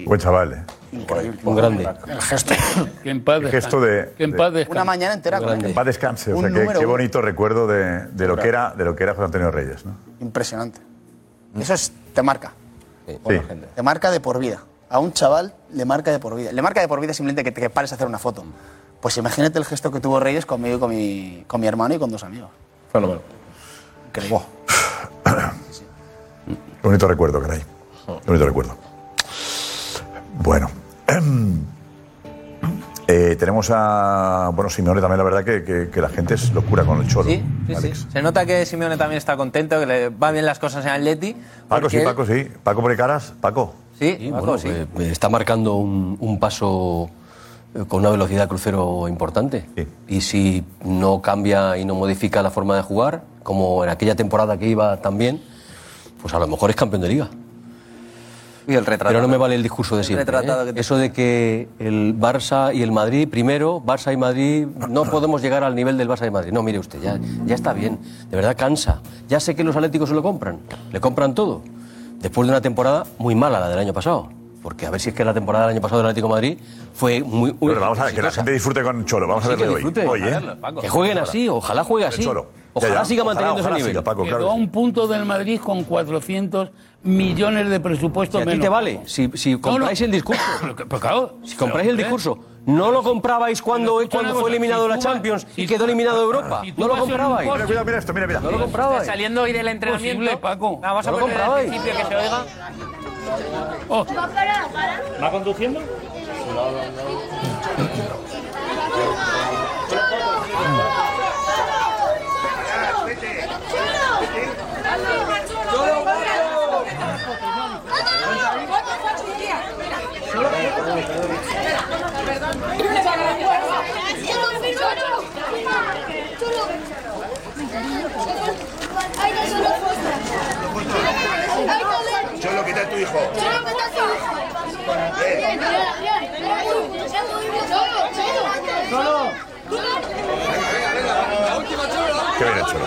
Buen chaval, ¿eh? Increíble. Un grande. El gesto. [COUGHS] Que en paz El gesto de. Que en de- paz descanse. Una mañana entera con Que en él. paz descanse. O Un sea, qué, número qué uno. bonito recuerdo de, de lo que era, de lo que era José Antonio Reyes, ¿no? Impresionante. Eso es, te marca. Sí. Te marca de por vida. A un chaval le marca de por vida. Le marca de por vida simplemente que te que pares a hacer una foto. Pues imagínate el gesto que tuvo Reyes conmigo y con mi, con mi hermano y con dos amigos. Fenómeno. Increíble. Qué bonito recuerdo, caray. Bonito recuerdo. Bueno. [CLEARS THROAT] Eh, tenemos a. Bueno, Simeone también, la verdad que, que- que la gente es locura con el cholo. Sí, sí, sí. Se nota que Simeone también está contento, que le va bien las cosas en Atleti. Paco, sí, él- Paco, sí. Paco pone caras. Paco. Sí, Paco, bueno, sí. eh, eh, está marcando un, un paso con una velocidad de crucero importante. Y si no cambia y no modifica la forma de jugar, como en aquella temporada que iba también, pues a lo mejor es campeón de liga. Y el retratado. Pero no me vale el discurso de siempre. ¿eh? Eso de que el Barça y el Madrid, primero, Barça y Madrid, no [COUGHS] podemos llegar al nivel del Barça y Madrid. No, mire usted, ya, ya está bien. De verdad cansa. Ya sé que los atléticos se lo compran. Le compran todo. Después de una temporada muy mala, la del año pasado. Porque a ver si es que la temporada del año pasado del Atlético de Madrid fue muy. Bueno, vamos a ver, que la gente disfrute con Cholo. Vamos a Sí, que hoy. ¿eh? Que jueguen así, ojalá juegue así. El Cholo. Ojalá Ya, ya. siga manteniendo Ojalá ese nivel. siga, Paco, Quedó claro a un punto del Madrid con 400 millones de presupuesto Si a ti menos. te vale, si, si compráis el discurso. [COUGHS] si compráis el discurso, ¿no lo comprabais cuando, cuando fue eliminado de la Champions y quedó eliminado de Europa? ¿No lo comprabais? Mira, mira, mira esto, mira, mira. No lo comprabais. Saliendo hoy del entrenamiento. Posible, Paco. Vamos a No lo poner al comprabais. principio que se oiga. ¿Va conduciendo? Cholo, quita a tu hijo. Qué bien el Cholo.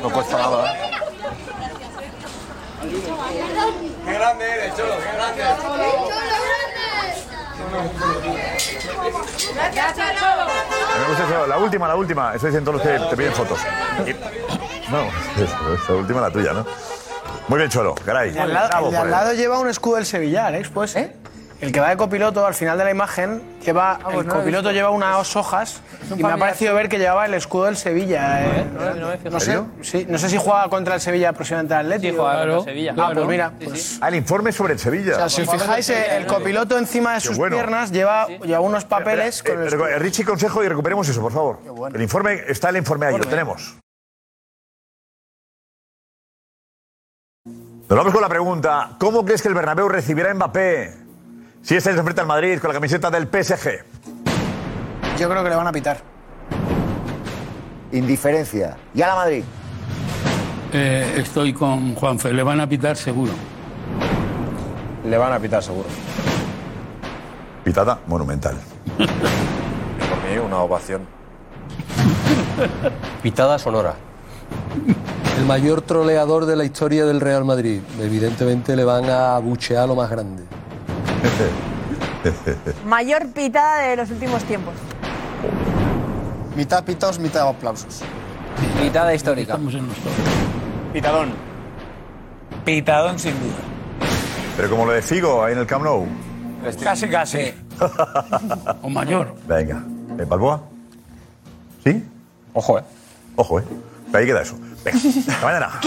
No cuesta nada. Qué grande eres, Cholo, qué grande. Me gusta eso. La última, la última. Eso dicen todos los que te piden fotos. No, [LAUGHS] la última la tuya, ¿no? Muy bien, Cholo. Caray. El de al lado, Bravo el de al por él. lado lleva un escudo del Sevilla, Alex, pues. El que va de copiloto al final de la imagen lleva. pues el no copiloto lleva unas hojas y me ha parecido ver que llevaba el escudo del Sevilla. eh. no no sé, sí, no sé si juega contra el Sevilla próximamente al Atlético. Sí, juega contra el Claro. Sevilla. Ah, pues mira, pues. Ah, el informe sobre el Sevilla. O sea, si os fijáis, eh, el copiloto encima de sus bueno. piernas lleva, lleva unos papeles con el eh, eh, Richie, consejo y recuperemos eso, por favor. El informe, está el informe ahí, lo tenemos. Nos vamos con la pregunta. ¿Cómo crees que el Bernabéu recibirá a Mbappé si este se enfrenta al Madrid con la camiseta del PSG? Yo creo que le van a pitar. Indiferencia. ¿Y a la Madrid? Eh, estoy con Juanfe, le van a pitar seguro. Le van a pitar seguro. Pitada monumental. [LAUGHS] Por mí, una ovación. Pitada sonora. [LAUGHS] El mayor troleador de la historia del Real Madrid. Evidentemente le van a buchear lo más grande. [LAUGHS] Mayor pitada de los últimos tiempos. Mitad pitados, mitad aplausos. Pitada histórica. Pitadón. Pitadón sin duda. Pero como lo de Figo ahí en el Camp Nou. Casi, casi. [LAUGHS] o mayor. Venga. ¿En Balboa? ¿Sí? Ojo, eh. Ojo, eh. Ahí queda eso. Venga, hasta mañana.